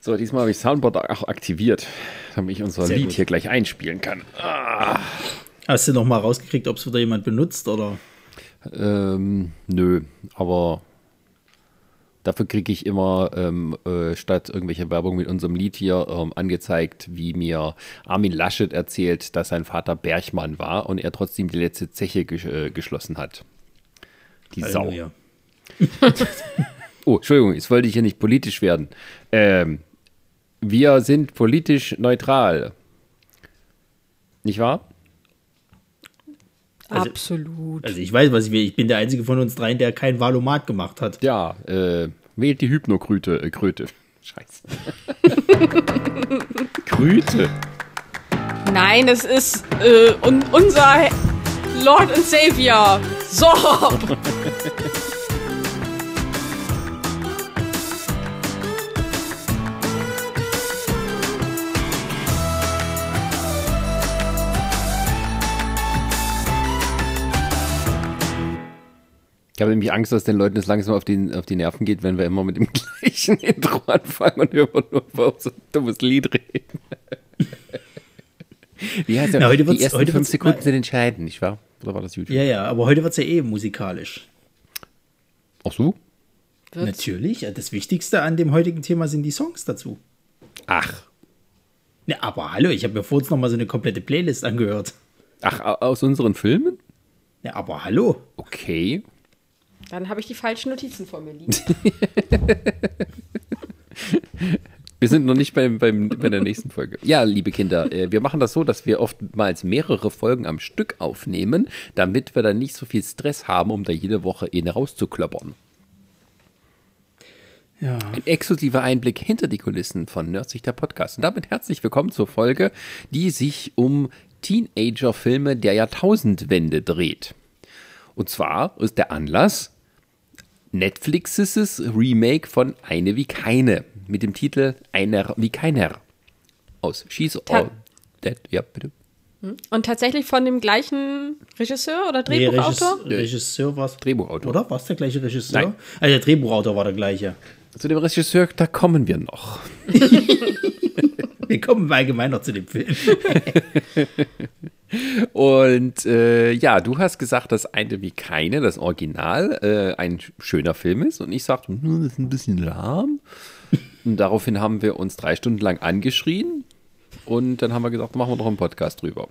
So, diesmal habe ich Soundboard auch aktiviert, damit ich unser Sehr Lied gut. hier gleich einspielen kann. Ah. Hast du noch mal rausgekriegt, ob es wieder jemand benutzt oder? Ähm, nö, aber dafür kriege ich immer ähm, äh, statt irgendwelcher Werbung mit unserem Lied hier ähm, angezeigt, wie mir Armin Laschet erzählt, dass sein Vater Bergmann war und er trotzdem die letzte Zeche ges äh, geschlossen hat. Die Halleluja. Sau. oh, Entschuldigung, jetzt wollte ich hier nicht politisch werden. Ähm, wir sind politisch neutral. Nicht wahr? Also, Absolut. Also ich weiß, was ich will. Ich bin der einzige von uns dreien, der kein Valomat gemacht hat. Ja, äh, wählt die Hypnokröte. Äh, Kröte. Scheiße. Kröte. Nein, es ist äh, un unser Lord and Savior. So. Ich habe nämlich Angst, dass den Leuten es langsam auf die, auf die Nerven geht, wenn wir immer mit dem gleichen Intro anfangen und immer nur über so ein dummes Lied reden. Wie heißt der? Na, heute die ersten heute fünf Sekunden sind entscheidend, nicht wahr? Oder war das YouTube? Ja, ja, aber heute wird es ja eh musikalisch. Ach so? Wird's? Natürlich. Das Wichtigste an dem heutigen Thema sind die Songs dazu. Ach. Ja, aber hallo, ich habe mir vorhin noch mal so eine komplette Playlist angehört. Ach, aus unseren Filmen? Ja, aber hallo. Okay. Dann habe ich die falschen Notizen vor mir liegen. Wir sind noch nicht beim, beim, bei der nächsten Folge. Ja, liebe Kinder, äh, wir machen das so, dass wir oftmals mehrere Folgen am Stück aufnehmen, damit wir dann nicht so viel Stress haben, um da jede Woche eine rauszukloppern. Ja. Ein exklusiver Einblick hinter die Kulissen von Nerdsich der Podcast. Und damit herzlich willkommen zur Folge, die sich um Teenager-Filme der Jahrtausendwende dreht. Und zwar ist der Anlass Netflixes Remake von Eine wie keine mit dem Titel Einer wie keiner aus She's All Dead. Ja, bitte. Hm? Und tatsächlich von dem gleichen Regisseur oder Drehbuchautor? Nee, Regisseur, war es. Drehbuchautor. Oder? War es der gleiche Regisseur? Nein. Also der Drehbuchautor war der gleiche. Zu dem Regisseur, da kommen wir noch. wir kommen allgemein noch zu dem Film. Und äh, ja, du hast gesagt, dass eine wie keine, das Original, äh, ein schöner Film ist. Und ich sagte, hm, das ist ein bisschen lahm. Und daraufhin haben wir uns drei Stunden lang angeschrien. Und dann haben wir gesagt, machen wir doch einen Podcast drüber.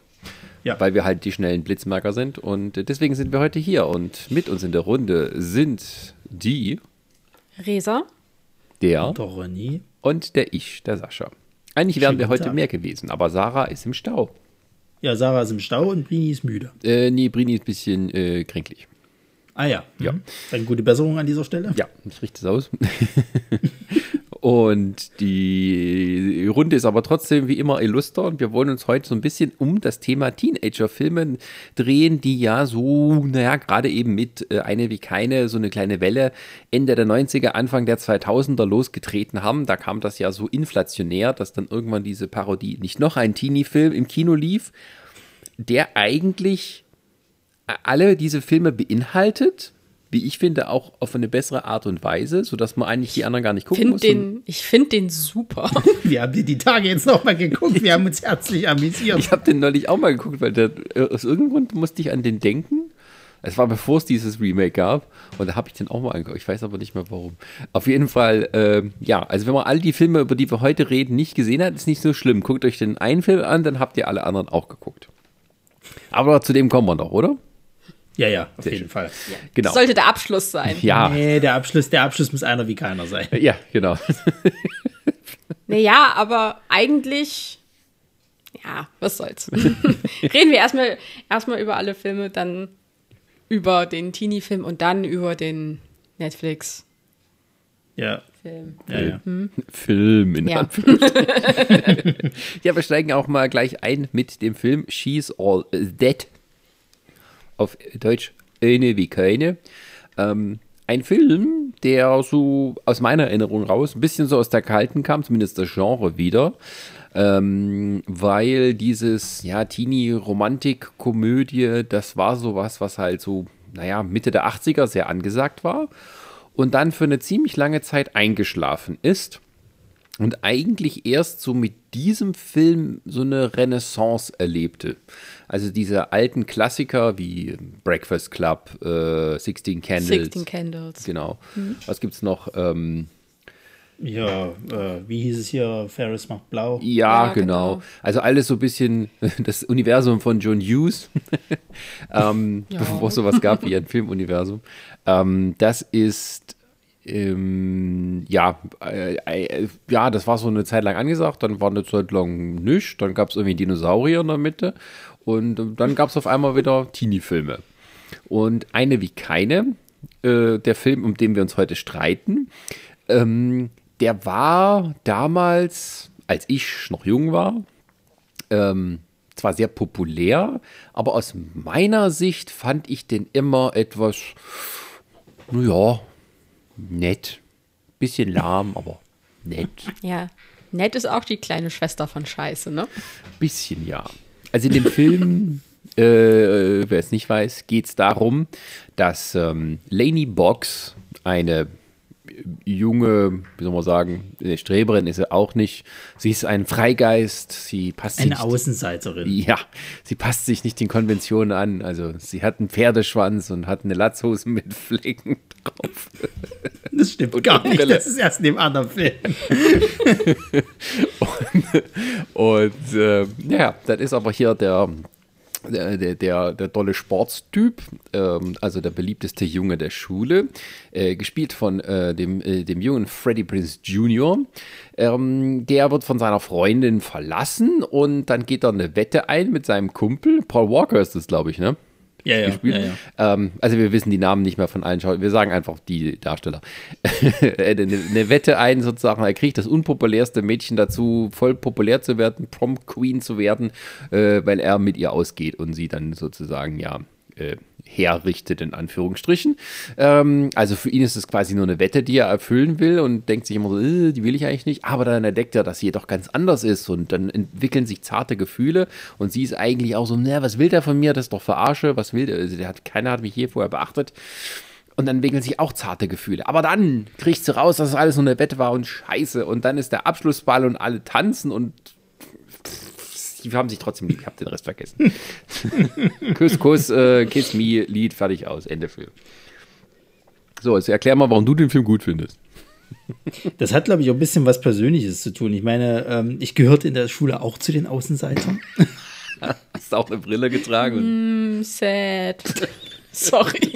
Ja. Weil wir halt die schnellen Blitzmerker sind. Und deswegen sind wir heute hier. Und mit uns in der Runde sind die Resa, der Doroni und der Ich, der Sascha. Eigentlich wären wir heute Tag. mehr gewesen, aber Sarah ist im Stau. Ja, Sarah ist im Stau und Brini ist müde. Äh, nee, Brini ist ein bisschen äh, kränklich. Ah ja. Ja. Mhm. Eine gute Besserung an dieser Stelle. Ja, ich richte es aus. und die Runde ist aber trotzdem wie immer illuster und wir wollen uns heute so ein bisschen um das Thema Teenager-Filme drehen, die ja so, naja, gerade eben mit äh, Eine wie keine, so eine kleine Welle Ende der 90er, Anfang der 2000er losgetreten haben. Da kam das ja so inflationär, dass dann irgendwann diese Parodie, nicht noch ein Teenie-Film im Kino lief, der eigentlich alle diese Filme beinhaltet, wie ich finde, auch auf eine bessere Art und Weise, sodass man eigentlich die anderen gar nicht gucken find muss. Den, ich finde den super. Wir haben die Tage jetzt noch mal geguckt, wir haben uns herzlich amüsiert. Ich habe den neulich auch mal geguckt, weil der, äh, aus irgendeinem Grund musste ich an den denken. Es war bevor es dieses Remake gab und da habe ich den auch mal angeguckt. Ich weiß aber nicht mehr warum. Auf jeden Fall, äh, ja, also wenn man all die Filme, über die wir heute reden, nicht gesehen hat, ist nicht so schlimm. Guckt euch den einen Film an, dann habt ihr alle anderen auch geguckt. Aber zu dem kommen wir noch, oder? Ja, ja, auf Sehr jeden schön. Fall. Ja. Genau. Das sollte der Abschluss sein. Ja. Nee, der Abschluss, der Abschluss muss einer wie keiner sein. Ja, genau. naja, aber eigentlich, ja, was soll's. Reden wir erstmal, erstmal über alle Filme, dann über den Teenie-Film und dann über den Netflix. Ja. Film. Ja, ja. Hm? Film in ja. ja, wir steigen auch mal gleich ein mit dem Film She's All Dead auf Deutsch eine wie keine. Ähm, ein Film, der so aus meiner Erinnerung raus ein bisschen so aus der Kalten kam, zumindest das Genre wieder. Ähm, weil dieses, ja, Teenie-Romantik-Komödie, das war sowas, was halt so, naja, Mitte der 80er sehr angesagt war und dann für eine ziemlich lange Zeit eingeschlafen ist und eigentlich erst so mit diesem Film so eine Renaissance erlebte. Also diese alten Klassiker wie Breakfast Club, äh, 16 Candles. 16 Candles. Genau. Was gibt's noch? Ähm, Ja, äh, wie hieß es hier? Ferris macht blau. ja, Ja, genau. genau. Also alles so ein bisschen das Universum von John Hughes, ähm, Ja. bevor es sowas gab wie ein Filmuniversum. Ähm, das ist ähm, ja, äh, äh, ja, das war so eine Zeit lang angesagt, dann war eine Zeit lang nichts, dann gab es irgendwie Dinosaurier in der Mitte und äh, dann gab es auf einmal wieder Teenie-Filme. Und eine wie keine, äh, der Film, um den wir uns heute streiten, ähm, der war damals, als ich noch jung war, ähm, zwar sehr populär, aber aus meiner Sicht fand ich den immer etwas, naja, nett. Bisschen lahm, aber nett. Ja. Nett ist auch die kleine Schwester von Scheiße, ne? Bisschen ja. Also in dem Film, äh, wer es nicht weiß, geht es darum, dass ähm, Laney Box, eine junge, wie soll man sagen, eine Streberin ist sie auch nicht. Sie ist ein Freigeist, sie passt sich Eine Außenseiterin. Ja, sie passt sich nicht den Konventionen an. Also sie hat einen Pferdeschwanz und hat eine Latzhose mit Flecken drauf. Das stimmt Und gar nicht. Das ist erst in dem anderen Film. Und äh, ja, das ist aber hier der, der, der, der, der dolle Sportstyp, ähm, also der beliebteste Junge der Schule, äh, gespielt von äh, dem, äh, dem jungen Freddie Prince Jr. Ähm, der wird von seiner Freundin verlassen und dann geht er eine Wette ein mit seinem Kumpel. Paul Walker ist das, glaube ich, ne? Ja, ja. gespielt. Ähm, also wir wissen die Namen nicht mehr von allen Schauspielern. Wir sagen einfach die Darsteller. eine, eine Wette ein sozusagen. Er kriegt das unpopulärste Mädchen dazu, voll populär zu werden, Prom Queen zu werden, äh, weil er mit ihr ausgeht und sie dann sozusagen ja äh, herrichtet in Anführungsstrichen. Ähm, also für ihn ist es quasi nur eine Wette, die er erfüllen will und denkt sich immer so, äh, die will ich eigentlich nicht. Aber dann entdeckt er, dass sie jedoch ganz anders ist und dann entwickeln sich zarte Gefühle und sie ist eigentlich auch so, na, was will der von mir? Das ist doch Verarsche. Was will der? Also der hat, keiner hat mich je vorher beachtet. Und dann entwickeln sich auch zarte Gefühle. Aber dann kriegt sie raus, dass es alles nur eine Wette war und scheiße. Und dann ist der Abschlussball und alle tanzen und die haben sich trotzdem lieb. Ich habe den Rest vergessen. Kuss, Kuss, äh, Kiss Me, Lied, fertig aus, Ende Film. So, jetzt erklär mal, warum du den Film gut findest. Das hat, glaube ich, auch ein bisschen was Persönliches zu tun. Ich meine, ähm, ich gehörte in der Schule auch zu den Außenseitern. Hast auch eine Brille getragen. Und Sad. Sorry.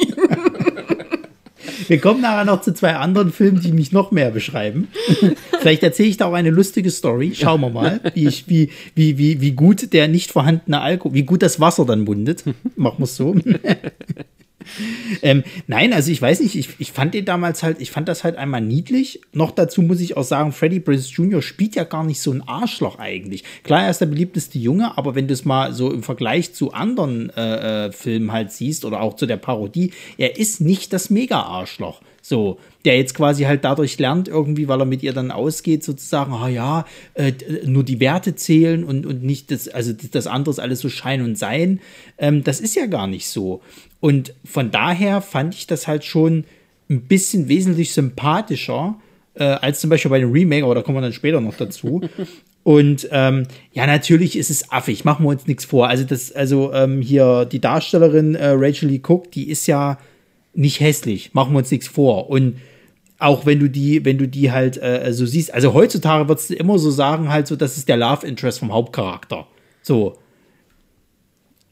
Wir kommen nachher noch zu zwei anderen Filmen, die mich noch mehr beschreiben. Vielleicht erzähle ich da auch eine lustige Story. Schauen wir mal, wie, ich, wie, wie, wie, wie gut der nicht vorhandene Alkohol, wie gut das Wasser dann mundet. Machen wir es so. ähm, nein, also ich weiß nicht, ich, ich fand den damals halt, ich fand das halt einmal niedlich. Noch dazu muss ich auch sagen, Freddie Prinze Jr. spielt ja gar nicht so ein Arschloch eigentlich. Klar, er ist der beliebteste Junge, aber wenn du es mal so im Vergleich zu anderen äh, äh, Filmen halt siehst oder auch zu der Parodie, er ist nicht das Mega-Arschloch. So, der jetzt quasi halt dadurch lernt, irgendwie, weil er mit ihr dann ausgeht, sozusagen, ah ja, äh, d- nur die Werte zählen und, und nicht das, also das andere ist alles so Schein und Sein. Ähm, das ist ja gar nicht so. Und von daher fand ich das halt schon ein bisschen wesentlich sympathischer äh, als zum Beispiel bei dem Remake, aber da kommen wir dann später noch dazu. Und ähm, ja, natürlich ist es affig, machen wir uns nichts vor. Also, das, also ähm, hier die Darstellerin äh, Rachel Lee Cook, die ist ja nicht hässlich, machen wir uns nichts vor. Und auch wenn du die, wenn du die halt äh, so siehst, also heutzutage würdest du immer so sagen, halt so, das ist der Love Interest vom Hauptcharakter. So.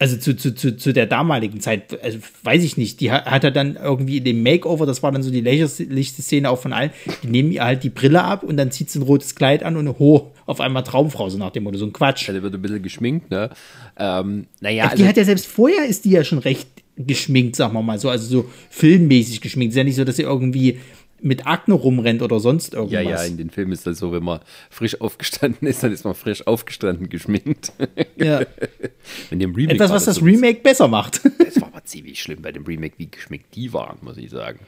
Also zu, zu, zu, zu der damaligen Zeit, also weiß ich nicht, die hat, hat er dann irgendwie in dem Makeover, das war dann so die lächerlichste Szene auch von allen, die nehmen ihr halt die Brille ab und dann zieht sie ein rotes Kleid an und ho, auf einmal Traumfrau, so nach dem Motto, so ein Quatsch. der wird ein bisschen geschminkt, ne? Ähm, naja, die also, hat ja selbst vorher ist die ja schon recht geschminkt, sagen wir mal so, also so filmmäßig geschminkt. Ist ja nicht so, dass sie irgendwie mit Akne rumrennt oder sonst ja, irgendwas. ja, in den Filmen ist das so, wenn man frisch aufgestanden ist, dann ist man frisch aufgestanden geschminkt. Ja. in dem Remake Etwas, was das so- Remake besser macht. Das war aber ziemlich schlimm bei dem Remake, wie geschminkt die waren, muss ich sagen.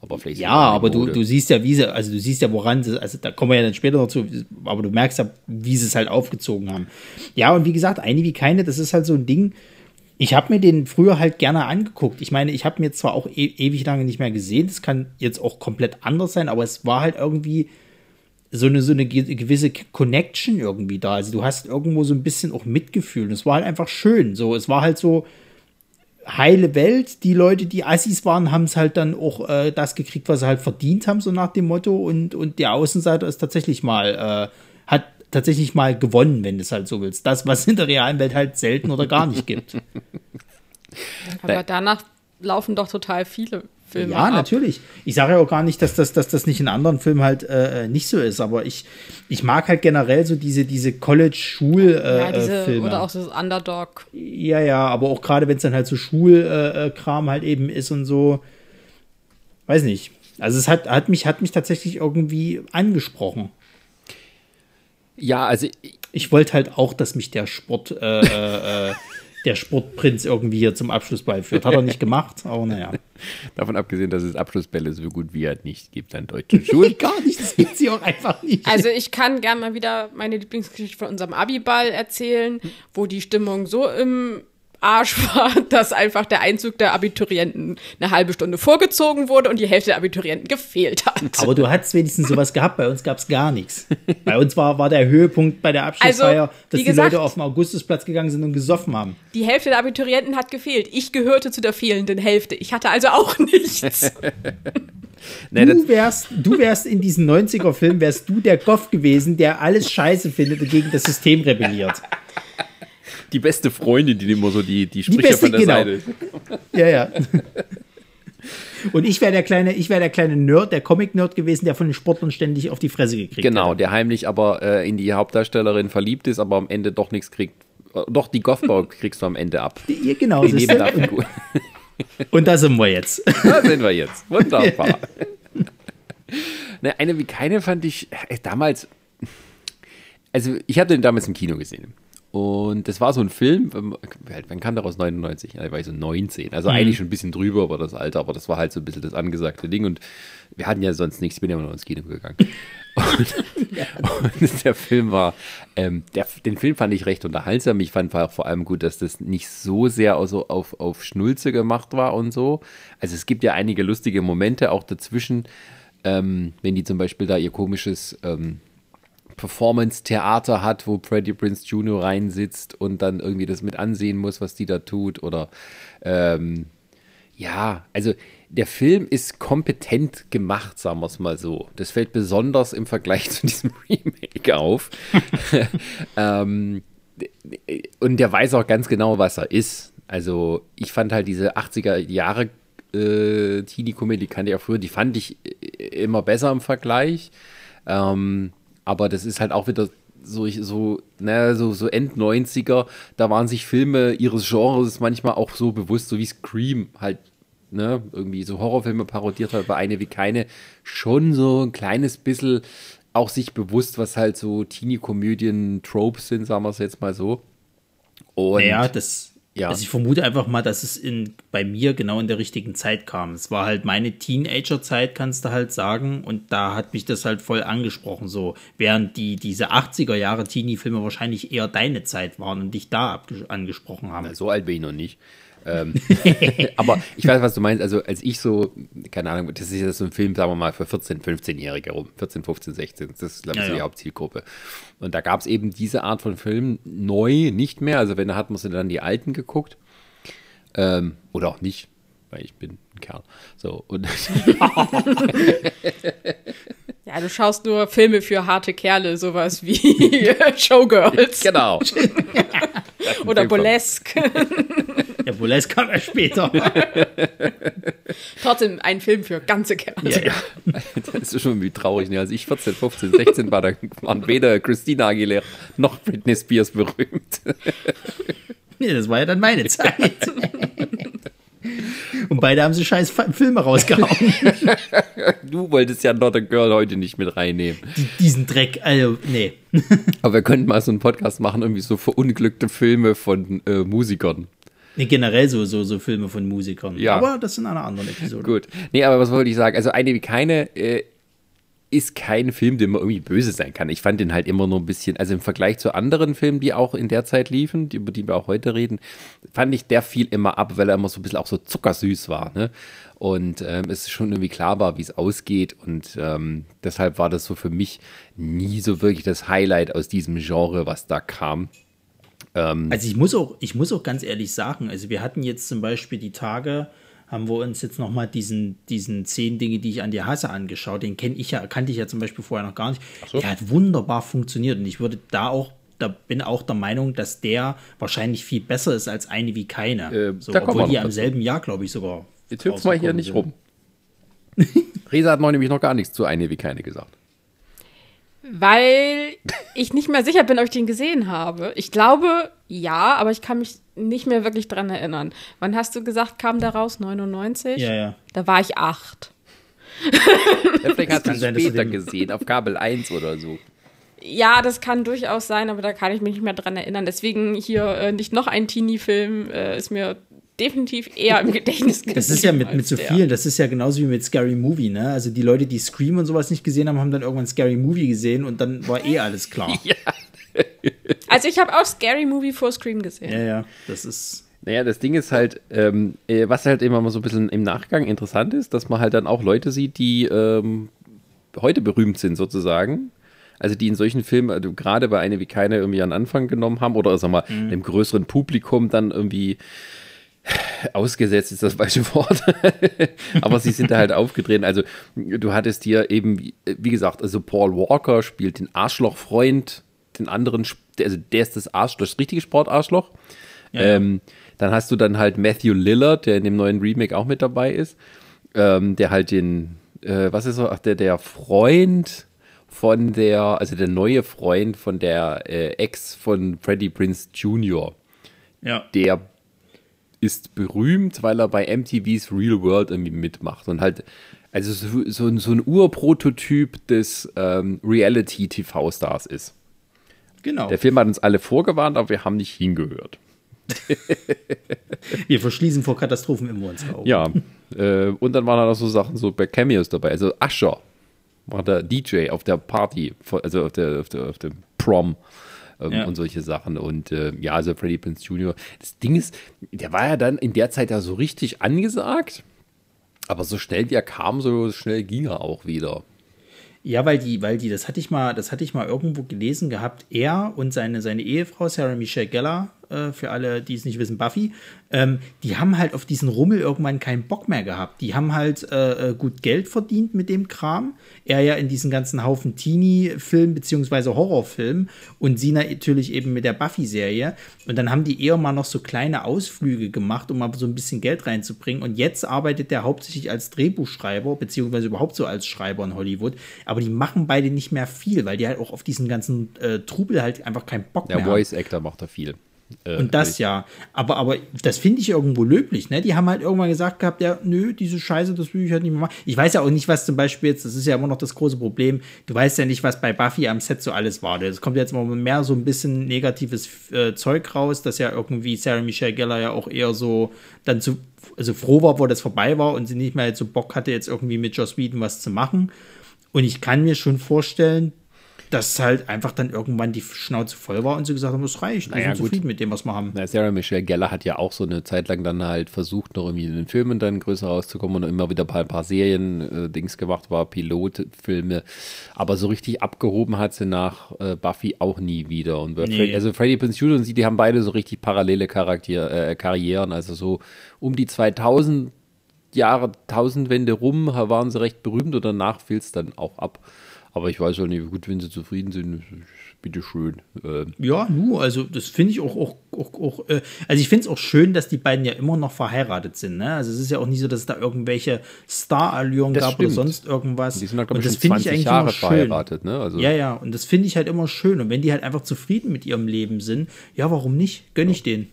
Aber vielleicht Ja, aber du, du siehst ja, wie sie, also du siehst ja, woran sie, also da kommen wir ja dann später noch zu, aber du merkst ja, wie sie es halt aufgezogen haben. Ja, und wie gesagt, eine wie keine, das ist halt so ein Ding. Ich habe mir den früher halt gerne angeguckt. Ich meine, ich habe mir zwar auch e ewig lange nicht mehr gesehen, das kann jetzt auch komplett anders sein, aber es war halt irgendwie so eine, so eine gewisse Connection irgendwie da. Also du hast irgendwo so ein bisschen auch Mitgefühl. Und es war halt einfach schön. So, es war halt so heile Welt. Die Leute, die Assis waren, haben es halt dann auch äh, das gekriegt, was sie halt verdient haben, so nach dem Motto. Und, und der Außenseiter ist tatsächlich mal, äh, hat tatsächlich mal gewonnen, wenn du es halt so willst. Das, was in der realen Welt halt selten oder gar nicht gibt. Aber danach laufen doch total viele Filme. Ja, ab. natürlich. Ich sage ja auch gar nicht, dass das, dass das nicht in anderen Filmen halt äh, nicht so ist, aber ich, ich mag halt generell so diese, diese College-Schul- äh, ja, Filme. Oder auch das Underdog. Ja, ja, aber auch gerade wenn es dann halt so Schulkram halt eben ist und so. Weiß nicht. Also es hat, hat, mich, hat mich tatsächlich irgendwie angesprochen. Ja, also ich wollte halt auch, dass mich der Sport, äh, äh, der Sportprinz irgendwie hier zum Abschluss beiführt. Hat er nicht gemacht, aber naja. Davon abgesehen, dass es Abschlussbälle so gut wie halt nicht gibt an deutschen Schulen. Gar nicht, das gibt sie auch einfach nicht. Also ich kann gerne mal wieder meine Lieblingsgeschichte von unserem Abiball erzählen, wo die Stimmung so im Arsch war, dass einfach der Einzug der Abiturienten eine halbe Stunde vorgezogen wurde und die Hälfte der Abiturienten gefehlt hat. Aber du hattest wenigstens sowas gehabt, bei uns gab es gar nichts. Bei uns war, war der Höhepunkt bei der Abschlussfeier, Also, dass wie die gesagt- Leute auf den Augustusplatz gegangen sind und gesoffen haben. Die Hälfte der Abiturienten hat gefehlt. Ich gehörte zu der fehlenden Hälfte. Ich hatte also auch nichts. Nee, Du wärst, du wärst in diesem 90er-Film, wärst du der Goff gewesen, der alles scheiße findet und gegen das System rebelliert. Die beste Freundin, die immer so die, die Sprüche beste, von der genau. Seite. Ja, ja. Und ich wäre der kleine, ich wäre der kleine Nerd, der Comic-Nerd gewesen, der von den Sportlern ständig auf die Fresse gekriegt Genau, hätte. der heimlich aber äh, in die Hauptdarstellerin verliebt ist, aber am Ende doch nichts kriegt. Äh, Doch, die Goffbau kriegst du am Ende ab. Ja, genau. Die? Nebendarfigur. Und da sind wir jetzt. Da sind wir jetzt. Wunderbar. ne, eine wie keine fand ich äh, damals. Also, ich habe den damals im Kino gesehen. Und das war so ein Film, ähm, wann kam der aus 99? Ja, da war ich so 19. Also eigentlich schon ein bisschen drüber über das Alter, aber das war halt so ein bisschen das angesagte Ding. Und wir hatten ja sonst nichts, ich bin ja immer noch ins Kino gegangen. Und, und der Film war, ähm, der, den Film fand ich recht unterhaltsam. Ich fand war vor allem gut, dass das nicht so sehr also auf, auf Schnulze gemacht war und so. Also es gibt ja einige lustige Momente auch dazwischen, ähm, wenn die zum Beispiel da ihr komisches ähm, Performance-Theater hat, wo Freddie Prince Jr. reinsitzt und dann irgendwie das mit ansehen muss, was die da tut. Oder ähm, ja, also der Film ist kompetent gemacht, sagen wir es mal so. Das fällt besonders im Vergleich zu diesem Remake auf. ähm, und der weiß auch ganz genau, was er ist. Also ich fand halt diese 80er Jahre äh, Teenie-Komödie, kannte ich auch früher, die fand ich äh, immer besser im Vergleich. Ähm, aber das ist halt auch wieder so, so, ne, so, so End-90er, da waren sich Filme ihres Genres manchmal auch so bewusst, so wie Scream halt, ne, irgendwie so Horrorfilme parodiert hat, aber eine wie keine, schon so ein kleines bisschen auch sich bewusst, was halt so Teenie-Komödien-Tropes sind, sagen wir es jetzt mal so. Und Ja, das. Ja. Also ich vermute einfach mal, dass es in, bei mir genau in der richtigen Zeit kam. Es war halt meine Teenager-Zeit, kannst du halt sagen. Und da hat mich das halt voll angesprochen. So, während die, diese 80er Jahre Teenie-Filme wahrscheinlich eher deine Zeit waren und dich da angesprochen haben. So alt bin ich noch nicht. Ähm, aber ich weiß, was du meinst. Also, als ich so, keine Ahnung, das ist jetzt so ein Film, sagen wir mal, für 14-, 15-Jährige rum. 14, 15, 16. Das ist, glaube ich, Ja, so die ja. Hauptzielgruppe. Und da gab es eben diese Art von Film neu nicht mehr. Also, wenn, da hat man sich dann die alten geguckt. Ähm, oder auch nicht, weil ich bin ein Kerl. So, und Ja, du schaust nur Filme für harte Kerle, sowas wie Showgirls genau. oder Burlesque. Ja, Burlesque kam ja später. Trotzdem ein Film für ganze Kerle. Ja, ja. Das ist schon irgendwie traurig. Ne? Als ich 14, 15, 16 war, da waren weder Christina Aguilera noch Britney Spears berühmt. nee, das war ja dann meine Zeit. Und beide haben sie scheiß Filme rausgehauen. Du wolltest ja Not a Girl heute nicht mit reinnehmen. Die, diesen Dreck, also, nee. Aber wir könnten mal so einen Podcast machen, irgendwie so verunglückte Filme von äh, Musikern. Nee, generell so, so, so Filme von Musikern. Ja. Aber das in einer anderen Episode. Gut. Nee, aber was wollte ich sagen? Also eine wie keine äh, ist kein Film, den man irgendwie böse sein kann. Ich fand den halt immer nur ein bisschen, also im Vergleich zu anderen Filmen, die auch in der Zeit liefen, die, über die wir auch heute reden, fand ich, der fiel immer ab, weil er immer so ein bisschen auch so zuckersüß war. Ne? Und ähm, es ist schon irgendwie klar war, wie es ausgeht. Und ähm, deshalb war das so für mich nie so wirklich das Highlight aus diesem Genre, was da kam. Ähm, also ich muss auch, ich muss auch ganz ehrlich sagen, also wir hatten jetzt zum Beispiel die Tage, haben wir uns jetzt nochmal diesen, diesen zehn Dinge, die ich an dir hasse, angeschaut. Den kenne ich ja, kannte ich ja zum Beispiel vorher noch gar nicht. So. Der hat wunderbar funktioniert und ich würde da auch, da bin auch der Meinung, dass der wahrscheinlich viel besser ist als eine wie keine. Äh, so, obwohl die am selben Jahr, glaube ich, sogar. Jetzt hüpft mal hier nicht rum. Resa hat noch nämlich noch gar nichts zu eine wie keine gesagt. Weil ich nicht mehr sicher bin, ob ich den gesehen habe. Ich glaube, ja, aber ich kann mich nicht mehr wirklich dran erinnern. Wann hast du gesagt, kam der raus? 99? Ja, ja. Da war ich acht. Vielleicht hast du es später gesehen, auf Kabel 1 oder so. Ja, das kann durchaus sein, aber da kann ich mich nicht mehr dran erinnern. Deswegen hier äh, nicht noch ein Teenie-Film äh, ist mir definitiv eher im Gedächtnis geblieben. Das ist ja mit, mit so vielen, das ist ja genauso wie mit Scary Movie, ne? Also die Leute, die Scream und sowas nicht gesehen haben, haben dann irgendwann Scary Movie gesehen und dann war eh alles klar. ja. Also ich habe auch Scary Movie vor Scream gesehen. Ja, ja, das ist. Naja, das Ding ist halt, ähm, äh, was halt immer mal so ein bisschen im Nachgang interessant ist, dass man halt dann auch Leute sieht, die ähm, heute berühmt sind sozusagen. Also die in solchen Filmen, also gerade bei einer wie keine irgendwie an Anfang genommen haben oder sag mal, mhm. im größeren Publikum dann irgendwie ausgesetzt ist das falsche Wort. Aber sie sind da halt aufgetreten. Also du hattest hier eben, wie gesagt, also Paul Walker spielt den Arschlochfreund, den anderen, also der ist das Arschloch, das richtige Sportarschloch. Ja. Ähm, dann hast du dann halt Matthew Lillard, der in dem neuen Remake auch mit dabei ist, ähm, der halt den, äh, was ist so, ach, der, der Freund von der, also der neue Freund von der äh, Ex von Freddie Prince Jr. Ja. Der ist berühmt, weil er bei MTV's Real World irgendwie mitmacht und halt, also so, so, so ein Urprototyp des ähm, Reality-TV-Stars ist. Genau. Der Film hat uns alle vorgewarnt, aber wir haben nicht hingehört. wir verschließen vor Katastrophen immer unsere Augen. Ja, äh, und dann waren da noch so Sachen so bei Cameos dabei. Also Usher war der DJ auf der Party, also auf der, auf der, auf dem Prom ähm, ja. und solche Sachen. Und äh, ja, also Freddie Prince Jr. Das Ding ist, der war ja dann in der Zeit ja so richtig angesagt, aber so schnell wie er kam, so schnell ging er auch wieder. Ja, weil die, weil die, das hatte ich mal, das hatte ich mal irgendwo gelesen gehabt. Er und seine, seine Ehefrau Sarah Michelle Geller, äh, für alle, die es nicht wissen, Buffy, ähm, die haben halt auf diesen Rummel irgendwann keinen Bock mehr gehabt. Die haben halt äh, äh, gut Geld verdient mit dem Kram. Er ja in diesen ganzen Haufen Teenie-Film beziehungsweise Horrorfilm und sie natürlich eben mit der Buffy-Serie. Und dann haben die eher mal noch so kleine Ausflüge gemacht, um mal so ein bisschen Geld reinzubringen. Und jetzt arbeitet der hauptsächlich als Drehbuchschreiber, beziehungsweise überhaupt so als Schreiber in Hollywood. Aber die machen beide nicht mehr viel, weil die halt auch auf diesen ganzen äh, Trubel halt einfach keinen Bock der mehr haben. Der Voice-Actor macht da viel. Äh, und das ja. Aber, aber das finde ich irgendwo löblich. Ne? Die haben halt irgendwann gesagt gehabt, ja, nö, diese Scheiße, das will ich halt nicht mehr machen. Ich weiß ja auch nicht, was zum Beispiel jetzt, das ist ja immer noch das große Problem, du weißt ja nicht, was bei Buffy am Set so alles war. Es kommt jetzt mal mehr so ein bisschen negatives äh, Zeug raus, dass ja irgendwie Sarah Michelle Geller ja auch eher so dann zu, also froh war, wo das vorbei war und sie nicht mehr so Bock hatte, jetzt irgendwie mit Joss Whedon was zu machen. Und ich kann mir schon vorstellen, dass halt einfach dann irgendwann die Schnauze voll war und sie gesagt haben, das reicht, wir naja, sind zufrieden mit dem, was wir haben. Na, Sarah Michelle Geller hat ja auch so eine Zeit lang dann halt versucht, noch irgendwie in den Filmen dann größer rauszukommen und immer wieder ein paar Serien äh, Dings gemacht war, Pilotfilme, aber so richtig abgehoben hat sie nach äh, Buffy auch nie wieder. Und nee. Freddy, also Freddie Prinze Jr. und sie, die haben beide so richtig parallele Charakter, äh, Karrieren, also so um die 2000 Jahre, Tausendwende rum waren sie recht berühmt und danach fiel es dann auch ab. Aber ich weiß auch nicht, gut, wenn sie zufrieden sind, bitteschön. Äh. Ja, nu, also das finde ich auch, auch, auch, auch äh, also ich finde es auch schön, dass die beiden ja immer noch verheiratet sind. Ne? Also es ist ja auch nicht so, dass es da irgendwelche Star-Allüren gab stimmt. oder sonst irgendwas. Die sind halt, glaube ich, schon 20 ich Jahre verheiratet. Ne? Also ja, ja, und das finde ich halt immer schön. Und wenn die halt einfach zufrieden mit ihrem Leben sind, ja, warum nicht? Gönne ich denen.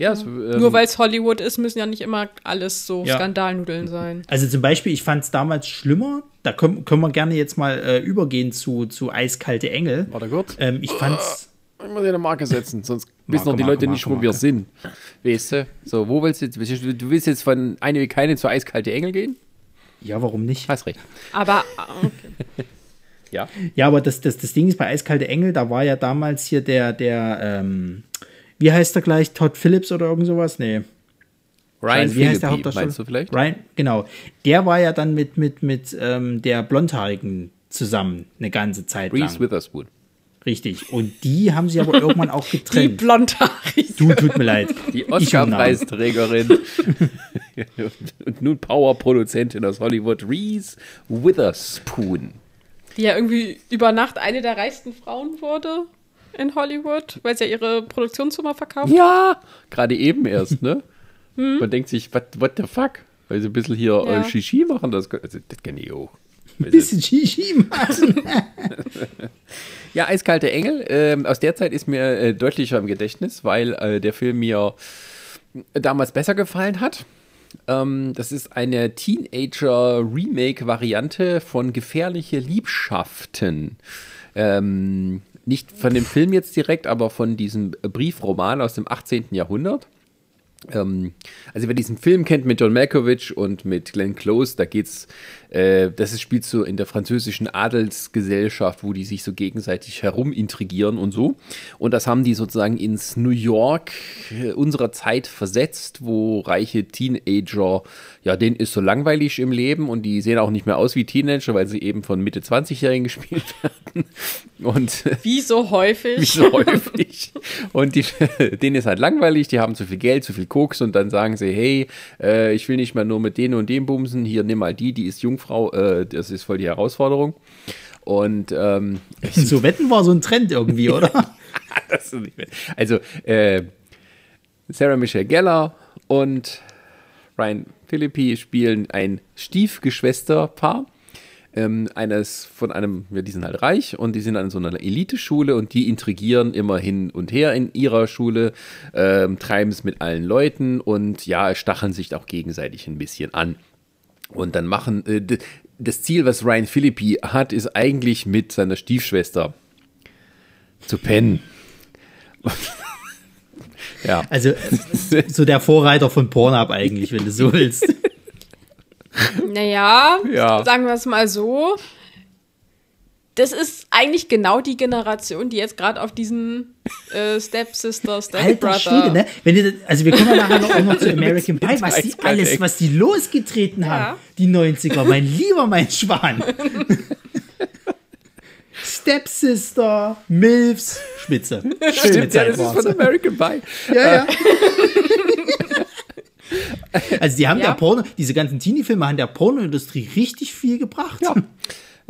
Ja, es, ähm, Nur weil es Hollywood ist, müssen ja nicht immer alles so ja. Skandalnudeln sein. Also zum Beispiel, ich fand es damals schlimmer. Da können, können wir gerne jetzt mal äh, übergehen zu, zu Eiskalte Engel. Warte kurz. Ähm, ich fand's. Oh, ich muss hier eine Marke setzen, sonst wissen doch die Marke, Leute nicht, Marke, wo wir sind. Weißt du? So, wo willst du jetzt? Du willst jetzt von eine wie keine zu Eiskalte Engel gehen? Ja, warum nicht? Hast recht. Aber, okay. Ja. Ja, aber das, das, das Ding ist bei Eiskalte Engel, da war ja damals hier der, der, ähm, wie heißt er gleich? Todd Phillips oder irgend sowas? Nee. Ryan wie heißt der Hauptdarsteller? meinst du vielleicht? Ryan, genau. Der war ja dann mit, mit, mit ähm, der Blondhaarigen zusammen eine ganze Zeit Reese lang. Witherspoon. Richtig. Und die haben sie aber irgendwann auch Die getrennt. blondhaarig. Du, tut mir leid. Die. Oscar-Preisträgerin und nun Power-Produzentin aus Hollywood, Reese Witherspoon. Die ja irgendwie über Nacht eine der reichsten Frauen wurde in Hollywood, weil sie ja ihre Produktionsfirma verkauft. Ja, gerade eben erst, ne? Man denkt sich, what, what the fuck? Weil sie ein bisschen hier Ja. äh, Shishi machen, das, also, das kenne ich auch. Bisschen Shishi machen. Ja, Eiskalte Engel, ähm, aus der Zeit ist mir äh, deutlicher im Gedächtnis, weil äh, der Film mir damals besser gefallen hat. Ähm, das ist eine Teenager-Remake-Variante von Gefährliche Liebschaften. Ähm, nicht von dem Film jetzt direkt, aber von diesem Briefroman aus dem 18. Jahrhundert. Ähm, also wer diesen Film kennt mit John Malkovich und mit Glenn Close, da geht's, äh, das ist, spielt so in der französischen Adelsgesellschaft, wo die sich so gegenseitig herumintrigieren und so. Und das haben die sozusagen ins New York äh, unserer Zeit versetzt, wo reiche Teenager, ja, denen ist so langweilig im Leben und die sehen auch nicht mehr aus wie Teenager, weil sie eben von Mitte 20-Jährigen gespielt werden. Und Wie so häufig. wie so häufig. Und die, denen ist halt langweilig, die haben zu viel Geld, zu viel Koks und dann sagen sie, hey, äh, ich will nicht mehr nur mit denen und dem bumsen, hier nimm mal die, die ist Jungfrau, äh, das ist voll die Herausforderung. Und ähm, so Wetten war so ein Trend irgendwie, oder? Also, äh, Sarah Michelle Gellar und Ryan Philippi spielen ein Stiefgeschwisterpaar. Ähm, eines von einem, ja, die sind halt reich und die sind an so einer Eliteschule und die intrigieren immer hin und her in ihrer Schule, ähm, treiben es mit allen Leuten und ja, stacheln sich auch gegenseitig ein bisschen an. Und dann machen, äh, das Ziel, was Ryan Philippi hat, ist eigentlich mit seiner Stiefschwester zu pennen. ja. Also so der Vorreiter von Pornhub eigentlich, wenn du so willst. Naja, Ja. sagen wir es mal so. Das ist eigentlich genau die Generation, die jetzt gerade auf diesen äh, Stepsister, Alter Stepbrother. Schwede, ne? Wenn du, das- also wir kommen ja nachher noch, auch noch zu American Pie, was die alles, was die losgetreten Ja. haben, die 90er, mein lieber, mein Schwan. Stepsister, Milfs, Spitze. Schöne Stimmt, ja, Zeit das ist war's. von American Pie. Ja, ja. Also die haben Ja. der Porno, diese ganzen Teenie-Filme haben der Pornoindustrie richtig viel gebracht. Ja.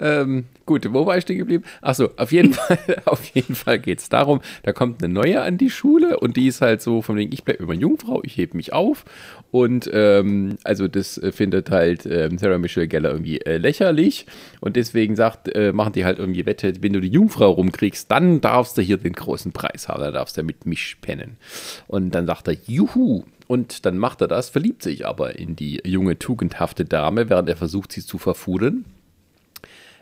Ähm, gut, wo war ich stehen geblieben? Achso, auf jeden Fall, auf jeden Fall geht es darum, da kommt eine neue an die Schule und die ist halt so von wegen, ich bleibe immer Jungfrau, ich hebe mich auf. Und ähm, also das äh, findet halt ähm, Sarah Michelle Gellar irgendwie äh, lächerlich und deswegen sagt, äh, machen die halt irgendwie Wette, wenn du die Jungfrau rumkriegst, dann darfst du hier den großen Preis haben, dann darfst du mit mich pennen. Und dann sagt er, juhu. Und dann macht er das, verliebt sich aber in die junge, tugendhafte Dame, während er versucht, sie zu verfudeln.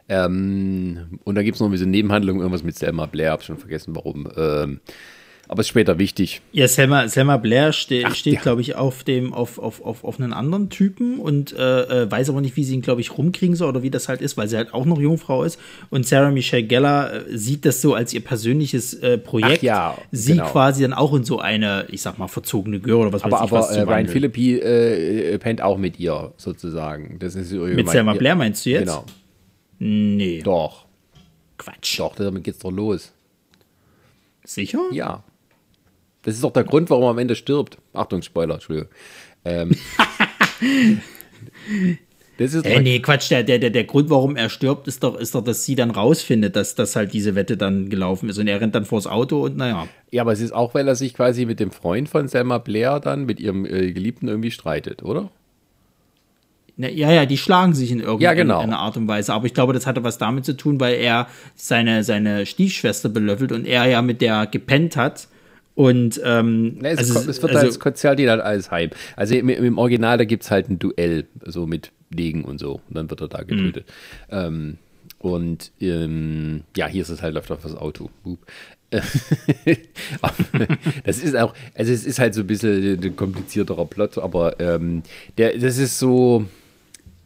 Ähm, und da gibt es noch diese Nebenhandlung, irgendwas mit Selma Blair, hab schon vergessen warum. Ähm, aber ist später wichtig. Ja, Selma, Selma Blair ste Ach, steht, ja. glaube ich, auf dem, auf, auf, auf, auf einen anderen Typen und äh, äh, weiß aber nicht, wie sie ihn, glaube ich, rumkriegen soll oder wie das halt ist, weil sie halt auch noch Jungfrau ist. Und Sarah Michelle Gellar äh, sieht das so als ihr persönliches äh, Projekt. Ach ja, sie genau. quasi dann auch in so eine, ich sag mal, verzogene Göre oder was Aber, weiß ich was aber äh, Ryan. Philippi äh, pennt auch mit ihr, sozusagen. Das ist ihre Mit Selma Blair meinst du jetzt? Genau. Nee, Doch, Quatsch. doch, damit geht's doch los. Sicher? Ja. Das ist doch der Grund, warum er am Ende stirbt. Achtung, Spoiler, Entschuldigung. Ähm, das ist Äh, nee, Quatsch, der, der, der, der Grund, warum er stirbt, ist doch, ist doch, dass sie dann rausfindet, dass, dass halt diese Wette dann gelaufen ist. Und er rennt dann vors Auto und naja. Ja, aber es ist auch, weil er sich quasi mit dem Freund von Selma Blair dann, mit ihrem äh, Geliebten irgendwie streitet, oder? Na, ja, ja, die schlagen sich in irgendeiner Ja, genau. Art und Weise. Aber ich glaube, das hatte was damit zu tun, weil er seine, seine Stiefschwester belöffelt und er ja mit der gepennt hat. Und ähm, es, also, ko- es wird also, als Konzert halt alles heim. Also im, im Original, da gibt es halt ein Duell, so mit Legen und so. Und dann wird er da getötet. Ähm, und ähm, ja, hier ist es halt läuft auf das Auto. Boop. Das ist auch, also es ist halt so ein bisschen ein komplizierterer Plot, aber ähm, der, das ist so,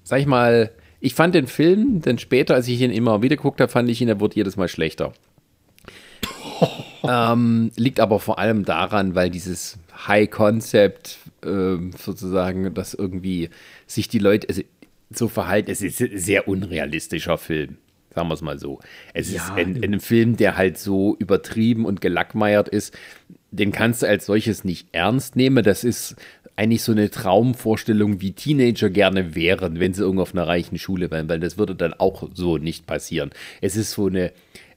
sag ich mal, Ich fand den Film, denn später, als ich ihn immer wieder geguckt habe, fand ich ihn, er wurde jedes Mal schlechter. ähm, liegt aber vor allem daran, weil dieses High Concept ähm, sozusagen, dass irgendwie sich die Leute also, so verhalten, es ist ein sehr unrealistischer Film. Sagen wir es mal so. Es ja, ist ein, ein, Film, der halt so übertrieben und gelackmeiert ist. Den kannst du als solches nicht ernst nehmen. Das ist eigentlich so eine Traumvorstellung, wie Teenager gerne wären, wenn sie irgendwo auf einer reichen Schule wären, weil das würde dann auch so nicht passieren. Es ist so eine,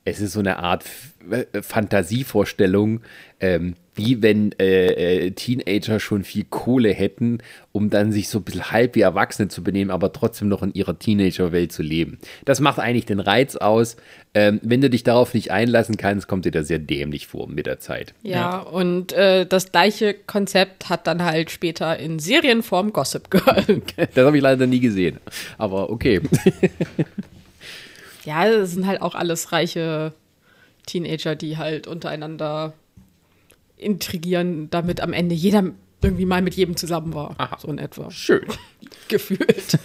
es ist so eine Art äh, Fantasievorstellung, ähm, wie wenn äh, äh, Teenager schon viel Kohle hätten, um dann sich so ein bisschen halb wie Erwachsene zu benehmen, aber trotzdem noch in ihrer Teenagerwelt zu leben. Das macht eigentlich den Reiz aus. Ähm, wenn du dich darauf nicht einlassen kannst, kommt dir das sehr dämlich vor mit der Zeit. Ja, ja. und äh, das gleiche Konzept hat dann halt später in Serienform Gossip Girl. das habe ich leider nie gesehen, aber okay. ja, das sind halt auch alles reiche Teenager, die halt untereinander intrigieren, damit am Ende jeder irgendwie mal mit jedem zusammen war. Aha. So in etwa. Schön. Gefühlt.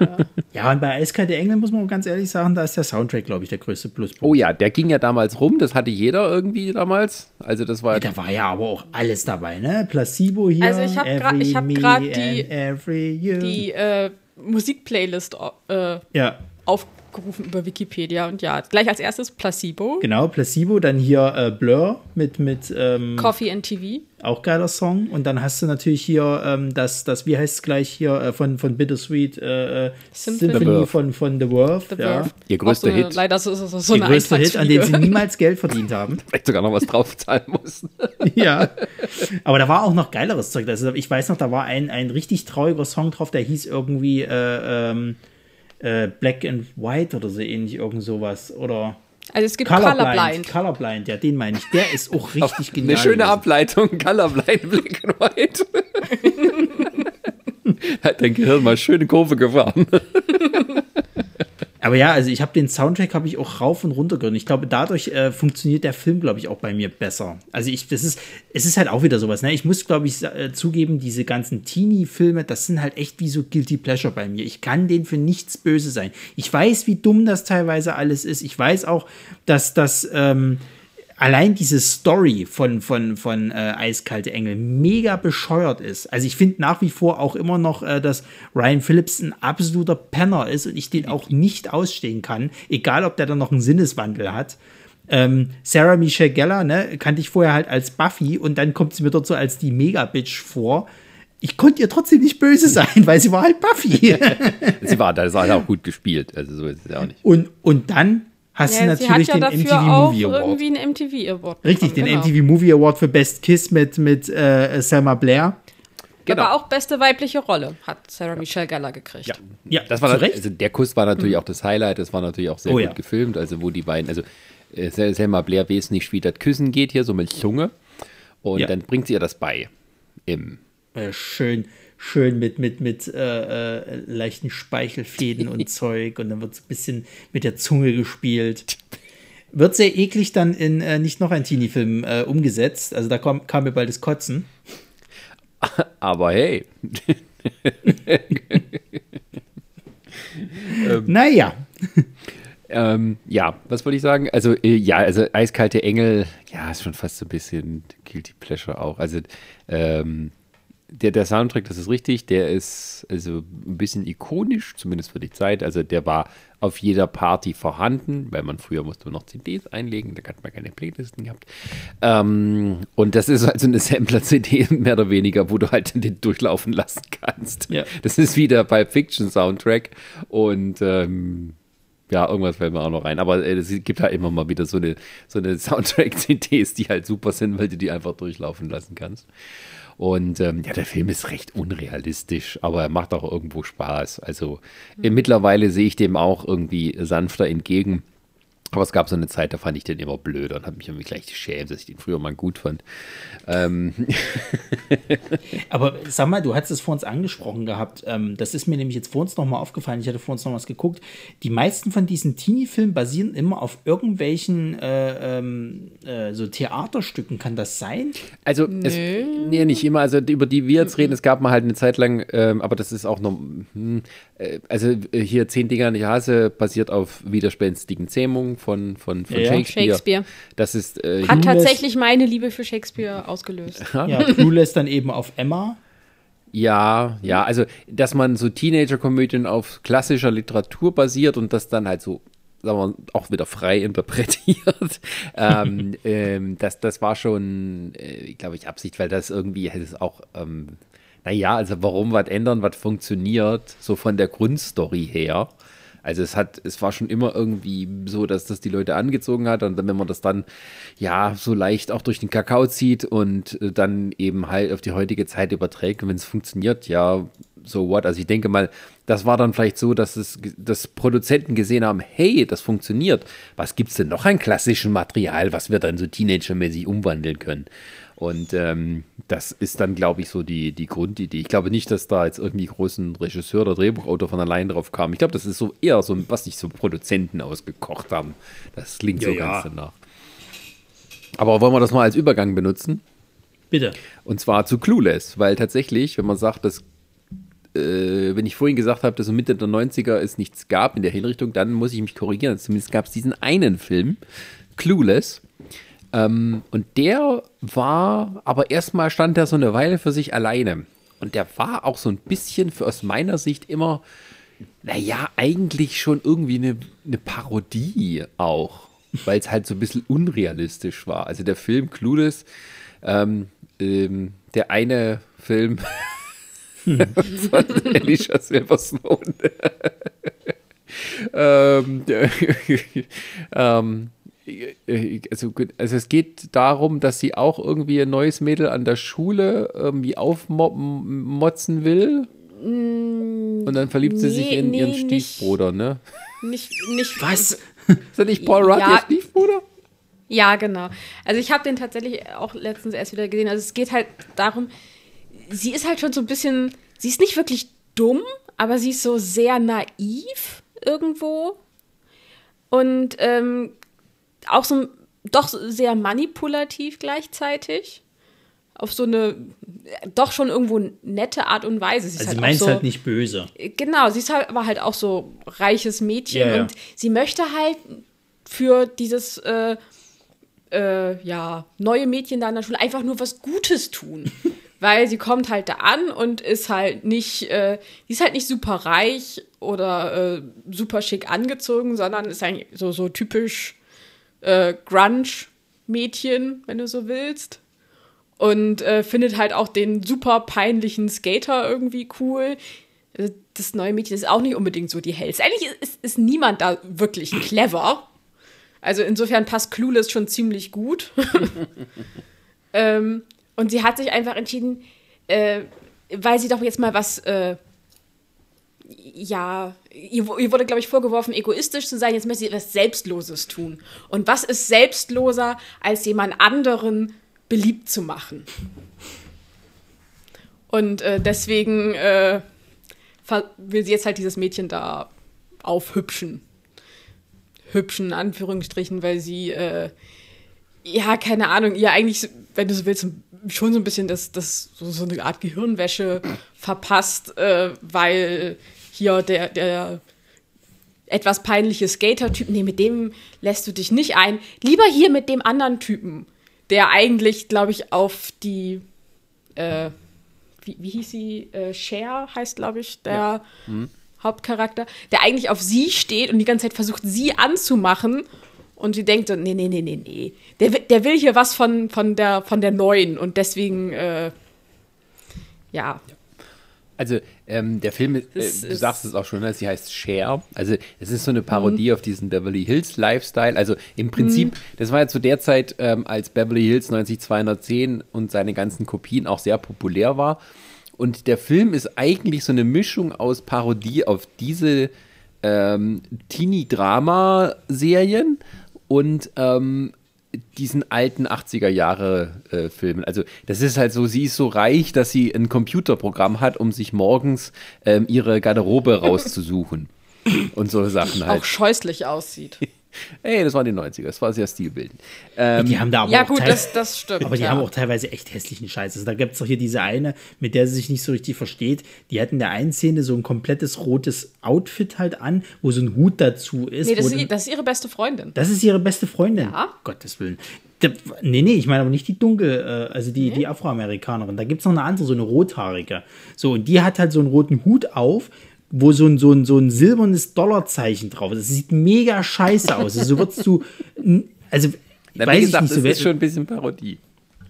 ja. ja, und bei Eiskalte Engel muss man ganz ehrlich sagen, da ist der Soundtrack, glaube ich, der größte Pluspunkt. Oh ja, der ging ja damals rum, das hatte jeder irgendwie damals. Also das war. Ja, da war ja aber auch alles dabei, ne? Placebo hier. Also ich habe gerade hab die, die äh, Musikplaylist äh, ja. auf aufgerufen über Wikipedia und ja, gleich als erstes Placebo. Genau, Placebo, dann hier äh, Blur mit, mit ähm, Coffee and TV. Auch geiler Song. Und dann hast du natürlich hier ähm, das, das, wie heißt es gleich hier, äh, von, von Bittersweet äh, äh Symphony, Symphony von, von The Worth. The ja. Ihr größter so eine, Hit. Leider ist es so, so Ihr größter Hit, an dem sie niemals Geld verdient haben. Vielleicht sogar noch was draufzahlen mussten. ja. Aber da war auch noch geileres Zeug. Also ich weiß noch, da war ein, ein richtig trauriger Song drauf, der hieß irgendwie äh, ähm, äh, Black and White oder so ähnlich, irgend sowas. Oder. Also es gibt Colorblind. Colorblind, Colorblind ja, den meine ich. Der ist auch richtig genial. Eine schöne Ableitung, Colorblind, Black and White. Hat dein Gehirn mal schöne Kurve gefahren. Aber ja, also ich habe den Soundtrack habe ich auch rauf und runter gehört. Ich glaube, dadurch äh, funktioniert der Film, glaube ich, auch bei mir besser. Also ich, das ist, es ist halt auch wieder sowas. Ne? Ich muss, glaube ich, äh, zugeben, diese ganzen Teenie-Filme, das sind halt echt wie so guilty pleasure bei mir. Ich kann denen für nichts böse sein. Ich weiß, wie dumm das teilweise alles ist. Ich weiß auch, dass das ähm, allein diese Story von, von, von äh, Eiskalte Engel mega bescheuert ist. Also ich finde nach wie vor auch immer noch, äh, dass Ryan Phillips ein absoluter Penner ist und ich den auch nicht ausstehen kann, egal ob der dann noch einen Sinneswandel hat. Ähm, Sarah Michelle Geller, ne, kannte ich vorher halt als Buffy und dann kommt sie mir dort so als die Mega-Bitch vor. Ich konnte ihr trotzdem nicht böse sein, weil sie war halt Buffy. sie war, das hat auch gut gespielt, also so ist es ja auch nicht. Und, und dann hast ja, du natürlich ja den MTV Movie Award. irgendwie einen MTV Award. Richtig, den genau. MTV Movie Award für Best Kiss mit, mit äh, Selma Blair. Genau. Aber auch beste weibliche Rolle hat Sarah Michelle Gellar gekriegt. Ja, ja das war natürlich, also der Kuss war natürlich mhm. auch das Highlight, das war natürlich auch sehr oh, gut ja. gefilmt, also wo die beiden, also äh, Selma Blair weiß nicht, wie das Küssen geht hier, so mit Zunge. Und ja. dann bringt sie ihr das bei. Im äh, schön, schön mit, mit, mit äh, äh, leichten Speichelfäden und Zeug und dann wird es ein bisschen mit der Zunge gespielt. Wird sehr eklig dann in äh, nicht noch ein Teenie-Film äh, umgesetzt. Also da kam, kam mir bald das Kotzen. Aber hey. ähm, naja. Ähm, ja, was wollte ich sagen? Also, äh, ja, also eiskalte Engel, ja, ist schon fast so ein bisschen Guilty Pleasure auch. Also, ähm, der, der Soundtrack, das ist richtig, der ist also ein bisschen ikonisch, zumindest für die Zeit. Also der war auf jeder Party vorhanden, weil man früher musste noch CDs einlegen, da hat man keine Playlisten gehabt. Ähm, und das ist also eine Sampler-CD mehr oder weniger, wo du halt den durchlaufen lassen kannst. Ja. Das ist wieder bei Fiction-Soundtrack und ähm, ja, irgendwas fällt mir auch noch rein. Aber äh, es gibt halt immer mal wieder so eine, so eine Soundtrack-CDs, die halt super sind, weil du die einfach durchlaufen lassen kannst. Und ähm, ja, der Film ist recht unrealistisch, aber er macht auch irgendwo Spaß. Also mhm. mittlerweile sehe ich dem auch irgendwie sanfter entgegen. Aber es gab so eine Zeit, da fand ich den immer blöder und habe mich irgendwie gleich geschämt, dass ich den früher mal gut fand. Ähm. Aber sag mal, du hast es vor uns angesprochen gehabt. Ähm, das ist mir nämlich jetzt vor uns nochmal aufgefallen. Ich hatte vor uns noch was geguckt. Die meisten von diesen Teenie-Filmen basieren immer auf irgendwelchen äh, ähm, äh, so Theaterstücken. Kann das sein? Also, nee. Es, nee, nicht immer. Also, über die wir jetzt reden, es gab mal halt eine Zeit lang, ähm, aber das ist auch noch. Hm, also, äh, hier Zehn Dinger in die Hase basiert auf widerspenstigen Zähmungen von, von, von ja. Shakespeare. Shakespeare. Das ist, äh, Hat tatsächlich meine Liebe für Shakespeare ausgelöst. Ja, Clueless dann eben auf Emma. Ja, ja, also dass man so Teenager-Komödien auf klassischer Literatur basiert und das dann halt so, sagen wir, auch wieder frei interpretiert. ähm, ähm, das, das war schon, äh, glaube ich, Absicht, weil das irgendwie hätte es auch, ähm, naja, also warum was ändern, was funktioniert, so von der Grundstory her. Also es hat, es war schon immer irgendwie so, dass das die Leute angezogen hat und wenn man das dann ja so leicht auch durch den Kakao zieht und äh, dann eben halt auf die heutige Zeit überträgt und wenn es funktioniert, ja, so what. Also ich denke mal, das war dann vielleicht so, dass es, dass Produzenten gesehen haben, hey, das funktioniert. Was gibt es denn noch an klassischem Material, was wir dann so teenagermäßig umwandeln können? Und ähm, das ist dann, glaube ich, so die, die Grundidee. Ich glaube nicht, dass da jetzt irgendwie großen Regisseur oder Drehbuchautor von allein drauf kam. Ich glaube, das ist so eher so, was sich so Produzenten ausgekocht haben. Das klingt ja, so ja. ganz danach. Aber wollen wir das mal als Übergang benutzen? Bitte. Und zwar zu Clueless, weil tatsächlich, wenn man sagt, dass äh, wenn ich vorhin gesagt habe, dass so Mitte der 90er es nichts gab in der Hinrichtung, dann muss ich mich korrigieren. Zumindest gab es diesen einen Film, Clueless, ähm, und der war, aber erstmal stand er so eine Weile für sich alleine. Und der war auch so ein bisschen für, aus meiner Sicht immer, naja, eigentlich schon irgendwie eine, eine Parodie auch, weil es halt so ein bisschen unrealistisch war. Also der Film Clueless, ähm, ähm, der eine Film hm. von Alicia Silverstone. ähm, ähm, äh, also, also es geht darum, dass sie auch irgendwie ein neues Mädel an der Schule irgendwie aufmotzen will. Mm, Und dann verliebt nee, sie sich in nee, ihren Stiefbruder, nicht, ne? Nicht, nicht. Was? Ist das nicht Paul Rudd, ja, ihr Stiefbruder? Ja, genau. Also ich habe den tatsächlich auch letztens erst wieder gesehen. Also es geht halt darum, sie ist halt schon so ein bisschen, sie ist nicht wirklich dumm, aber sie ist so sehr naiv irgendwo. Und ähm, auch so doch sehr manipulativ gleichzeitig. Auf so eine doch schon irgendwo nette Art und Weise. Sie also halt meinst so, halt nicht böse. Genau, sie ist halt, aber halt auch so reiches Mädchen yeah, und sie möchte halt für dieses äh, äh, ja, neue Mädchen da in der Schule einfach nur was Gutes tun. Weil sie kommt halt da an und ist halt nicht, äh, die ist halt nicht super reich oder äh, super schick angezogen, sondern ist eigentlich so, so typisch äh, Grunge-Mädchen, wenn du so willst. Und äh, findet halt auch den super peinlichen Skater irgendwie cool. Äh, das neue Mädchen ist auch nicht unbedingt so die hellste. Eigentlich ist, ist niemand da wirklich clever. Also insofern passt Clueless schon ziemlich gut. ähm, und sie hat sich einfach entschieden, äh, weil sie doch jetzt mal was äh, ja, ihr, ihr wurde, glaube ich, vorgeworfen, egoistisch zu sein. Jetzt möchte sie etwas Selbstloses tun. Und was ist selbstloser, als jemand anderen beliebt zu machen? Und äh, deswegen äh, will sie jetzt halt dieses Mädchen da aufhübschen. Hübschen, Anführungsstrichen, weil sie, äh, ja, keine Ahnung, ihr eigentlich, wenn du so willst, schon so ein bisschen das, das so, so eine Art Gehirnwäsche verpasst, äh, weil hier der, der etwas peinliche Skater-Typ, nee, mit dem lässt du dich nicht ein. Lieber hier mit dem anderen Typen, der eigentlich, glaube ich, auf die, äh, wie, wie hieß sie? Äh, Cher heißt, glaube ich, der ja. mhm. Hauptcharakter, der eigentlich auf sie steht und die ganze Zeit versucht, sie anzumachen. Und sie denkt, nee, nee, nee, nee, nee. Der, der will hier was von, von, der, von der Neuen und deswegen, äh, ja. Also ähm, der Film, äh, du sagst es auch schon, ne? sie heißt Share. Also es ist so eine Parodie mhm. auf diesen Beverly Hills Lifestyle. Also im Prinzip, mhm. das war ja zu der Zeit, ähm, als Beverly Hills 90210 und seine ganzen Kopien auch sehr populär war. Und der Film ist eigentlich so eine Mischung aus Parodie auf diese ähm, Teenie-Drama-Serien und ähm, diesen alten 80er Jahre äh, Filmen. Also das ist halt so, sie ist so reich, dass sie ein Computerprogramm hat, um sich morgens ähm, ihre Garderobe rauszusuchen. und so Sachen halt. Auch scheußlich aussieht. Ey, das waren die 90er, das war sehr stilbildend. Ähm, die haben da aber ja, auch gut, das, das stimmt. aber die ja. haben auch teilweise echt hässlichen Scheiß. Also da gibt es doch hier diese eine, mit der sie sich nicht so richtig versteht. Die hat in der einen Szene so ein komplettes rotes Outfit halt an, wo so ein Hut dazu ist. Nee, das ist, das ist ihre beste Freundin. Das ist ihre beste Freundin. Ja. Gottes Willen. Da- Nee, nee, ich meine aber nicht die dunkel, äh, also die, die Afroamerikanerin. Da gibt es noch eine andere, so eine rothaarige. So, und die hat halt so einen roten Hut auf, wo so ein, so ein, so ein silbernes Dollarzeichen drauf ist. Das sieht mega scheiße aus. Also, so würdest du. Also, Na, weiß wie ich gesagt, nicht das so. ist schon ein bisschen Parodie.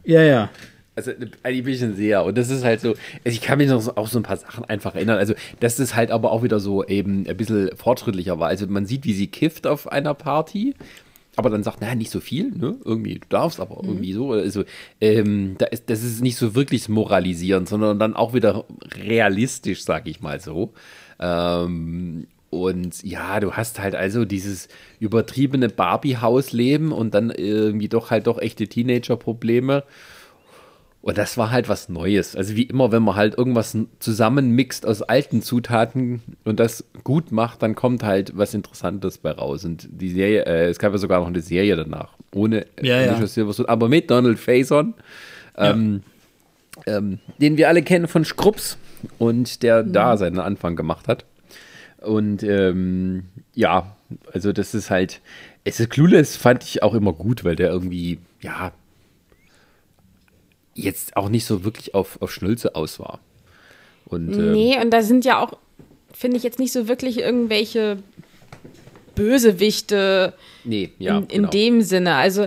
ja, ja. Also ein bisschen sehr. Und das ist halt so, also ich kann mich noch so, auch so ein paar Sachen einfach erinnern. Also, dass das halt aber auch wieder so eben ein bisschen fortschrittlicher war. Also man sieht, wie sie kifft auf einer Party. Aber dann sagt, naja, nicht so viel, ne? Irgendwie, du darfst, aber irgendwie so. Also, ähm, da ist, das ist nicht so wirklich moralisierend, sondern dann auch wieder realistisch, sag ich mal so. Ähm, und ja, du hast halt also dieses übertriebene Barbie-Hausleben und dann irgendwie doch halt doch echte Teenager-Probleme. Und das war halt was Neues. Also wie immer, wenn man halt irgendwas zusammenmixt aus alten Zutaten und das gut macht, dann kommt halt was Interessantes bei raus. Und die Serie, äh, es gab ja sogar noch eine Serie danach, ohne Ja, ja. Silverstone, aber mit Donald Faison, ähm, ähm, den wir alle kennen von Scrubs und der da seinen Anfang gemacht hat. Und ähm, ja, also das ist halt, es ist Clueless fand ich auch immer gut, weil der irgendwie, ja, jetzt auch nicht so wirklich auf, auf Schnulze aus war. Und ähm, Nee, und da sind ja auch, finde ich jetzt nicht so wirklich irgendwelche Bösewichte nee, ja, in, in genau. dem Sinne. Also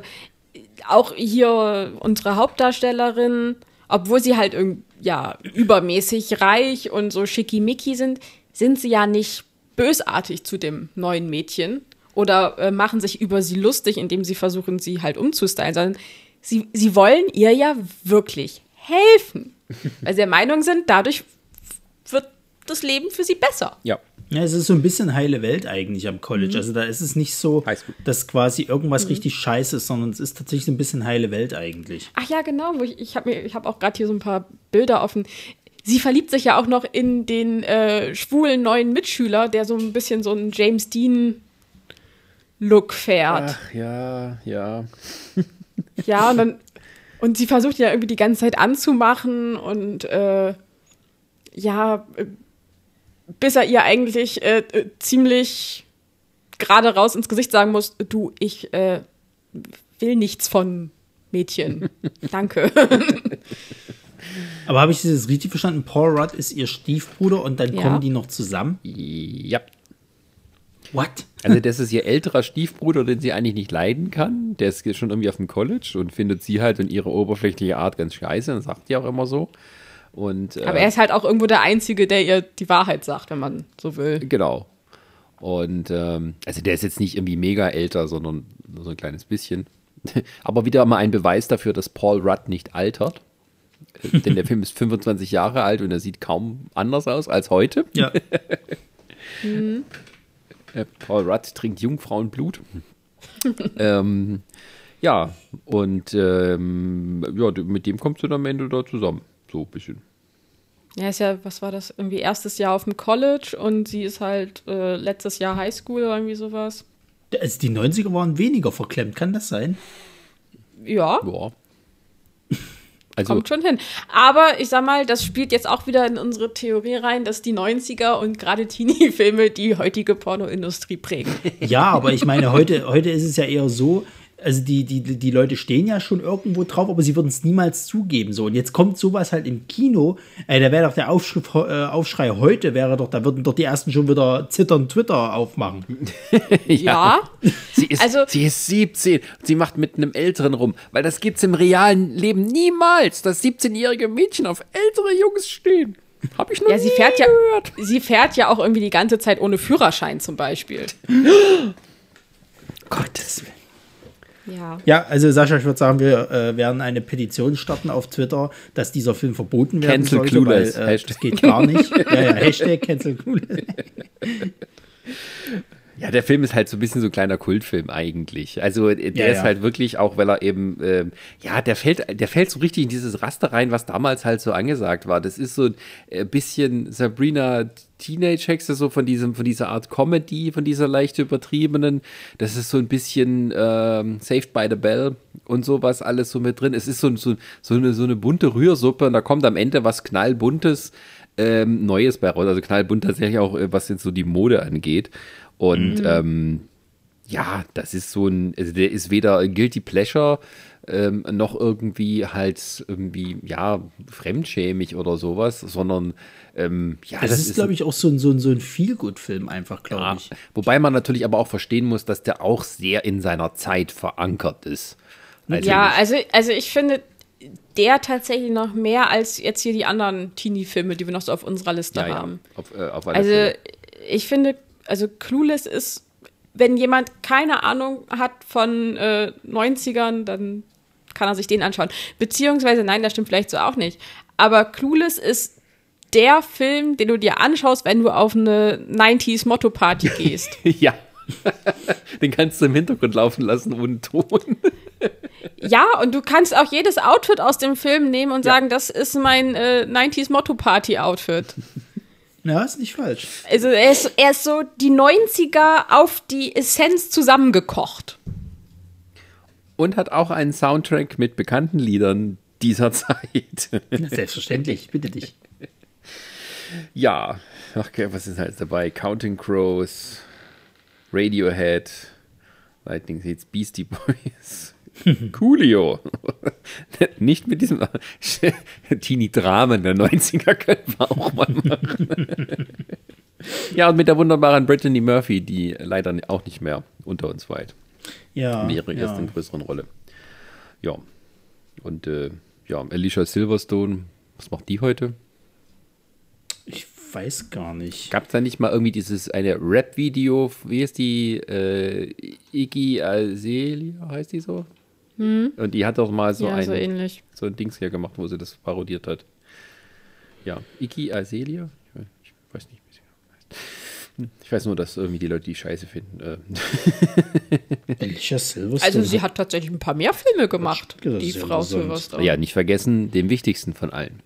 auch hier unsere Hauptdarstellerin, obwohl sie halt irgend, ja übermäßig reich und so schickimicki sind, sind sie ja nicht bösartig zu dem neuen Mädchen oder äh, machen sich über sie lustig, indem sie versuchen, sie halt umzustylen, sondern sie, sie wollen ihr ja wirklich helfen. Weil sie der Meinung sind, dadurch wird das Leben für sie besser. Ja, Ja, es ist so ein bisschen heile Welt eigentlich am College. Also da ist es nicht so, dass quasi irgendwas richtig scheiße ist, sondern es ist tatsächlich so ein bisschen heile Welt eigentlich. Ach ja, genau. Wo ich ich habe ich hab auch gerade hier so ein paar Bilder offen. Sie verliebt sich ja auch noch in den äh, schwulen neuen Mitschüler, der so ein bisschen so einen James Dean Look fährt. Ach ja, ja. Ja, und dann und sie versucht ja irgendwie die ganze Zeit anzumachen und äh, ja, äh, bis er ihr eigentlich äh, äh, ziemlich gerade raus ins Gesicht sagen muss, du, ich äh, will nichts von Mädchen. Danke. Aber habe ich das richtig verstanden? Paul Rudd ist ihr Stiefbruder und dann Ja. kommen die noch zusammen? Ja. What? Also das ist ihr älterer Stiefbruder, den sie eigentlich nicht leiden kann. Der ist schon irgendwie auf dem College und findet sie halt in ihrer oberflächliche Art ganz scheiße. Das sagt sie auch immer so. Und, äh, Aber er ist halt auch irgendwo der Einzige, der ihr die Wahrheit sagt, wenn man so will. Genau. Und ähm, also der ist jetzt nicht irgendwie mega älter, sondern nur so ein kleines bisschen. Aber wieder mal ein Beweis dafür, dass Paul Rudd nicht altert. Äh, Denn der Film ist 25 Jahre alt und er sieht kaum anders aus als heute. Ja. Äh, Paul Rudd trinkt Jungfrauenblut. ähm, ja, und ähm, ja, mit dem kommst du dann am Ende da zusammen. So ein bisschen. Er ist ja, was war das, irgendwie erstes Jahr auf dem College und sie ist halt äh, letztes Jahr Highschool oder irgendwie sowas. Also die 90er waren weniger verklemmt, kann das sein? Ja, Ja. Also, kommt schon hin. Aber ich sag mal, das spielt jetzt auch wieder in unsere Theorie rein, dass die 90er und gerade Teenie-Filme die heutige Pornoindustrie prägen. Ja, aber ich meine, heute, heute ist es ja eher so, also die, die, die Leute stehen ja schon irgendwo drauf, aber sie würden es niemals zugeben. So, und jetzt kommt sowas halt im Kino, äh, da wäre doch der Aufschrift, äh, Aufschrei heute, wäre doch, da würden doch die ersten schon wieder zittern Twitter aufmachen. ja. Sie ist, Also- sie ist 17. Sie macht mit einem Älteren rum. Weil das gibt's im realen Leben niemals, dass 17-jährige Mädchen auf ältere Jungs stehen. Hab ich noch Ja, sie nie fährt ja, gehört. sie fährt ja auch irgendwie die ganze Zeit ohne Führerschein zum Beispiel. Gottes Willen. Ja. Ja, also Sascha, ich würde sagen, wir äh, werden eine Petition starten auf Twitter, dass dieser Film verboten werden Cancel sollte, Clueless, weil äh, Hashtag. das geht gar nicht. ja, ja, Hashtag Cancel Clueless. Ja, der Film ist halt so ein bisschen so ein kleiner Kultfilm eigentlich. Also der Ja, ist ja. halt wirklich auch, weil er eben, ähm, ja, der fällt, der fällt so richtig in dieses Raster rein, was damals halt so angesagt war. Das ist so ein äh, bisschen Sabrina Teenage Hexe, so von diesem, von dieser Art Comedy, von dieser leicht übertriebenen. Das ist so ein bisschen ähm, Saved by the Bell und sowas alles so mit drin. Es ist so, so, so, eine, so eine bunte Rührsuppe und da kommt am Ende was knallbuntes. Ähm, Neues bei raus, also knallbunt tatsächlich auch, äh, was jetzt so die Mode angeht. Und ähm, ja, das ist so ein, also der ist weder Guilty Pleasure ähm, noch irgendwie halt irgendwie, ja, fremdschämig oder sowas, sondern ähm, ja, Das, ist, glaube ich, auch so ein, so ein, so ein Feel-Good-Film einfach, glaube ja, ich. Wobei man natürlich aber auch verstehen muss, dass der auch sehr in seiner Zeit verankert ist. Also ja, also, also ich finde der tatsächlich noch mehr als jetzt hier die anderen Teenie-Filme, die wir noch so auf unserer Liste ja, ja, haben. auf, äh, auf Also Fälle. ich finde, also Clueless ist, wenn jemand keine Ahnung hat von äh, 90ern, dann kann er sich den anschauen. Beziehungsweise, nein, das stimmt vielleicht so auch nicht. Aber Clueless ist der Film, den du dir anschaust, wenn du auf eine 90s Motto-Party gehst. ja. Den kannst du im Hintergrund laufen lassen ohne Ton. ja, und du kannst auch jedes Outfit aus dem Film nehmen und sagen, das ist mein äh, 90s Motto-Party-Outfit. Ja, ist nicht falsch. Also er ist, er ist so die 90er auf die Essenz zusammengekocht. Und hat auch einen Soundtrack mit bekannten Liedern dieser Zeit. Selbstverständlich, bitte dich. ja, okay, was ist halt dabei? Counting Crows, Radiohead, Lightning Seeds, Beastie Boys, Coolio. Nicht mit diesem Teenie-Dramen der 90er können wir auch mal machen. ja, und mit der wunderbaren Brittany Murphy, die leider auch nicht mehr unter uns weit. Ja, in ihrer ja. ersten größeren Rolle. Ja. Und äh, ja, Alicia Silverstone, was macht die heute? Ich weiß gar nicht. Gab es da nicht mal irgendwie dieses eine Rap-Video, wie ist die? Äh, Iggy Azalea heißt die so? Und die hat doch mal so, ja, ein, so ähnlich. so ein Dings hier gemacht, wo sie das parodiert hat. Ja, Iggy Azalea? Ich weiß- Ich weiß nicht, wie sie heißt. Hm, Ich weiß nur, dass irgendwie die Leute die scheiße finden. Äh, Alicia Silverstone. Also sie hat tatsächlich ein paar mehr Filme gemacht, die Frau. Silverstone. ja, nicht vergessen, den wichtigsten von allen.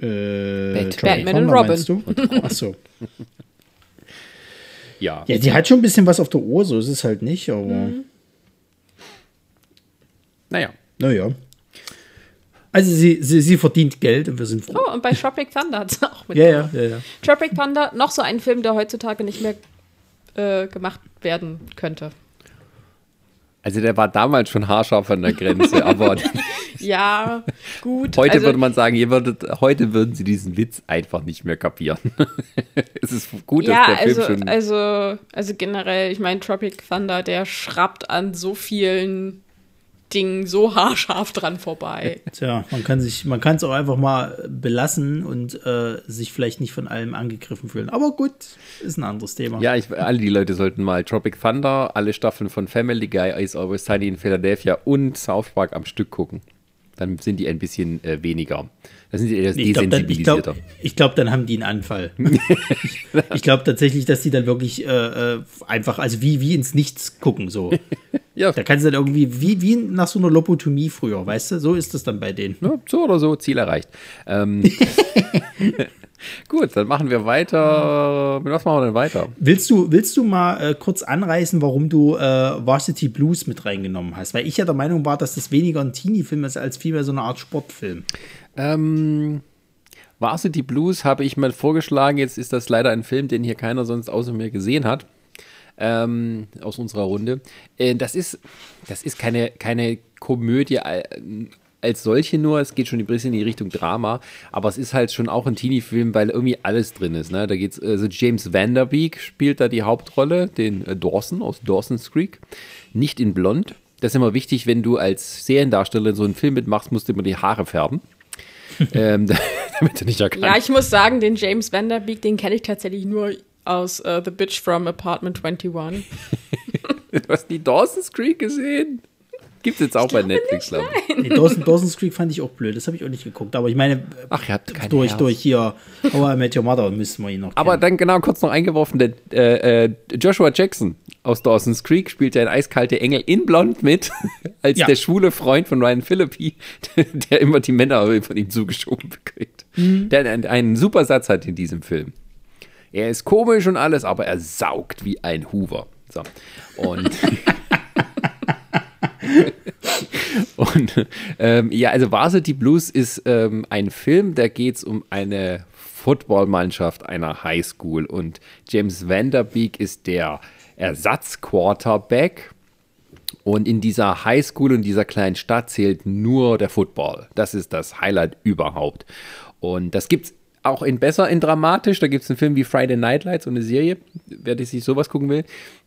äh, Bat- Jodie Batman und Robin. meinst du? Achso. Ja, Ja, die hat schon ein bisschen was auf der Ohr, so ist es halt nicht, aber Mhm. Naja. naja. Also sie, sie, sie verdient Geld und wir sind froh. Oh, und bei Tropic Thunder hat sie auch mit. Ja, ja, ja, ja. Tropic Thunder, noch so ein Film, der heutzutage nicht mehr äh, gemacht werden könnte. Also der war damals schon haarscharf an der Grenze, aber Ja, gut. heute also, würde man sagen, ihr würdet, heute würden sie diesen Witz einfach nicht mehr kapieren. es ist gut, ja, dass der Film also, schon. also, also generell, ich meine, Tropic Thunder, der schrappt an so vielen Dingen so haarscharf dran vorbei. Tja, man kann sich, man kann es auch einfach mal belassen und äh, sich vielleicht nicht von allem angegriffen fühlen. Aber gut, ist ein anderes Thema. ja, ich, alle die Leute sollten mal Tropic Thunder, alle Staffeln von Family Guy, Is Always Sunny in Philadelphia und South Park am Stück gucken. Dann sind die ein bisschen äh, weniger. Da sind sie eher Ich glaube, dann, ich desensibilisierter. glaub, ich glaub, dann haben die einen Anfall. ich ich glaube tatsächlich, dass die dann wirklich äh, äh, einfach, also wie, wie ins Nichts gucken, so. ja, Da kannst du dann irgendwie, wie, wie nach so einer Lobotomie früher, weißt du? So ist das dann bei denen. Ja, so oder so, Ziel erreicht. Ähm, gut, dann machen wir weiter. Mit was machen wir denn weiter? Willst du, willst du mal äh, kurz anreißen, warum du äh, Varsity Blues mit reingenommen hast? Weil ich ja der Meinung war, dass das weniger ein Teenie-Film ist, als vielmehr so eine Art Sportfilm. Ähm, Varsity Blues habe ich mal vorgeschlagen. Jetzt ist das leider ein Film, den hier keiner sonst außer mir gesehen hat. Ähm, aus unserer Runde. Äh, das ist, das ist keine, keine Komödie al- als solche nur. Es geht schon ein bisschen in die Richtung Drama. Aber es ist halt schon auch ein Teenie-Film, weil irgendwie alles drin ist. Ne? Da geht's, also James Vanderbeek spielt da die Hauptrolle, den äh, Dawson aus Dawson's Creek. Nicht in Blond. Das ist immer wichtig, wenn du als Seriendarsteller so einen Film mitmachst, musst du immer die Haare färben. ähm, damit du nicht erkannt Ja, ich muss sagen, den James Vanderbeek, den kenne ich tatsächlich nur aus äh, The Bitch from Apartment 21. Du hast die Dawson's Creek gesehen? Gibt es jetzt auch bei Netflix, glaube ich. Nee, Dawson, Dawson's Creek fand ich auch blöd, das habe ich auch nicht geguckt. Aber ich meine, Ach, ihr habt kein durch, Herz. durch hier How I Met Your Mother müssen wir ihn noch Aber kennen. dann genau kurz noch eingeworfen, der, äh, äh, Joshua Jackson aus Dawson's Creek spielt ja ein eiskalte Engel in Blond mit, als Ja. der schwule Freund von Ryan Philippi, der immer die Männer von ihm zugeschoben kriegt. Der einen, einen super Satz hat in diesem Film. Er ist komisch und alles, aber er saugt wie ein Hoover. So. Und Und ähm, ja, also Varsity Blues ist ähm, ein Film, da geht es um eine Footballmannschaft einer Highschool und James Vanderbeek ist der Ersatzquarterback und in dieser Highschool und dieser kleinen Stadt zählt nur der Football. Das ist das Highlight überhaupt. Und das gibt's auch in besser, in dramatisch. Da gibt es einen Film wie Friday Night Lights und eine Serie, wer sich sowas gucken will.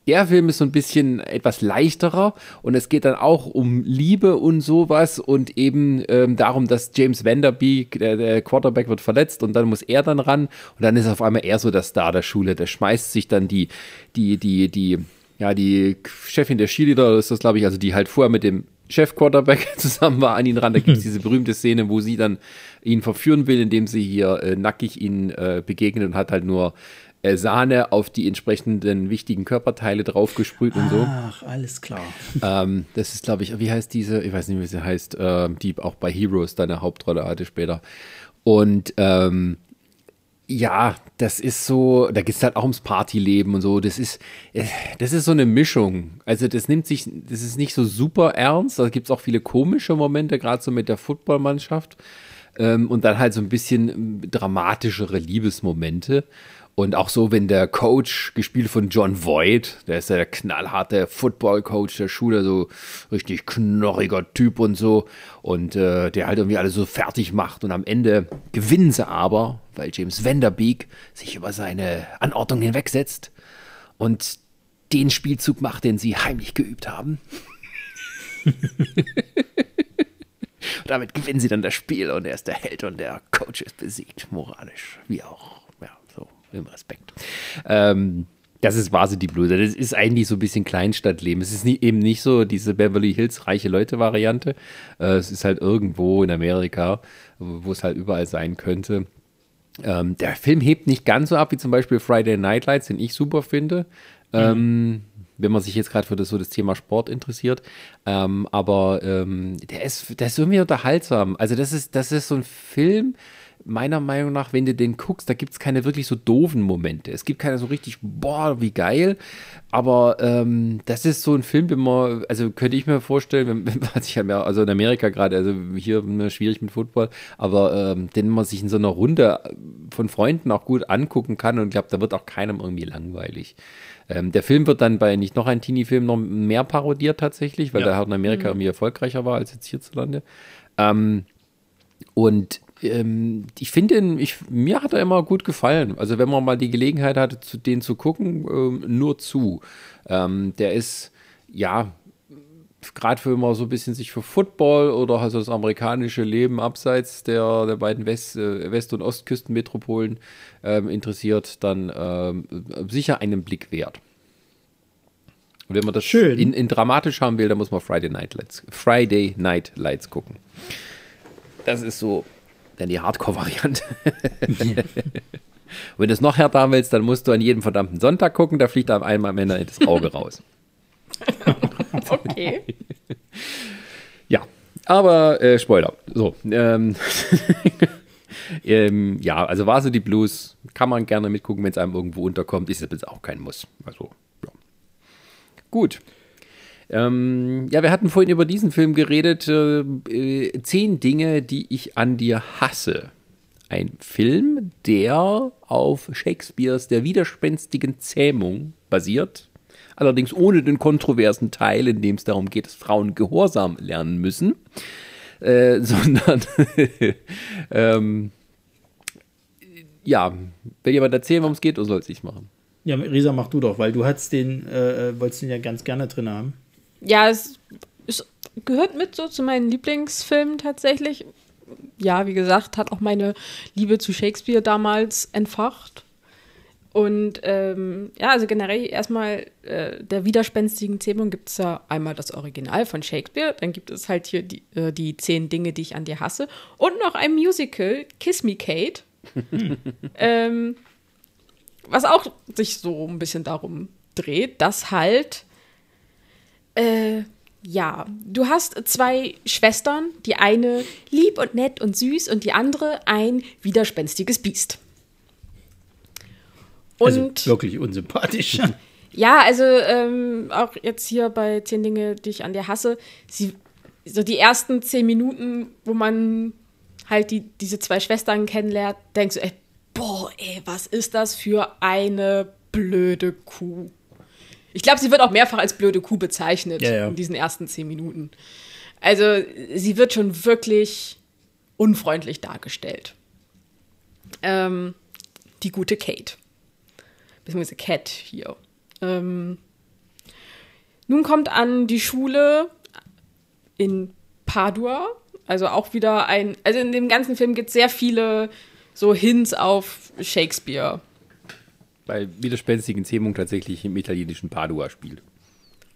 Der Film ist so ein bisschen etwas leichterer und es geht dann auch um Liebe und sowas und eben ähm, darum, dass James Vanderbeek, der, der Quarterback, wird verletzt und dann muss er dann ran und dann ist auf einmal er so der Star der Schule. Der schmeißt sich dann die, die, die, die, ja, die Chefin der Cheerleader, ist das glaube ich, also die halt vorher mit dem Chef-Quarterback zusammen war an ihn ran. Da gibt es diese berühmte Szene, wo sie dann ihn verführen will, indem sie hier äh, nackig ihn äh, begegnet und hat halt nur äh, Sahne auf die entsprechenden wichtigen Körperteile draufgesprüht und so. Ach, alles klar. Ähm, das ist, glaube ich, wie heißt diese, ich weiß nicht, wie sie heißt, ähm, die auch bei Heroes dann eine Hauptrolle hatte später. Und ähm, ja, das ist so, da geht es halt auch ums Partyleben und so. Das ist, äh, das ist so eine Mischung. Also das nimmt sich, das ist nicht so super ernst. Da gibt es auch viele komische Momente, gerade so mit der Footballmannschaft. Ähm, und dann halt so ein bisschen ähm, dramatischere Liebesmomente. Und auch so, wenn der Coach, gespielt von John Voight, der ist ja der knallharte Football-Coach der Schule, so richtig knorriger Typ und so, und äh, der halt irgendwie alles so fertig macht. Und am Ende gewinnen sie aber, weil James Vanderbeek sich über seine Anordnung hinwegsetzt und den Spielzug macht, den sie heimlich geübt haben. Und damit gewinnen sie dann das Spiel und er ist der Held und der Coach ist besiegt, moralisch, wie auch, ja, so, im Respekt. Ähm, das ist Varsity Blues. Das ist eigentlich so ein bisschen Kleinstadtleben. Es ist nie, eben nicht so diese Beverly Hills reiche Leute-Variante. Äh, es ist halt irgendwo in Amerika, wo es halt überall sein könnte. Ähm, der Film hebt nicht ganz so ab wie zum Beispiel Friday Night Lights, den ich super finde. Ähm, wenn man sich jetzt gerade für das, so das Thema Sport interessiert. Ähm, aber ähm, der, ist, der ist irgendwie unterhaltsam. Also, das ist, das ist so ein Film, meiner Meinung nach, wenn du den guckst, da gibt es keine wirklich so doofen Momente. Es gibt keine so richtig, boah, wie geil. Aber ähm, das ist so ein Film, wenn man, also könnte ich mir vorstellen, wenn, wenn man sich ja mehr, also in Amerika gerade, also hier ne, schwierig mit Football, aber ähm, den man sich in so einer Runde von Freunden auch gut angucken kann und ich glaube, da wird auch keinem irgendwie langweilig. Ähm, der Film wird dann bei nicht noch ein Teenie-Film noch mehr parodiert tatsächlich, weil Ja. der halt in Amerika irgendwie erfolgreicher war als jetzt hierzulande. Ähm, und ähm, ich finde ihn, ich, mir hat er immer gut gefallen. Also wenn man mal die Gelegenheit hatte, zu, den zu gucken, ähm, nur zu. Ähm, der ist, ja, gerade wenn man so ein bisschen sich für Football oder also das amerikanische Leben abseits der, der beiden West-, äh, West- und Ostküstenmetropolen ähm, interessiert, dann ähm, sicher einen Blick wert. Und wenn man das Schön. In, in dramatisch haben will, dann muss man Friday Night Lights, Friday Night Lights gucken. Das ist so dann die Hardcore-Variante. Wenn du es noch härter haben willst, dann musst du an jedem verdammten Sonntag gucken, da fliegt einem einmal Ende das Auge raus. Okay. Ja, aber äh, Spoiler. So, ähm, ähm, ja, also Varsity Blues kann man gerne mitgucken, wenn es einem irgendwo unterkommt. Ist jetzt auch kein Muss. Also, ja. Gut. Ähm, ja, wir hatten vorhin über diesen Film geredet. Äh, äh, zehn Dinge, die ich an dir hasse. Ein Film, der auf Shakespeares Der widerspenstigen Zähmung basiert. Allerdings ohne den kontroversen Teil, in dem es darum geht, dass Frauen Gehorsam lernen müssen. Äh, sondern ähm, ja, will jemand erzählen, worum es geht, oder soll es ich machen? Ja, Risa, mach du doch, weil du hattest den, äh, äh, wolltest den ja ganz gerne drin haben. Ja, es, es gehört mit so zu meinen Lieblingsfilmen tatsächlich. Ja, wie gesagt, hat auch meine Liebe zu Shakespeare damals entfacht. Und ähm, ja, also generell erstmal äh, der widerspenstigen Zähmung gibt es ja einmal das Original von Shakespeare, dann gibt es halt hier die, äh, die zehn Dinge, die ich an dir hasse und noch ein Musical, Kiss Me Kate, ähm, was auch sich so ein bisschen darum dreht, dass halt äh, ja, du hast zwei Schwestern, die eine lieb und nett und süß und die andere ein widerspenstiges Biest. Also Und wirklich unsympathisch. ja, also ähm, auch jetzt hier bei zehn Dinge, die ich an dir hasse, sie, so die ersten zehn Minuten, wo man halt die, diese zwei Schwestern kennenlernt, denkst du, ey, boah, ey, was ist das für eine blöde Kuh? Ich glaube, sie wird auch mehrfach als blöde Kuh bezeichnet Ja, ja. in diesen ersten zehn Minuten. Also sie wird schon wirklich unfreundlich dargestellt. Ähm, die gute Kate. Beziehungsweise Cat hier. Ähm, nun kommt an die Schule in Padua. Also auch wieder ein. Also in dem ganzen Film gibt es sehr viele so Hints auf Shakespeare. Bei widerspenstigen Zähmung tatsächlich im italienischen Padua spielt.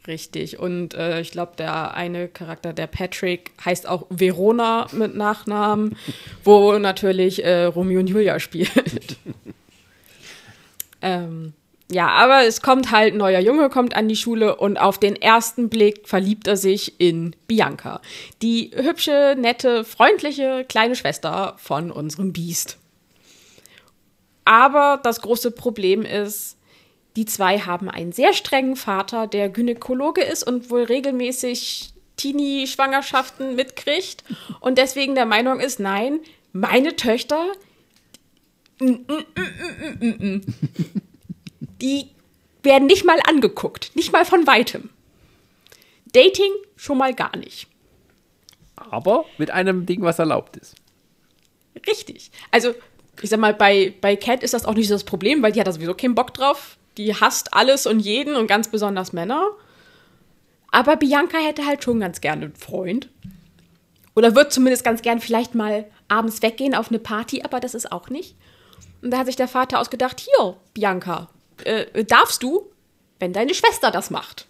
Richtig. Und äh, ich glaube, der eine Charakter, der Patrick, heißt auch Verona mit Nachnamen, wo natürlich äh, Romeo und Julia spielt. ähm, ja, aber es kommt halt ein neuer Junge, kommt an die Schule und auf den ersten Blick verliebt er sich in Bianca, die hübsche, nette, freundliche kleine Schwester von unserem Biest. Aber das große Problem ist, die zwei haben einen sehr strengen Vater, der Gynäkologe ist und wohl regelmäßig Teenie-Schwangerschaften mitkriegt und deswegen der Meinung ist, nein, meine Töchter, mm, mm, mm, die werden nicht mal angeguckt, nicht mal von weitem. Dating schon mal gar nicht. Aber mit einem Ding, was erlaubt ist. Richtig. Also, ich sag mal, bei, bei Cat ist das auch nicht so das Problem, weil die hat da sowieso keinen Bock drauf. Die hasst alles und jeden und ganz besonders Männer. Aber Bianca hätte halt schon ganz gerne einen Freund. Oder wird zumindest ganz gern vielleicht mal abends weggehen auf eine Party, aber das ist auch nicht. Und da hat sich der Vater ausgedacht, hier, Bianca, äh, darfst du, wenn deine Schwester das macht.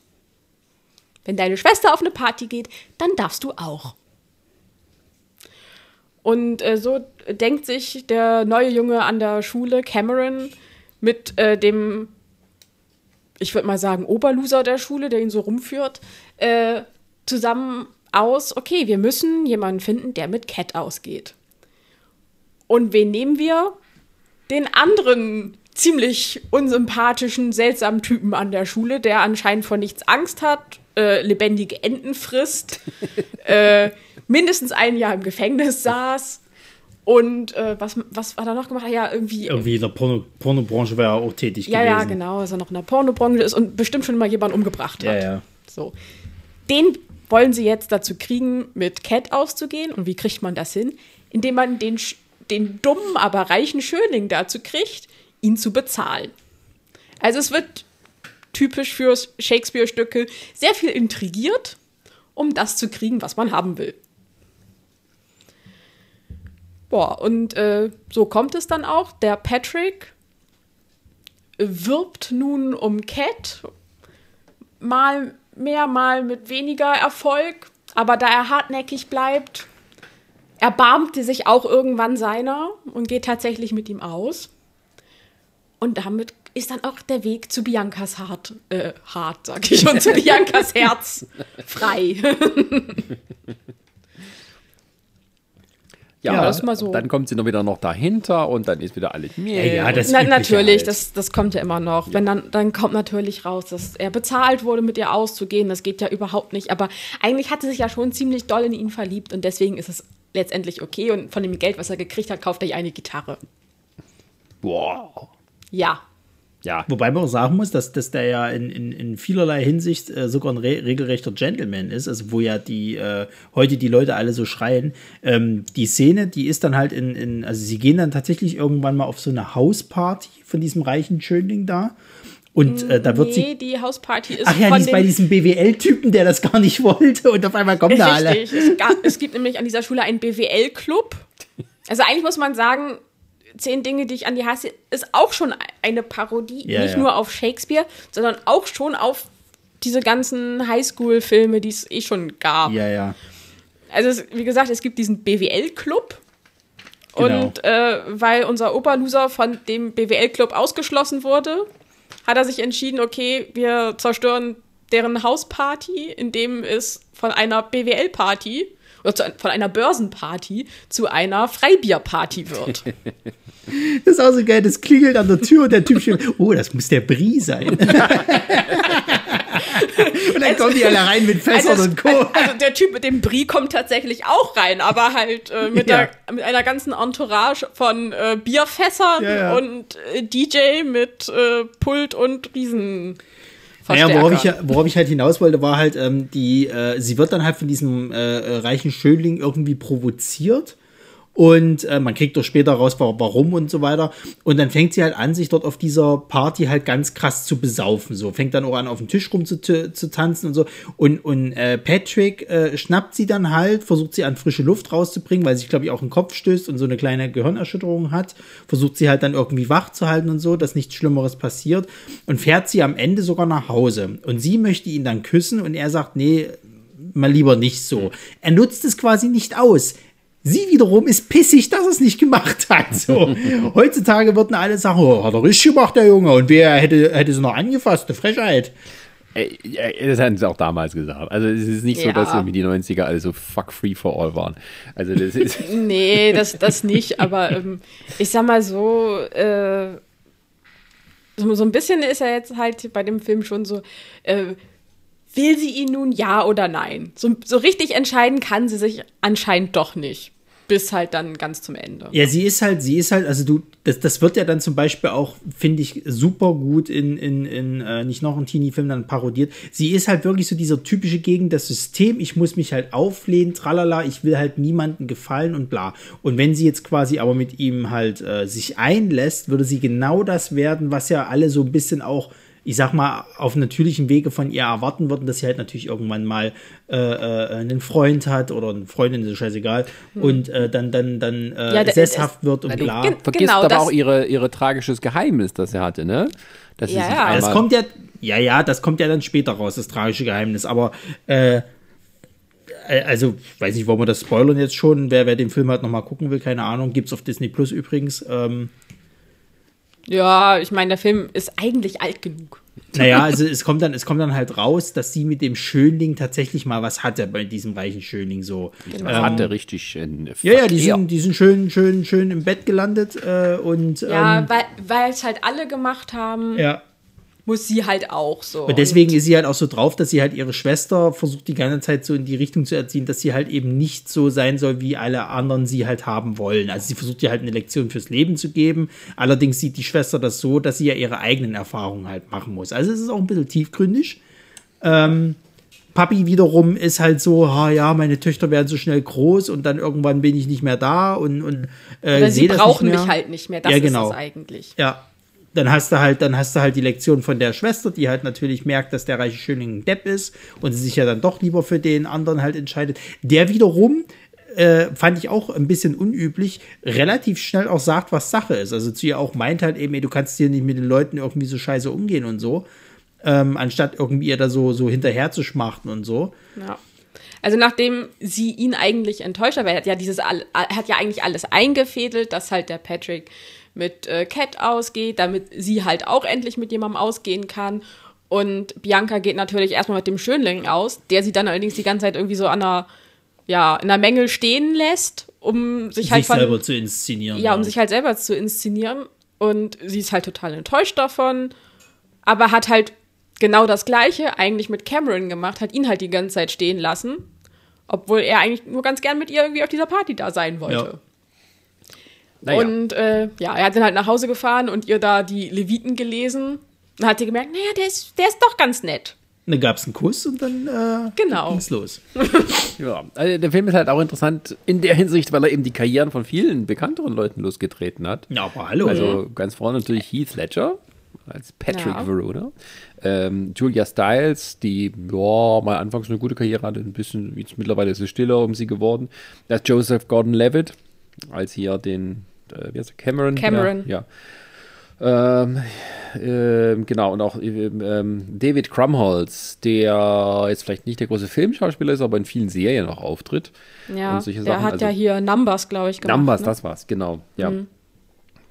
Wenn deine Schwester auf eine Party geht, dann darfst du auch. Und äh, so denkt sich der neue Junge an der Schule, Cameron, mit äh, dem, ich würde mal sagen, Oberloser der Schule, der ihn so rumführt, äh, zusammen aus, okay, wir müssen jemanden finden, der mit Cat ausgeht. Und wen nehmen wir? Den anderen ziemlich unsympathischen, seltsamen Typen an der Schule, der anscheinend vor nichts Angst hat, äh, lebendige Enten frisst, äh, mindestens ein Jahr im Gefängnis saß und äh, was, was war da noch gemacht? Ah Ja, irgendwie. Irgendwie in der Porno Pornobranche wäre er auch tätig ja, gewesen. ja, genau, dass er noch in der Pornobranche ist und bestimmt schon mal jemanden umgebracht Ja, hat. ja. So. Den wollen sie jetzt dazu kriegen, mit Cat auszugehen. Und wie kriegt man das hin? Indem man den, den dummen, aber reichen Schönling dazu kriegt, ihn zu bezahlen. Also es wird typisch für Shakespeare-Stücke sehr viel intrigiert, um das zu kriegen, was man haben will. Boah, und äh, so kommt es dann auch. Der Patrick wirbt nun um Cat, mal mehr, mal mit weniger Erfolg. Aber da er hartnäckig bleibt, erbarmt er sich auch irgendwann seiner und geht tatsächlich mit ihm aus. Und damit ist dann auch der Weg zu Biancas Hart, äh, Hart, sag ich schon, zu Biancas Herz frei. Ja, Ja, das mal so. dann kommt sie noch wieder noch dahinter und dann ist wieder alles mehr. Ja, ja, das Na, natürlich, halt. das, das kommt ja immer noch. Wenn dann, dann kommt natürlich raus, dass er bezahlt wurde, mit ihr auszugehen. Das geht ja überhaupt nicht. Aber eigentlich hat sie sich ja schon ziemlich doll in ihn verliebt und deswegen ist es letztendlich okay. Und von dem Geld, was er gekriegt hat, kauft er ihr eine Gitarre. Boah. Ja. Ja, Wobei man auch sagen muss, dass, dass der ja in, in, in vielerlei Hinsicht äh, sogar ein re regelrechter Gentleman ist, also wo ja die äh, heute die Leute alle so schreien. Ähm, die Szene, die ist dann halt in, in, also sie gehen dann tatsächlich irgendwann mal auf so eine Hausparty von diesem reichen Schönling da. Und äh, da wird sie. nee, die Hausparty ist Ach ja, von die ist bei diesem BWL-Typen, der das gar nicht wollte und auf einmal kommen da alle. Richtig. Es, gab, es gibt nämlich an dieser Schule einen BWL-Club. Also eigentlich muss man sagen, Zehn Dinge, die ich an die hasse, ist auch schon eine Parodie, Ja, nicht ja. nur auf Shakespeare, sondern auch schon auf diese ganzen Highschool-Filme, die es eh schon gab. Ja, ja. Also es, wie gesagt, es gibt diesen BWL-Club. Genau. Und äh, weil unser Oberloser von dem BWL-Club ausgeschlossen wurde, hat er sich entschieden, okay, wir zerstören deren Hausparty, indem es von einer BWL-Party von einer Börsenparty zu einer Freibierparty wird. Das ist auch so geil, das klingelt an der Tür und der Typ steht, oh, das muss der Brie sein. und dann kommen die alle rein mit Fässern Also, und Co. also, also der Typ mit dem Brie kommt tatsächlich auch rein, aber halt äh, mit, Ja. der, mit einer ganzen Entourage von äh, Bierfässern Ja, ja. und äh, DJ mit äh, Pult und Riesen. Naja, worauf ich, worauf ich halt hinaus wollte, war halt, ähm, die, äh, sie wird dann halt von diesem äh, reichen Schönling irgendwie provoziert. Und äh, man kriegt doch später raus, wa- warum und so weiter. Und dann fängt sie halt an, sich dort auf dieser Party halt ganz krass zu besaufen. So fängt dann auch an, auf dem Tisch rum zu, zu, tanzen und so. Und, und äh, Patrick äh, schnappt sie dann halt, versucht sie an frische Luft rauszubringen, weil sie, glaube ich, auch einen Kopf stößt und so eine kleine Gehirnerschütterung hat. Versucht sie halt dann irgendwie wach zu halten und so, dass nichts Schlimmeres passiert. Und fährt sie am Ende sogar nach Hause. Und sie möchte ihn dann küssen und er sagt, nee, mal lieber nicht so. Er nutzt es quasi nicht aus. Sie wiederum ist pissig, dass er es nicht gemacht hat. So. Heutzutage würden alle sagen, oh, hat er richtig gemacht, der Junge. Und wer hätte, hätte sie noch angefasst? Eine Frechheit. Das hatten sie auch damals gesagt. Also es ist nicht so, Ja. dass irgendwie die 90er also fuck free for all waren. Also das ist. Nee, das, das nicht, aber ähm, ich sag mal so, äh, so, so ein bisschen ist er jetzt halt bei dem Film schon so, äh, will sie ihn nun ja oder nein? So, so richtig entscheiden kann sie sich anscheinend doch nicht. Bis halt dann ganz zum Ende. Ja, sie ist halt, sie ist halt, also du, das, das wird ja dann zum Beispiel auch, finde ich, super gut in, in, in äh, nicht noch ein Teenie-Film dann parodiert. Sie ist halt wirklich so dieser typische gegen das System, ich muss mich halt auflehnen, tralala, ich will halt niemandem gefallen und bla. Und wenn sie jetzt quasi aber mit ihm halt äh, sich einlässt, würde sie genau das werden, was ja alle so ein bisschen auch ich sag mal, auf natürlichem Wege von ihr erwarten würden, dass sie halt natürlich irgendwann mal äh, äh, einen Freund hat oder eine Freundin, ist scheißegal, und äh, dann, dann, dann äh, Hm. Ja, da- sesshaft wird und Du bla. Gen- vergisst Genau, aber auch ihre, ihre tragisches Geheimnis, das er hatte, ne? Dass sie Ja, sich ja. Das kommt ja, ja, ja, das kommt ja dann später raus, das tragische Geheimnis. Aber äh, äh, also, weiß nicht, wollen wir das spoilern jetzt schon? Wer, wer den Film halt nochmal gucken will, keine Ahnung, gibt's auf Disney Plus übrigens. Ähm, Ja, ich meine, der Film ist eigentlich alt genug. naja, also es kommt dann, es kommt dann halt raus, dass sie mit dem Schönling tatsächlich mal was hatte bei diesem reichen Schönling so. Man hatte richtig einen Ja, ja, die sind, die sind schön, schön, schön im Bett gelandet äh, und Ja, ähm, weil weil es halt alle gemacht haben, ja. Muss sie halt auch so. Und deswegen ist sie halt auch so drauf, dass sie halt ihre Schwester versucht die ganze Zeit so in die Richtung zu erziehen, dass sie halt eben nicht so sein soll, wie alle anderen sie halt haben wollen. Also sie versucht ihr halt eine Lektion fürs Leben zu geben. Allerdings sieht die Schwester das so, dass sie ja ihre eigenen Erfahrungen halt machen muss. Also es ist auch ein bisschen tiefgründig. Ähm, Papi wiederum ist halt so, ah ja, meine Töchter werden so schnell groß und dann irgendwann bin ich nicht mehr da und, und äh, sie brauchen mich halt nicht mehr. Das Ja, ist genau. es eigentlich. Ja. Dann hast du halt, dann hast du halt die Lektion von der Schwester, die halt natürlich merkt, dass der reiche Schönling ein Depp ist und sie sich ja dann doch lieber für den anderen halt entscheidet. Der wiederum äh, fand ich auch ein bisschen unüblich, relativ schnell auch sagt, was Sache ist. Also zu ihr auch meint halt eben, ey, du kannst hier nicht mit den Leuten irgendwie so scheiße umgehen und so. Ähm, anstatt irgendwie ihr da so, so hinterher zu schmachten und so. Ja. Also nachdem sie ihn eigentlich enttäuscht hat, weil er hat ja dieses er hat ja eigentlich alles eingefädelt, dass halt der Patrick mit äh, Cat ausgeht, damit sie halt auch endlich mit jemandem ausgehen kann. Und Bianca geht natürlich erstmal mit dem Schönling aus, der sie dann allerdings die ganze Zeit irgendwie so an einer, ja, in der Menge stehen lässt, um sich halt sich von, selber zu inszenieren. ja, um sich halt selber zu inszenieren. Und sie ist halt total enttäuscht davon, aber hat halt genau das Gleiche eigentlich mit Cameron gemacht, hat ihn halt die ganze Zeit stehen lassen, obwohl er eigentlich nur ganz gern mit ihr irgendwie auf dieser Party da sein wollte. Ja. Naja. Und äh, ja, er hat dann halt nach Hause gefahren und ihr da die Leviten gelesen. Dann hat sie gemerkt, naja, der ist, der ist doch ganz nett. Dann gab es einen Kuss und dann äh, Genau. ging's los. Ja, also der Film ist halt auch interessant in der Hinsicht, weil er eben die Karrieren von vielen bekannteren Leuten losgetreten hat. Ja, aber hallo. Also ganz vorne natürlich Heath Ledger als Patrick Ja. Verona. Ähm, Julia Stiles, die ja, mal anfangs eine gute Karriere hatte, ein bisschen, jetzt mittlerweile ist es stiller um sie geworden. Das Joseph Gordon-Levitt als hier den äh, wie heißt er? Cameron. Cameron. Ja. ja. Ähm, ähm, genau, und auch ähm, David Crumholz, der jetzt vielleicht nicht der große Filmschauspieler ist, aber in vielen Serien auch auftritt. Ja, und solche der Sachen. hat Also- ja hier Numbers, glaube ich, gemacht. Numbers, ne? das war's, genau. Ja.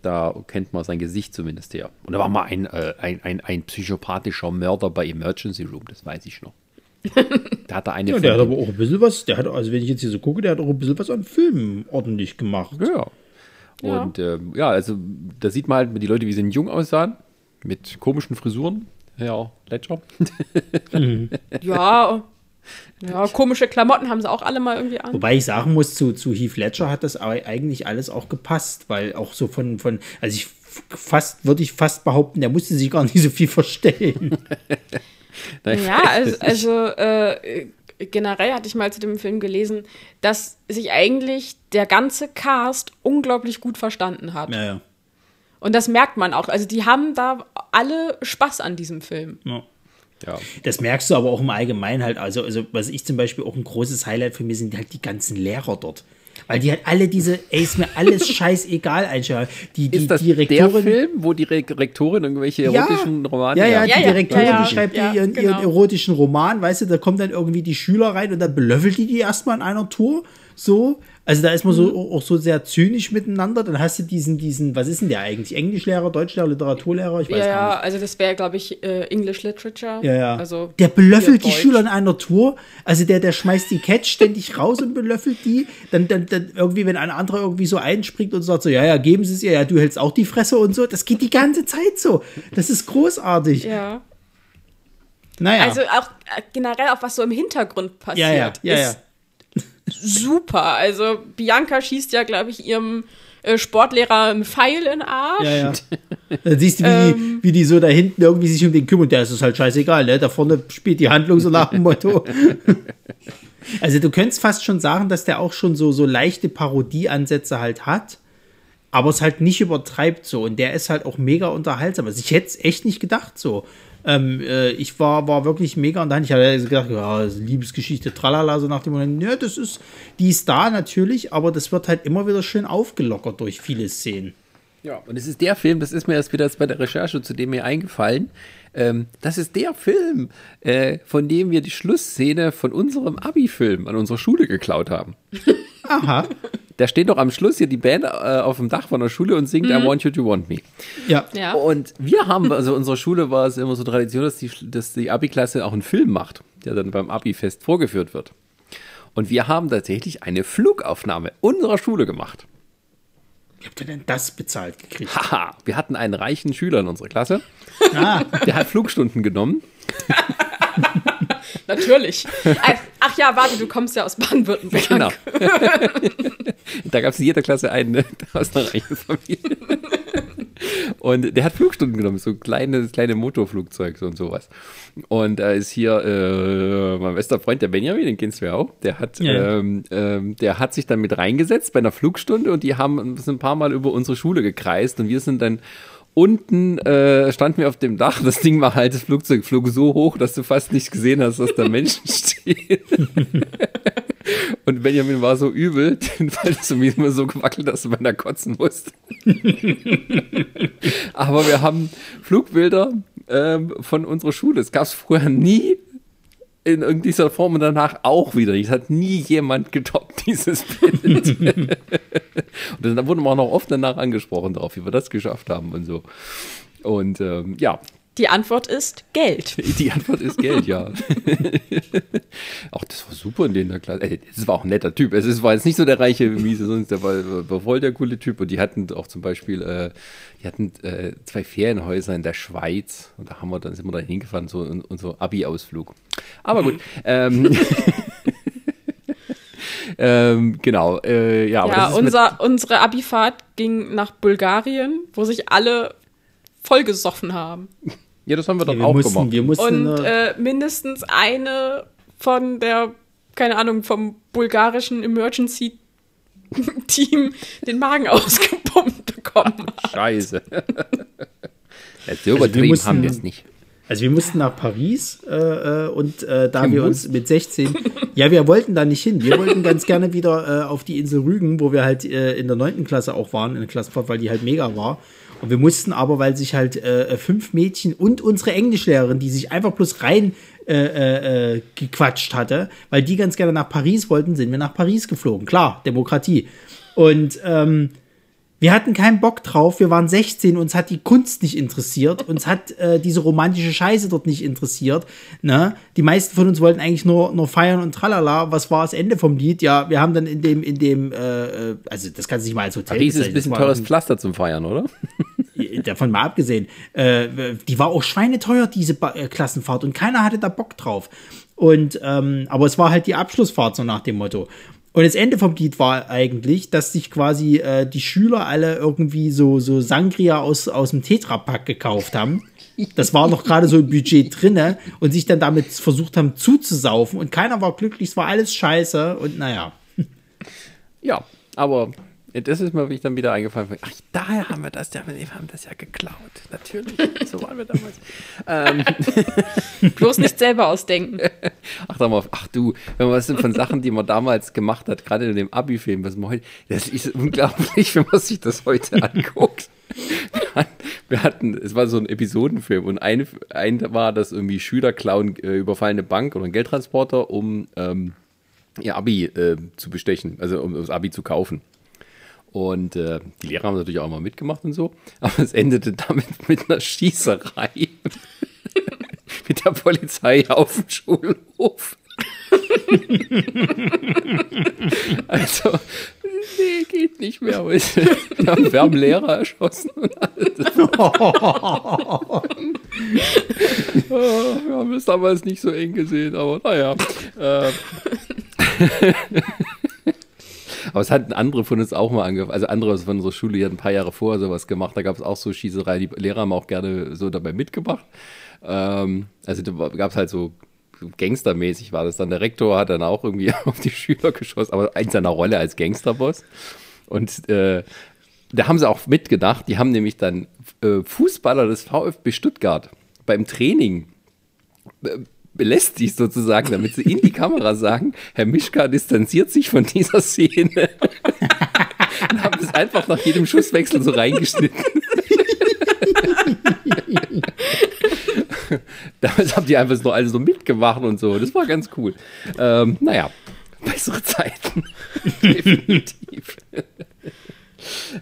Da kennt man sein Gesicht zumindest her. Und er war mal ein, äh, ein, ein, ein psychopathischer Mörder bei Emergency Room, das weiß ich noch. da hat er eine Ja, der hat aber auch ein bisschen was, der hat, also wenn ich jetzt hier so gucke, der hat auch ein bisschen was an Filmen ordentlich gemacht. Ja. Ja. Und ähm, ja, also da sieht man halt die Leute, wie sie jung aussahen, mit komischen Frisuren. Ja, Ledger. Ja, ja, komische Klamotten haben sie auch alle mal irgendwie an. Wobei ich sagen muss, zu, zu Heath Ledger hat das eigentlich alles auch gepasst, weil auch so von, von also ich fast, würde ich fast behaupten, der musste sich gar nicht so viel verstellen. Ja, also, also äh, generell hatte ich mal zu dem Film gelesen, dass sich eigentlich der ganze Cast unglaublich gut verstanden hat. ja, ja. Und das merkt man auch. Also die haben da alle Spaß an diesem Film. ja. Ja. Das merkst du aber auch im Allgemeinen halt. Also, also was ich zum Beispiel auch ein großes Highlight für mich sind halt die ganzen Lehrer dort. Weil die halt alle diese, ey, ist mir alles scheißegal einschalten. Die, die, Ist das die der Rektorin. Film, wo die Re Rektorin irgendwelche erotischen Romane Ja, ja, Ja, die ja, Direktorin, ja, ja. die schreibt Ja, ihren, genau. ihren erotischen Roman, weißt du, da kommen dann irgendwie die Schüler rein und dann belöffelt die die erstmal in einer Tour. So. Also da ist man Mhm. so auch so sehr zynisch miteinander. Dann hast du diesen, diesen, was ist denn der eigentlich? Englischlehrer, Deutschlehrer, Literaturlehrer? Ich weiß Ja, gar ja, nicht. also das wäre, glaube ich, äh, English Literature. Ja, ja. Also der belöffelt die hier Schüler in Deutsch. einer Tour. Also der, der schmeißt die Cats ständig raus und belöffelt die. Dann, dann, dann irgendwie, wenn ein anderer irgendwie so einspringt und sagt so, ja, ja, geben Sie es ihr, ja, du hältst auch die Fresse und so. Das geht die ganze Zeit so. Das ist großartig. Ja. Naja. Also auch äh, generell auch was so im Hintergrund passiert, ja, ja, ja, ja. ist super. Also Bianca schießt ja, glaube ich, ihrem äh, Sportlehrer einen Pfeil in den Arsch. Ja, ja. Dann siehst du, wie, Ähm. die, wie die so da hinten irgendwie sich um den kümmern. Der ist es halt scheißegal, ne? Da vorne spielt die Handlung so nach dem Motto. Also du könntest fast schon sagen, dass der auch schon so, so leichte Parodieansätze halt hat, aber es halt nicht übertreibt so. Und der ist halt auch mega unterhaltsam. Also ich hätte es echt nicht gedacht so. Ähm, äh, ich war, war wirklich mega und dann ich hatte gedacht, ja, Liebesgeschichte, tralala, so nach dem Moment, ja, das ist, die ist da natürlich, aber das wird halt immer wieder schön aufgelockert durch viele Szenen. Ja, und es ist der Film, das ist mir erst wieder bei der Recherche zu dem mir eingefallen. Ähm, das ist der Film, äh, von dem wir die Schlussszene von unserem Abi-Film an unserer Schule geklaut haben. Aha. Da steht doch am Schluss hier die Band äh, auf dem Dach von der Schule und singt I Want You to Want Me. Ja. Ja. Und wir haben, also unsere Schule war es immer so Tradition, dass die, dass die Abi-Klasse auch einen Film macht, der dann beim Abi-Fest vorgeführt wird. Und wir haben tatsächlich eine Flugaufnahme unserer Schule gemacht. Wie habt ihr denn das bezahlt gekriegt? Haha, wir hatten einen reichen Schüler in unserer Klasse, Ah, der hat Flugstunden genommen. Natürlich. Ach, ach ja, warte, du kommst ja aus Baden-Württemberg. Genau. da gab es in jeder Klasse einen ne, aus einer reichen Familie. Und der hat Flugstunden genommen, so kleines, kleine Motorflugzeug und sowas. Und da ist hier äh, mein bester Freund, der Benjamin, den kennst du ja auch, der hat, Ja, ja. ähm, ähm, der hat sich dann mit reingesetzt bei einer Flugstunde und die haben sind ein paar Mal über unsere Schule gekreist und wir sind dann unten äh, standen wir auf dem Dach. Das Ding war halt, das Flugzeug flog so hoch, dass du fast nicht gesehen hast, dass da Menschen stehen. Und Benjamin war so übel, weil es mir immer so gewackelt, dass du beinahe kotzen musst. Aber wir haben Flugbilder ähm, von unserer Schule. Das gab es vorher nie in irgendeiner Form und danach auch wieder. Es hat nie jemand getoppt, dieses Bild. und dann wurden wir auch noch oft danach angesprochen darauf, wie wir das geschafft haben und so. Und ähm, ja, Die Antwort ist Geld. die Antwort ist Geld, ja. auch das war super in der Klasse. Äh, Das war auch ein netter Typ. Es ist- war jetzt nicht so der reiche Miese, sonst der war, war voll der coole Typ. Und die hatten auch zum Beispiel, äh, die hatten äh, zwei Ferienhäuser in der Schweiz. Und da haben wir dann sind wir da hingefahren, so un- unser Abi-Ausflug. Aber gut. ähm, ähm, genau. Äh, ja, Ja, unser, unsere Abifahrt ging nach Bulgarien, wo sich alle vollgesoffen haben. ja, das haben wir dann wir auch mussten, gemacht. wir mussten. Und äh, mindestens eine von der, keine Ahnung, vom bulgarischen Emergency Team den Magen ausgepumpt bekommen. hat. Scheiße. Ja, so wir übertrieben mussten- haben wir es nicht. Also wir mussten nach Paris äh, äh und äh, da wir uns mit 16, ja, wir wollten da nicht hin. Wir wollten ganz gerne wieder äh, auf die Insel Rügen, wo wir halt äh, in der neunten Klasse auch waren, in der Klassenfahrt, weil die halt mega war. Und wir mussten aber, weil sich halt äh, fünf Mädchen und unsere Englischlehrerin, die sich einfach bloß rein äh, äh, gequatscht hatte, weil die ganz gerne nach Paris wollten, sind wir nach Paris geflogen. Klar, Demokratie. Und ähm, wir hatten keinen Bock drauf, wir waren 16, uns hat die Kunst nicht interessiert, uns hat äh, diese romantische Scheiße dort nicht interessiert. Ne? Die meisten von uns wollten eigentlich nur, nur feiern und tralala. Was war das Ende vom Lied? Ja, wir haben dann in dem, in dem, äh, äh also das kann sich mal als Hotel Paris ist ein bisschen teures Pflaster zum Feiern, oder? Davon mal abgesehen, äh, die war auch schweineteuer, diese ba äh, Klassenfahrt, und keiner hatte da Bock drauf. Und, ähm, aber es war halt die Abschlussfahrt, so nach dem Motto. Und das Ende vom Lied war eigentlich, dass sich quasi äh, die Schüler alle irgendwie so, so Sangria aus, aus dem Tetrapack gekauft haben. Das war noch gerade so im Budget drinne und sich dann damit versucht haben zuzusaufen und keiner war glücklich, es war alles scheiße und naja. Ja, aber das ist mir dann wieder eingefallen. Ach, daher haben wir das ja, wir haben das ja geklaut. Natürlich, so waren wir damals. ähm. Bloß nicht selber ausdenken. Ach, mal, ach du, wenn man was von Sachen, die man damals gemacht hat, gerade in dem Abi-Film, was man heute, das ist unglaublich, wenn man sich das heute anguckt. Wir hatten, es war so ein Episodenfilm und ein, ein war, dass irgendwie Schüler klauen äh, überfallene Bank oder einen Geldtransporter, um ähm, ihr Abi äh, zu bestechen, also um das Abi zu kaufen. Und äh, die Lehrer haben natürlich auch mal mitgemacht und so. Aber es endete damit mit einer Schießerei. mit der Polizei auf dem Schulhof. also, nee, geht nicht mehr. Wir haben, wir haben Lehrer erschossen und alles. oh, wir haben es damals nicht so eng gesehen, aber naja. Äh, aber es hatten andere von uns auch mal angefangen, also andere von unserer Schule, die hatten ein paar Jahre vorher sowas gemacht. Da gab es auch so Schießerei. Die Lehrer haben auch gerne so dabei mitgemacht. Ähm, also da gab es halt so gangstermäßig war das dann. Der Rektor hat dann auch irgendwie auf die Schüler geschossen, aber in seiner Rolle als Gangsterboss. Und äh, da haben sie auch mitgedacht, die haben nämlich dann äh, Fußballer des VfB Stuttgart beim Training äh, belästigt sozusagen, damit sie in die Kamera sagen, Herr Mischka distanziert sich von dieser Szene. Und haben es einfach nach jedem Schusswechsel so reingeschnitten. Damals haben die einfach nur alles so mitgemacht und so. Das war ganz cool. Ähm, naja, bessere Zeiten. Definitiv.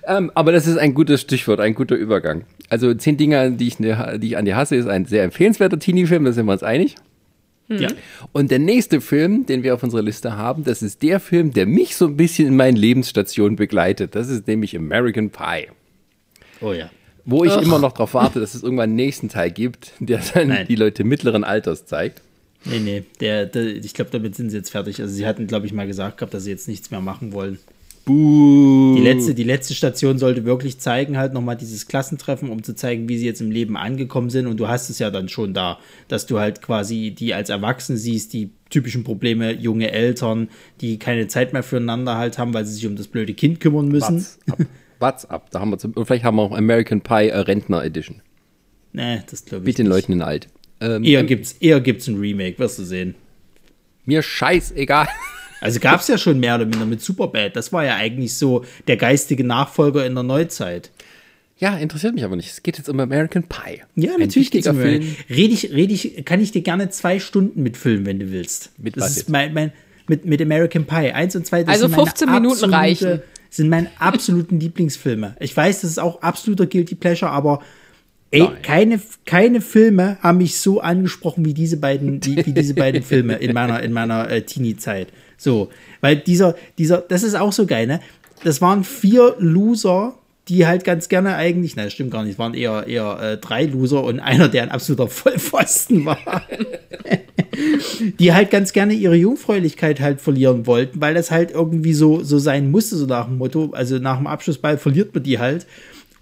ähm, aber das ist ein gutes Stichwort, ein guter Übergang. Also zehn Dinge, die ich, die ich an dir hasse, ist ein sehr empfehlenswerter Teenie-Film, da sind wir uns einig. Ja. Und der nächste Film, den wir auf unserer Liste haben, das ist der Film, der mich so ein bisschen in meinen Lebensstationen begleitet. Das ist nämlich American Pie. Oh ja. Wo ich Och. immer noch darauf warte, dass es irgendwann einen nächsten Teil gibt, der dann Nein. die Leute mittleren Alters zeigt. Nee, nee, der, der ich glaube, damit sind sie jetzt fertig. Also sie hatten, glaube ich, mal gesagt gehabt, dass sie jetzt nichts mehr machen wollen. Buh. Die letzte, die letzte Station sollte wirklich zeigen, halt nochmal dieses Klassentreffen, um zu zeigen, wie sie jetzt im Leben angekommen sind. Und du hast es ja dann schon da, dass du halt quasi die als Erwachsene siehst, die typischen Probleme, junge Eltern, die keine Zeit mehr füreinander halt haben, weil sie sich um das blöde Kind kümmern müssen. What's up? Da haben wir zum, vielleicht haben wir auch American Pie äh, Rentner Edition. Nee, das glaube ich Mit den nicht. Leuten in alt. Ähm, eher, ähm, gibt's, eher gibt's ein Remake, wirst du sehen. Mir scheißegal. Also gab es ja schon mehr oder minder mit Superbad. Das war ja eigentlich so der geistige Nachfolger in der Neuzeit. Ja, interessiert mich aber nicht. Es geht jetzt um American Pie. Ja, Ein natürlich geht es um Film. Rede ich, rede ich, kann ich dir gerne zwei Stunden mitfüllen, wenn du willst. Mit das was ist mein, mein, mit, mit American Pie. Eins und zwei, das also sind 15 Minuten reichen. sind meine absoluten Lieblingsfilme. Ich weiß, das ist auch absoluter Guilty Pleasure, aber ey, keine, keine Filme haben mich so angesprochen wie diese beiden, wie, wie diese beiden Filme in meiner, in meiner äh, Teenie-Zeit. So, weil dieser, dieser, das ist auch so geil, ne? Das waren vier Loser, die halt ganz gerne eigentlich, nein, stimmt gar nicht, waren eher, eher äh, drei Loser und einer, der ein absoluter Vollpfosten war. die halt ganz gerne ihre Jungfräulichkeit halt verlieren wollten, weil das halt irgendwie so, so sein musste, so nach dem Motto, also nach dem Abschlussball verliert man die halt.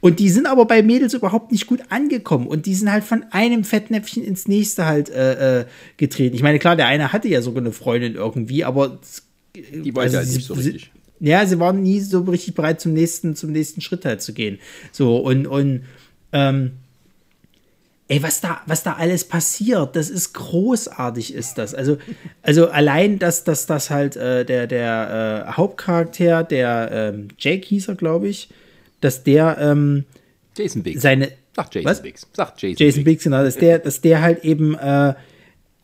Und die sind aber bei Mädels überhaupt nicht gut angekommen. Und die sind halt von einem Fettnäpfchen ins nächste halt äh, äh, getreten. Ich meine, klar, der eine hatte ja sogar eine Freundin irgendwie, aber die war also, halt nicht so richtig. ja, sie waren nie so richtig bereit, zum nächsten, zum nächsten Schritt halt zu gehen. So, und, und ähm, ey, was da, was da alles passiert, das ist großartig, ist das. Also, also allein, dass, dass das halt äh, der, der äh, Hauptcharakter, der ähm, Jake hieß er, glaube ich, dass der ähm, Jason Biggs. seine. Sag Jason was? Biggs. Sag Jason, Jason Biggs, genau, dass der, dass der halt eben, äh,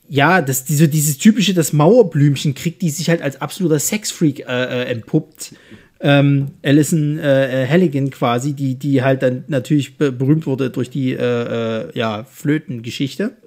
ja, dass die, so dieses typische, das Mauerblümchen kriegt, die sich halt als absoluter Sexfreak äh, äh, entpuppt. Ähm, Alison äh, äh, Halligan quasi, die, die halt dann natürlich be berühmt wurde durch die äh, äh, ja, Flötengeschichte.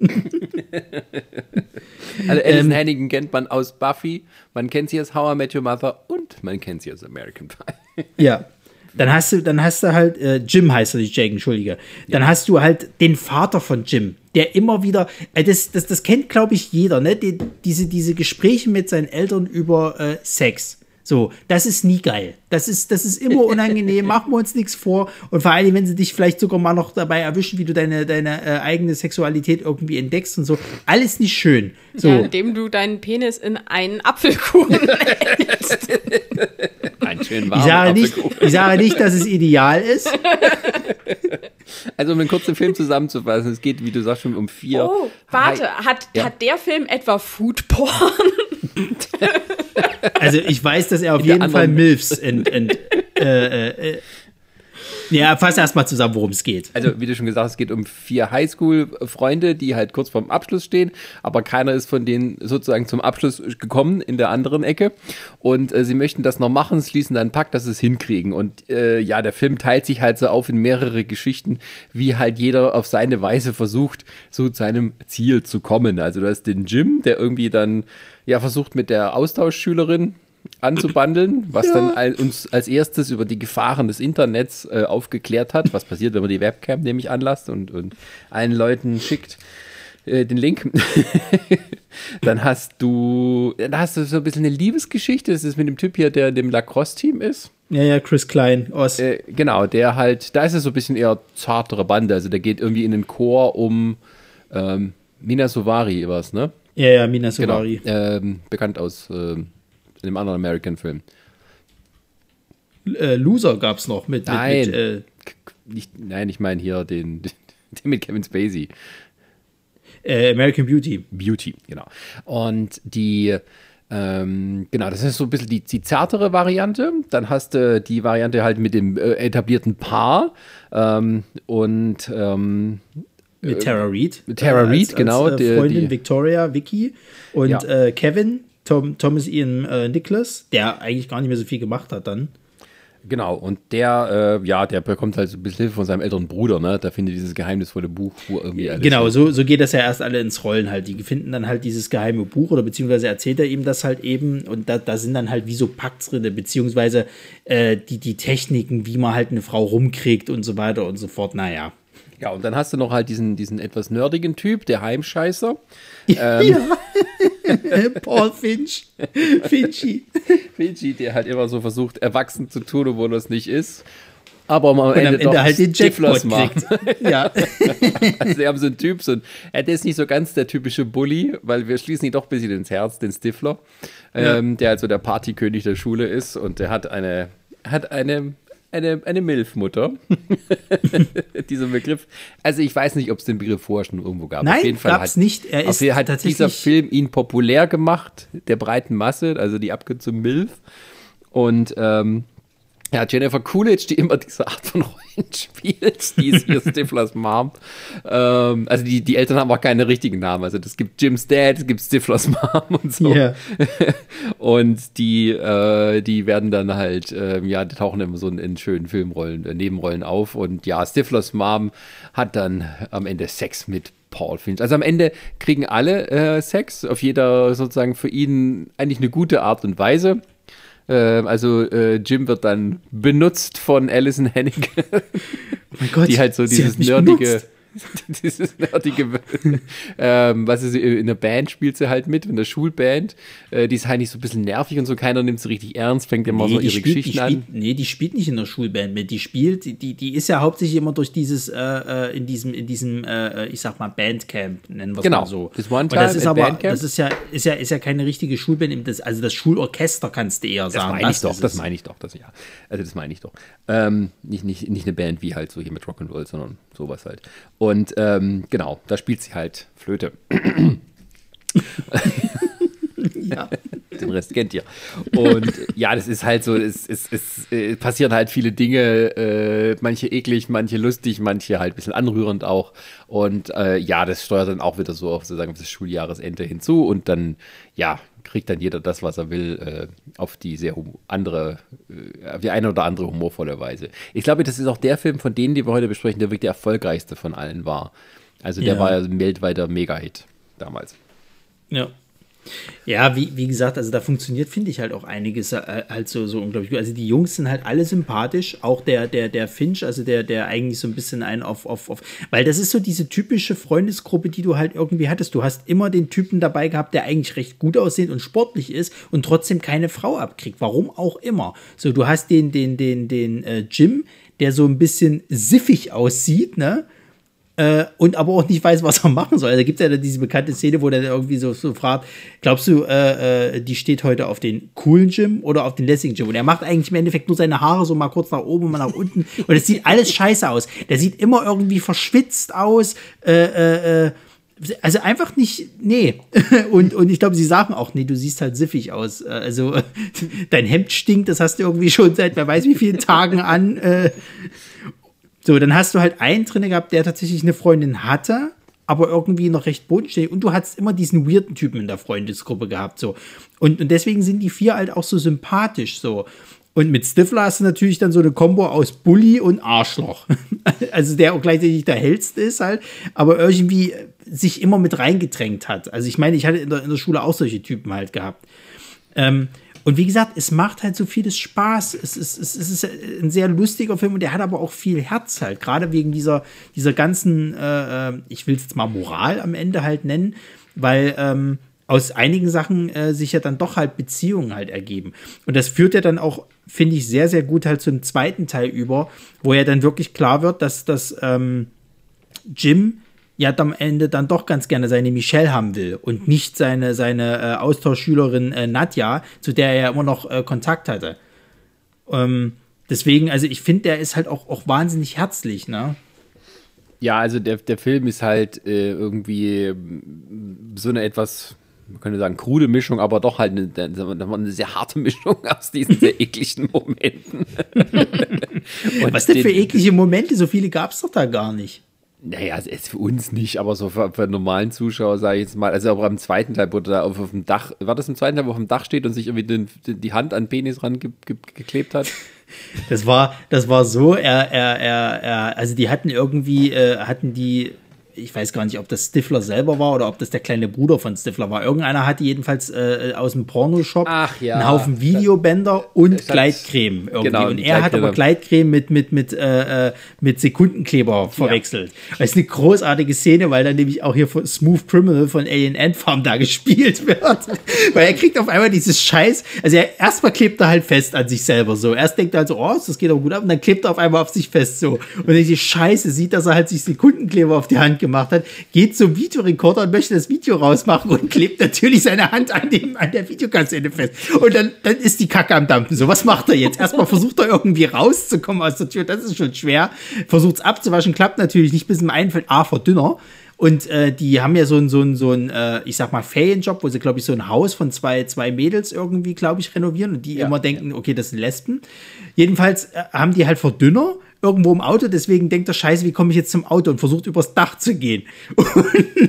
Also Ähm, Alison Hannigan kennt man aus Buffy, man kennt sie aus How I Met Your Mother und man kennt sie aus American Pie. Ja. Dann hast du, dann hast du halt, äh, Jim heißt er nicht, Jake, entschuldige. Dann hast du halt den Vater von Jim, der immer wieder, äh, das, das, das kennt, glaube ich, jeder, ne? Die, diese, diese Gespräche mit seinen Eltern über äh, Sex. So, das ist nie geil. Das ist, das ist immer unangenehm, machen wir uns nichts vor. Und vor allem, wenn sie dich vielleicht sogar mal noch dabei erwischen, wie du deine, deine äh, eigene Sexualität irgendwie entdeckst und so. Alles nicht schön. So. Ja, indem du deinen Penis in einen Apfelkuchen hältst. Einen schönen ich, warmen sage nicht, ich sage nicht, dass es ideal ist. Also um den kurzen Film zusammenzufassen, es geht, wie du sagst, schon um vier. Oh, warte, hat, Ja. hat der Film etwa Foodporn? Also ich weiß, dass er auf jeden Fall Milfs ent, ent, äh, äh, äh, ja, fass erst mal zusammen, worum es geht. Also, wie du schon gesagt hast, es geht um vier Highschool-Freunde, die halt kurz vorm Abschluss stehen, aber keiner ist von denen sozusagen zum Abschluss gekommen in der anderen Ecke. Und äh, sie möchten das noch machen, schließen dann einen Pakt, dass sie es hinkriegen. Und äh, ja, der Film teilt sich halt so auf in mehrere Geschichten, wie halt jeder auf seine Weise versucht, so zu seinem Ziel zu kommen. Also, du hast den Jim, der irgendwie dann ja versucht mit der Austauschschülerin anzubandeln, was dann all, uns als erstes über die Gefahren des Internets äh, aufgeklärt hat. Was passiert, wenn man die Webcam nämlich anlasst und, und allen Leuten schickt äh, den Link. dann hast du, da hast du so ein bisschen eine Liebesgeschichte. Das ist mit dem Typ hier, der in dem Lacrosse-Team ist. Ja, ja, Chris Klein aus. Äh, genau, der halt, da ist es so ein bisschen eher zartere Bande. Also der geht irgendwie in den Chor um ähm, Mina Sovari was, ne? ja, ja, Mina Genau. Sovari. Ähm, bekannt aus ähm, einem anderen American-Film. Äh, Loser gab's noch mit. Nein. Mit, mit, äh, Nicht, nein, ich meine hier den, den mit Kevin Spacey. äh, American Beauty. Beauty, genau. Und die, ähm, genau, das ist so ein bisschen die, die zartere Variante. Dann hast du die Variante halt mit dem äh, etablierten Paar ähm, und ähm, Mit Tara Reid. mit Tara Äh, Reid, genau, Als, äh, der- Freundin die- Victoria, Vicky und Ja. äh, Kevin, Tom, Thomas Ian äh, Nicholas, der eigentlich gar nicht mehr so viel gemacht hat dann. genau, und der, äh, ja, der bekommt halt so ein bisschen Hilfe von seinem älteren Bruder, ne? Da findet dieses geheimnisvolle Buch, wo irgendwie alles Genau, so, so geht das ja erst alle ins Rollen halt. Die finden dann halt dieses geheime Buch oder beziehungsweise erzählt er ihm das halt eben und da, da sind dann halt wie so Paktsrinne, beziehungsweise äh, die, die Techniken, wie man halt eine Frau rumkriegt und so weiter und so fort. Naja. Ja, und dann hast du noch halt diesen, diesen etwas nerdigen Typ, der Heimscheißer. ja. Paul Finch. Finchy. Finchi, der halt immer so versucht, erwachsen zu tun, obwohl er es nicht ist. Aber am Und Ende, am Ende doch halt den Jackpot macht. Ja. Also wir haben so einen Typ, so ein, ja, der ist nicht so ganz der typische Bully, weil wir schließen ihn doch ein bisschen ins Herz, den Stifler, ähm, der halt so der Partykönig der Schule ist und der hat eine, hat eine, eine, eine Milfmutter. Dieser Begriff. Also ich weiß nicht, ob es den Begriff vorher schon irgendwo gab. Nein, auf jeden Fall gab's hat, nicht. Er auf ist jeden Fall hat dieser Film ihn populär gemacht, der breiten Masse, also die Abkürzung Milf. Und ähm, ja, Jennifer Coolidge, die immer diese Art von Rollen spielt, die ist hier Stiflers Mom. Ähm, also die, die Eltern haben auch keine richtigen Namen. Also es gibt Jim's Dad, es gibt Stiflers Mom und so. Ja. Und die, äh, die werden dann halt, ähm, ja, die tauchen immer so in, in schönen Filmrollen, äh, Nebenrollen auf. Und ja, Stiflers Mom hat dann am Ende Sex mit Paul Finch. Also am Ende kriegen alle äh, Sex, auf jeder sozusagen für ihn eigentlich eine gute Art und Weise. Ähm, also äh, Jim wird dann benutzt von Alison Hennig, Mein Gott, die halt so dieses nerdige, benutzt. dieses nerdige, ähm, was ist sie, in der Band spielt sie halt mit, in der Schulband. Äh, die ist halt nicht so ein bisschen nervig und so, keiner nimmt sie richtig ernst, fängt immer so Nee, die ihre spielt, Geschichten an. spielt, nee, die spielt nicht in der Schulband mit. Die spielt, die, die, ist ja hauptsächlich immer durch dieses, äh, äh, in diesem, in diesem, äh, ich sag mal, Bandcamp, nennen wir es Genau, mal so. das One Und das Time ist aber, Bandcamp. das ist ja, ist ja, ist ja keine richtige Schulband, das, also das Schulorchester kannst du eher Das sagen. meine ich doch, das meine ich doch, das ja. Also das meine ich doch. Ähm, nicht, nicht, nicht eine Band wie halt so hier mit Rock'n'Roll, sondern sowas halt. Und ähm, genau, da spielt sie halt Flöte. ja. Den Rest kennt ihr. Und ja, das ist halt so, es, es, es, äh, passieren halt viele Dinge, äh, manche eklig, manche lustig, manche halt ein bisschen anrührend auch. Und äh, ja, das steuert dann auch wieder so auf sozusagen das Schuljahresende hinzu und dann, ja, kriegt dann jeder das, was er will, äh, auf die sehr andere, äh, die eine oder andere humorvolle Weise. Ich glaube, das ist auch der Film von denen, die wir heute besprechen, der wirklich der erfolgreichste von allen war. Also der ja. war ja ein weltweiter Mega-Hit damals. Ja. Ja, wie, wie gesagt, also da funktioniert, finde ich halt auch einiges äh, halt so, so unglaublich gut. Also die Jungs sind halt alle sympathisch, auch der, der, der Finch, also der, der eigentlich so ein bisschen einen auf, auf, auf, weil das ist so diese typische Freundesgruppe, die du halt irgendwie hattest. Du hast immer den Typen dabei gehabt, der eigentlich recht gut aussehend und sportlich ist und trotzdem keine Frau abkriegt. Warum auch immer. So, du hast den, den, den, den äh, Jim, der so ein bisschen siffig aussieht, ne? Äh, und aber auch nicht weiß, was er machen soll. Also, da gibt es ja diese bekannte Szene, wo der irgendwie so, so fragt, glaubst du, äh, äh, die steht heute auf den coolen Gym oder auf den lässigen Gym? Und er macht eigentlich im Endeffekt nur seine Haare so mal kurz nach oben mal nach unten. Und es sieht alles scheiße aus. Der sieht immer irgendwie verschwitzt aus. Äh, äh, äh also einfach nicht, nee. Und, und ich glaube, sie sagen auch, nee, du siehst halt siffig aus. Äh, also dein Hemd stinkt, das hast du irgendwie schon seit wer weiß wie vielen Tagen an. So, dann hast du halt einen drin gehabt, der tatsächlich eine Freundin hatte, aber irgendwie noch recht bodenständig. Und du hattest immer diesen weirden Typen in der Freundesgruppe gehabt. So. Und, und deswegen sind die vier halt auch so sympathisch. So. Und mit Stifler hast du natürlich dann so eine Kombo aus Bully und Arschloch. also der auch gleichzeitig der hellste ist halt, aber irgendwie sich immer mit reingedrängt hat. Also ich meine, ich hatte in der, in der Schule auch solche Typen halt gehabt. Ähm, und wie gesagt, es macht halt so vieles Spaß. Es ist, es ist ein sehr lustiger Film und der hat aber auch viel Herz halt. Gerade wegen dieser, dieser ganzen, äh, äh ich will es jetzt mal Moral am Ende halt nennen, weil ähm, aus einigen Sachen äh, sich ja dann doch halt Beziehungen halt ergeben. Und das führt ja dann auch, finde ich, sehr, sehr gut halt zum zweiten Teil über, wo ja dann wirklich klar wird, dass das ähm, Jim ja am Ende dann doch ganz gerne seine Michelle haben will und nicht seine, seine äh, Austauschschülerin äh, Nadja, zu der er ja immer noch äh, Kontakt hatte. Ähm, deswegen, also ich finde, der ist halt auch, auch wahnsinnig herzlich, ne? Ja, also der, der Film ist halt äh, irgendwie so eine etwas, man könnte sagen, krude Mischung, aber doch halt eine, eine sehr harte Mischung aus diesen sehr ekligen Momenten. Was denn für eklige Momente? So viele gab es doch da gar nicht. Naja, es ist für uns nicht, aber so für, für normalen Zuschauer, sage ich jetzt mal. Also, aber am zweiten Teil, wo er auf, auf, dem Dach, war das im zweiten Teil, wo er auf dem Dach steht und sich irgendwie den, die Hand an Penis ran ge, ge, geklebt hat? Das war, das war so, er, er, er, er, also die hatten irgendwie, äh, hatten die ich weiß gar nicht, ob das Stifler selber war oder ob das der kleine Bruder von Stifler war. Irgendeiner hatte jedenfalls äh, aus dem Pornoshop ja. einen Haufen Videobänder und Gleitcreme irgendwie. Genau, und er hat aber Gleitcreme mit, mit, mit, äh, äh, mit Sekundenkleber verwechselt. Ja. Das ist eine großartige Szene, weil dann nämlich auch hier von Smooth Criminal von Alien Ant Farm da gespielt wird. weil er kriegt auf einmal dieses Scheiß, also er, erstmal klebt er halt fest an sich selber so. Erst denkt er halt so, oh, das geht aber gut ab und dann klebt er auf einmal auf sich fest so. Und diese Scheiße sieht, dass er halt sich Sekundenkleber auf die Hand gemacht hat, geht zum Videorekorder und möchte das Video rausmachen und klebt natürlich seine Hand an, dem, an der Videokassette fest. Und dann, dann ist die Kacke am Dampfen. So, was macht er jetzt? Erstmal versucht er irgendwie rauszukommen aus der Tür, das ist schon schwer. Versucht es abzuwaschen, klappt natürlich nicht, bis ihm einfällt, ah, verdünner. Und äh, die haben ja so ein, so ein, so ein äh, ich sag mal, Ferienjob, wo sie, glaube ich, so ein Haus von zwei, zwei Mädels irgendwie, glaube ich, renovieren und die ja, immer denken, ja. okay, das sind Lesben. Jedenfalls äh, haben die halt Verdünner irgendwo im Auto, deswegen denkt er, scheiße, wie komme ich jetzt zum Auto und versucht übers Dach zu gehen.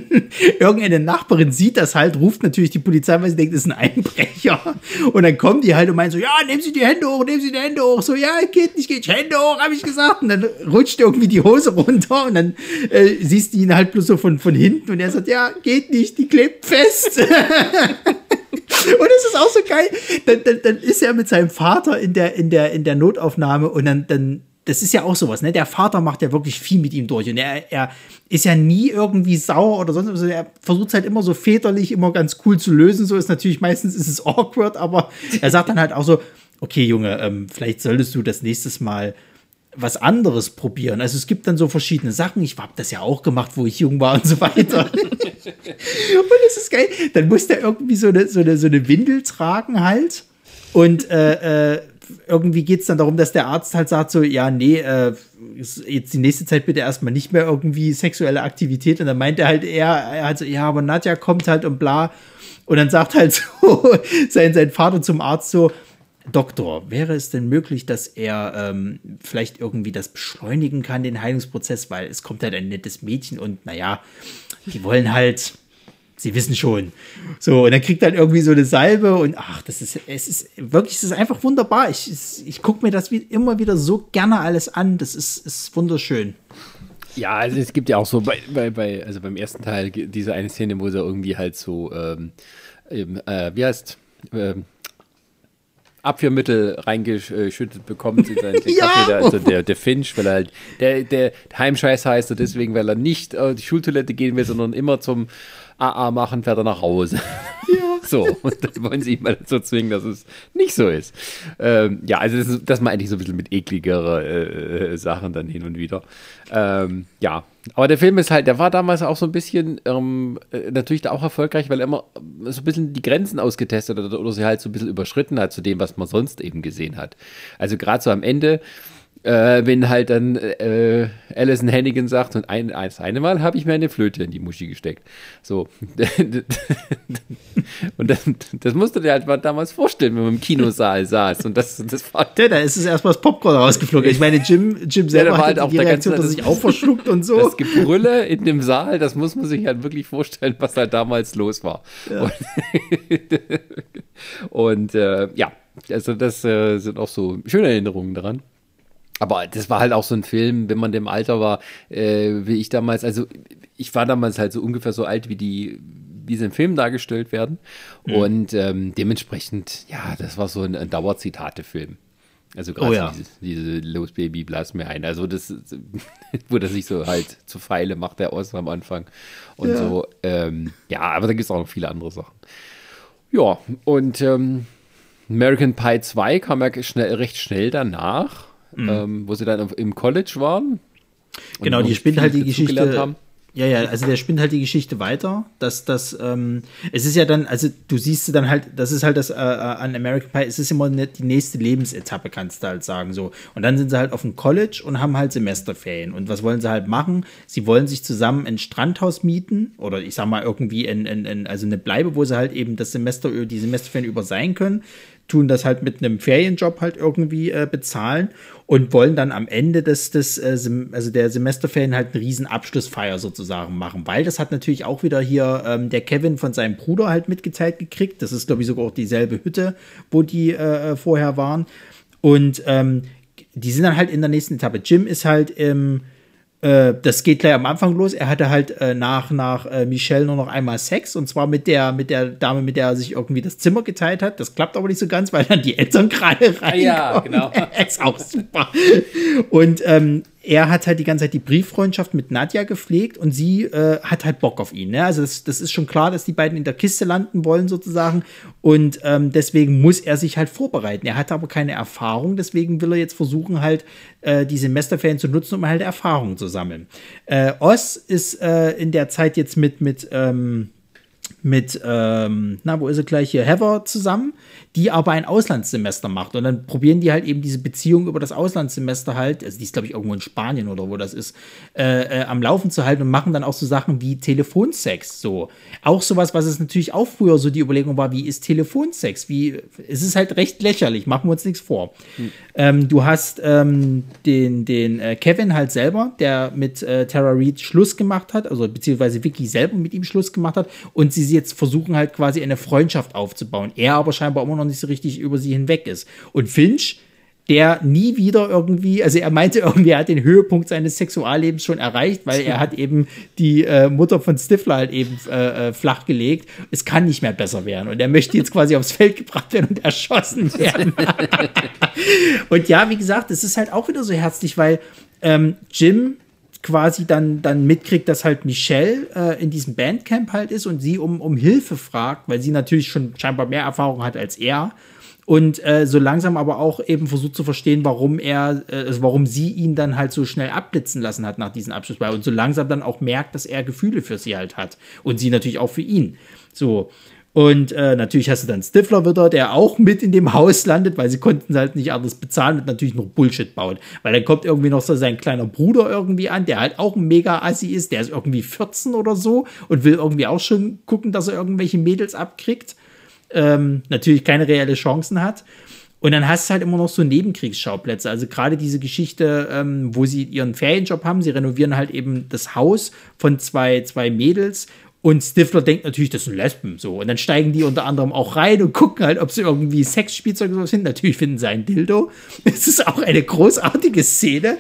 Und irgendeine Nachbarin sieht das halt, ruft natürlich die Polizei, weil sie denkt, das ist ein Einbrecher. Und dann kommen die halt und meinen so, ja, nehmen Sie die Hände hoch, nehmen Sie die Hände hoch. So, ja, geht nicht, geht Hände hoch, habe ich gesagt. Und dann rutscht irgendwie die Hose runter und dann äh, siehst du ihn halt bloß so von, von hinten und er sagt, ja, geht nicht, die klebt fest. Und es ist auch so geil. Dann, dann, dann ist er mit seinem Vater in der, in der, in der Notaufnahme und dann, dann das ist ja auch sowas, ne? Der Vater macht ja wirklich viel mit ihm durch und er, er ist ja nie irgendwie sauer oder sonst was. Also er versucht es halt immer so väterlich, immer ganz cool zu lösen. So ist natürlich meistens ist es awkward, aber er sagt dann halt auch so, okay, Junge, ähm, vielleicht solltest du das nächstes Mal was anderes probieren. Also es gibt dann so verschiedene Sachen. Ich habe das ja auch gemacht, wo ich jung war und so weiter. und es ist geil. Dann muss der irgendwie so eine, so eine, so eine Windel tragen halt. Und äh, äh, irgendwie geht es dann darum, dass der Arzt halt sagt so, ja, nee, äh, jetzt die nächste Zeit bitte erstmal nicht mehr irgendwie sexuelle Aktivität. Und dann meint er halt eher, er ja, aber Nadja kommt halt und bla. Und dann sagt halt so sein, sein Vater zum Arzt so, Doktor, wäre es denn möglich, dass er ähm, vielleicht irgendwie das beschleunigen kann, den Heilungsprozess, weil es kommt halt ein nettes Mädchen und naja, die wollen halt, sie wissen schon. So, und dann kriegt er halt irgendwie so eine Salbe und ach, das ist, es ist wirklich, es ist einfach wunderbar. Ich, ich gucke mir das wie, immer wieder so gerne alles an. Das ist, ist wunderschön. Ja, also es gibt ja auch so bei, bei, bei also beim ersten Teil diese eine Szene, wo sie irgendwie halt so, ähm, äh, wie heißt, ähm, Abführmittel reingeschüttet bekommt in seinen ja. Kaffee, der, also der, der Finch, weil er halt der, der Heimscheiß heißt und deswegen, weil er nicht auf die Schultoilette gehen will, sondern immer zum AA machen, fährt er nach Hause. Ja. So, und dann wollen sie ihn mal dazu zwingen, dass es nicht so ist. Ähm, ja, also das, das mal eigentlich so ein bisschen mit ekligere äh, Sachen dann hin und wieder. Ähm, ja, aber der Film ist halt, der war damals auch so ein bisschen ähm, äh, natürlich auch erfolgreich, weil er immer so ein bisschen die Grenzen ausgetestet hat oder sie halt so ein bisschen überschritten hat zu dem, was man sonst eben gesehen hat. Also gerade so am Ende äh, wenn halt dann äh, Alison Hannigan sagt, und ein, das eine Mal habe ich mir eine Flöte in die Muschi gesteckt. So. und das, das musst du dir halt mal damals vorstellen, wenn man im Kinosaal saß. Und das, das war. Ja, da ist es erstmal das Popcorn rausgeflogen. Ich meine, Jim, Jim selber ja, hat halt auch die Reaktion, dass er sich auch verschluckt und so. Das Gebrülle in dem Saal, das muss man sich halt wirklich vorstellen, was halt damals los war. Ja. Und, und äh, ja, also das äh, sind auch so schöne Erinnerungen daran. Aber das war halt auch so ein Film, wenn man dem Alter war, äh, wie ich damals, also ich war damals halt so ungefähr so alt, wie die, wie sie im Film dargestellt werden. Mhm. Und ähm, dementsprechend, ja, das war so ein, ein Dauerzitate-Film. Also gerade oh, ja. diese, diese Los Baby, blass mir ein. Also das, wo das sich so halt zu Pfeile macht, der aus am Anfang. Und ja. so, ähm, ja, aber da gibt es auch noch viele andere Sachen. Ja, und ähm, American Pie 2 kam ja schnell, recht schnell danach mhm. ähm, wo sie dann im College waren. Genau, die spinnt halt die Geschichte. Haben. Ja, ja, also der spinnt halt die Geschichte weiter, dass das, ähm, es ist ja dann, also du siehst dann halt, das ist halt das äh, äh, an American Pie, es ist immer ne, die nächste Lebensetappe, kannst du halt sagen so. Und dann sind sie halt auf dem College und haben halt Semesterferien. Und was wollen sie halt machen? Sie wollen sich zusammen ein Strandhaus mieten oder ich sag mal irgendwie in, in, in also eine Bleibe, wo sie halt eben das Semester, die Semesterferien über sein können tun das halt mit einem Ferienjob halt irgendwie äh, bezahlen und wollen dann am Ende des, des äh, also der Semesterferien halt eine riesen Abschlussfeier sozusagen machen, weil das hat natürlich auch wieder hier ähm, der Kevin von seinem Bruder halt mitgeteilt gekriegt. Das ist, glaube ich, sogar auch dieselbe Hütte, wo die äh, vorher waren. Und ähm, die sind dann halt in der nächsten Etappe. Jim ist halt im äh, das geht gleich am Anfang los. Er hatte halt äh, nach, nach äh, Michelle nur noch einmal Sex und zwar mit der, mit der Dame, mit der er sich irgendwie das Zimmer geteilt hat. Das klappt aber nicht so ganz, weil dann die Eltern gerade rein. Ja, genau. ist auch super. Und ähm, er hat halt die ganze Zeit die Brieffreundschaft mit Nadja gepflegt und sie äh, hat halt Bock auf ihn. Ne? Also das, das, ist schon klar, dass die beiden in der Kiste landen wollen sozusagen und ähm, deswegen muss er sich halt vorbereiten. Er hat aber keine Erfahrung, deswegen will er jetzt versuchen halt äh, die Semesterferien zu nutzen, um halt Erfahrung zu sammeln. Äh, Oz ist äh, in der Zeit jetzt mit mit ähm, mit, ähm, na, wo ist er gleich hier, Heather zusammen, die aber ein Auslandssemester macht. Und dann probieren die halt eben diese Beziehung über das Auslandssemester halt, also die ist, glaube ich, irgendwo in Spanien oder wo das ist, äh, äh, am Laufen zu halten und machen dann auch so Sachen wie Telefonsex. So. Auch sowas, was es natürlich auch früher so die Überlegung war, wie ist Telefonsex? Wie, es ist halt recht lächerlich, machen wir uns nichts vor. Hm. Ähm, du hast ähm, den, den äh, Kevin halt selber, der mit äh, Tara Reid Schluss gemacht hat, also beziehungsweise Vicky selber mit ihm Schluss gemacht hat und sie jetzt versuchen halt quasi eine Freundschaft aufzubauen. Er aber scheinbar immer noch nicht so richtig über sie hinweg ist. Und Finch, der nie wieder irgendwie, also er meinte irgendwie, er hat den Höhepunkt seines Sexuallebens schon erreicht, weil er hat eben die äh, Mutter von Stifler halt eben äh, äh, flachgelegt. Es kann nicht mehr besser werden und er möchte jetzt quasi aufs Feld gebracht werden und erschossen werden. und ja, wie gesagt, es ist halt auch wieder so herzlich, weil ähm, Jim quasi dann, dann mitkriegt, dass halt Michelle äh, in diesem Bandcamp halt ist und sie um, um Hilfe fragt, weil sie natürlich schon scheinbar mehr Erfahrung hat als er. Und äh, so langsam aber auch eben versucht zu verstehen, warum er, äh, also warum sie ihn dann halt so schnell abblitzen lassen hat nach diesem Abschlussball. Und so langsam dann auch merkt, dass er Gefühle für sie halt hat. Und sie natürlich auch für ihn. So. Und äh, natürlich hast du dann Stifler wieder, der auch mit in dem Haus landet, weil sie konnten halt nicht anders bezahlen und natürlich noch Bullshit baut. Weil dann kommt irgendwie noch so sein kleiner Bruder irgendwie an, der halt auch ein mega Assi ist, der ist irgendwie 14 oder so und will irgendwie auch schon gucken, dass er irgendwelche Mädels abkriegt. Ähm, natürlich keine reelle Chancen hat. Und dann hast du halt immer noch so Nebenkriegsschauplätze. Also gerade diese Geschichte, ähm, wo sie ihren Ferienjob haben, sie renovieren halt eben das Haus von zwei, zwei Mädels und Stifler denkt natürlich, das sind Lesben, so. Und dann steigen die unter anderem auch rein und gucken halt, ob sie irgendwie Sexspielzeug oder so finden. Natürlich finden sie ein Dildo. Es ist auch eine großartige Szene.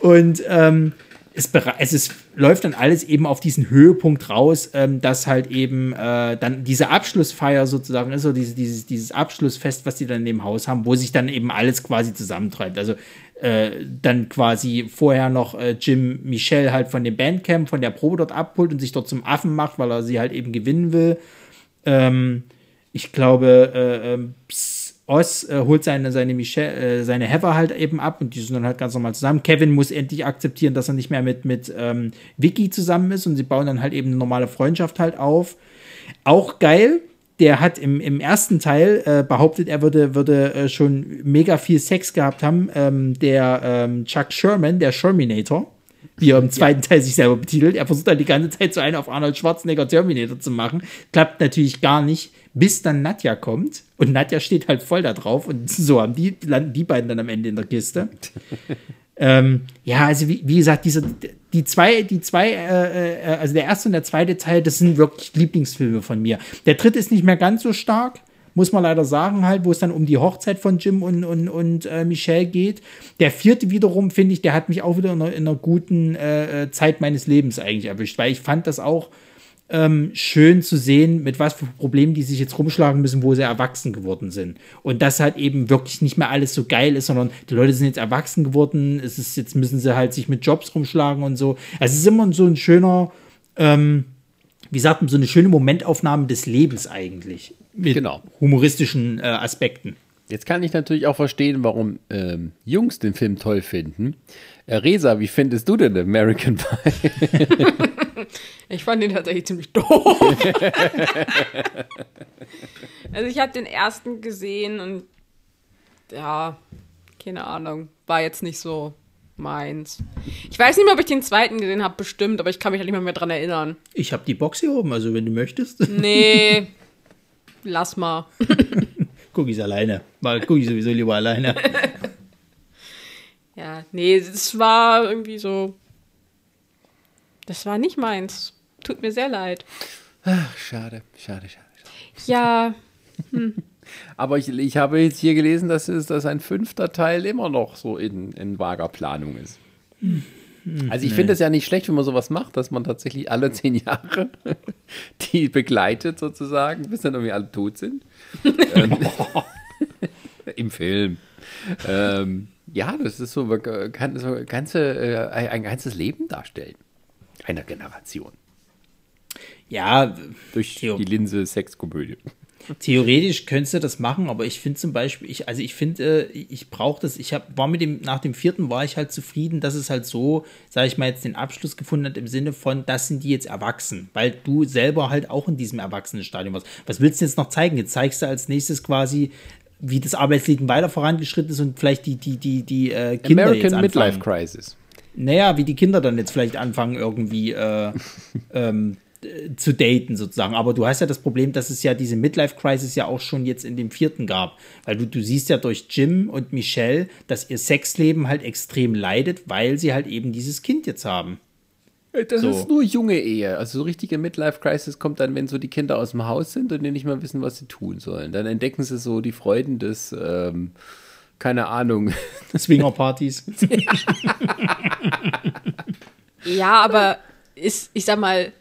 Und ähm, es, es ist, läuft dann alles eben auf diesen Höhepunkt raus, ähm, dass halt eben äh, dann diese Abschlussfeier sozusagen ist, so dieses, dieses, dieses Abschlussfest, was die dann in dem Haus haben, wo sich dann eben alles quasi zusammentreibt. Also äh, dann quasi vorher noch äh, Jim Michelle halt von dem Bandcamp, von der Probe dort abholt und sich dort zum Affen macht, weil er sie halt eben gewinnen will. Ähm, ich glaube, äh, ähm, Oz äh, holt seine, seine, Michelle, äh, seine Heather halt eben ab und die sind dann halt ganz normal zusammen. Kevin muss endlich akzeptieren, dass er nicht mehr mit, mit ähm, Vicky zusammen ist und sie bauen dann halt eben eine normale Freundschaft halt auf. Auch geil, der hat im, im ersten Teil äh, behauptet, er würde, würde äh, schon mega viel Sex gehabt haben. Ähm, der ähm, Chuck Sherman, der Sherminator, wie er im zweiten ja. Teil sich selber betitelt. Er versucht dann die ganze Zeit so einen auf Arnold Schwarzenegger Terminator zu machen. Klappt natürlich gar nicht, bis dann Nadja kommt. Und Nadja steht halt voll da drauf. Und so haben die, landen die beiden dann am Ende in der Kiste. Ähm, ja, also wie, wie gesagt, diese, die zwei, die zwei, äh, äh, also der erste und der zweite Teil, das sind wirklich Lieblingsfilme von mir. Der dritte ist nicht mehr ganz so stark, muss man leider sagen, halt, wo es dann um die Hochzeit von Jim und, und, und äh, Michelle geht. Der vierte wiederum, finde ich, der hat mich auch wieder in einer, in einer guten äh, äh Zeit meines Lebens eigentlich erwischt, weil ich fand das auch ähm, schön zu sehen, mit was für Problemen die sich jetzt rumschlagen müssen, wo sie erwachsen geworden sind. Und das halt eben wirklich nicht mehr alles so geil ist, sondern die Leute sind jetzt erwachsen geworden, es ist, jetzt müssen sie halt sich mit Jobs rumschlagen und so. Also es ist immer so ein schöner, ähm, wie sagt man, so eine schöne Momentaufnahme des Lebens eigentlich. Mit genau. humoristischen äh, Aspekten. Jetzt kann ich natürlich auch verstehen, warum ähm, Jungs den Film toll finden. Äh, Resa, wie findest du denn American Pie? ich fand den tatsächlich ziemlich doof. also ich habe den ersten gesehen und ja, keine Ahnung, war jetzt nicht so meins. Ich weiß nicht mehr, ob ich den zweiten gesehen habe, bestimmt, aber ich kann mich halt nicht mehr, mehr dran erinnern. Ich habe die Box hier oben, also wenn du möchtest. Nee, lass mal. guck ich alleine. Mal guck ich sowieso lieber alleine. Ja, nee, es war irgendwie so. Das war nicht meins. Tut mir sehr leid. Ach, schade, schade, schade. schade. Ja. Hm. Aber ich, ich habe jetzt hier gelesen, dass, es, dass ein fünfter Teil immer noch so in, in vager Planung ist. Hm. Also ich nee. finde es ja nicht schlecht, wenn man sowas macht, dass man tatsächlich alle zehn Jahre die begleitet sozusagen, bis dann irgendwie alle tot sind. ähm, Im Film. Ähm, ja, das ist so, kann so ganze, äh, ein ganzes Leben darstellen. Einer Generation. Ja, durch Theo. die Linse Sexkomödie. Theoretisch könntest du das machen, aber ich finde zum Beispiel, ich, also ich finde, äh, ich brauche das, ich hab, war mit dem, nach dem vierten war ich halt zufrieden, dass es halt so, sage ich mal, jetzt den Abschluss gefunden hat im Sinne von, das sind die jetzt erwachsen, weil du selber halt auch in diesem Erwachsenenstadium warst. Was willst du jetzt noch zeigen? Jetzt zeigst du als nächstes quasi wie das Arbeitsleben weiter vorangeschritten ist und vielleicht die, die, die, die äh, Kinder American jetzt anfangen. Midlife Crisis. Naja, wie die Kinder dann jetzt vielleicht anfangen, irgendwie äh, ähm, zu daten sozusagen. Aber du hast ja das Problem, dass es ja diese Midlife Crisis ja auch schon jetzt in dem vierten gab. Weil du, du siehst ja durch Jim und Michelle, dass ihr Sexleben halt extrem leidet, weil sie halt eben dieses Kind jetzt haben. Das so. ist nur junge Ehe. Also so richtige Midlife-Crisis kommt dann, wenn so die Kinder aus dem Haus sind und die nicht mehr wissen, was sie tun sollen. Dann entdecken sie so die Freuden des, ähm, keine Ahnung. Swingerpartys. ja, aber ist, ich sag mal,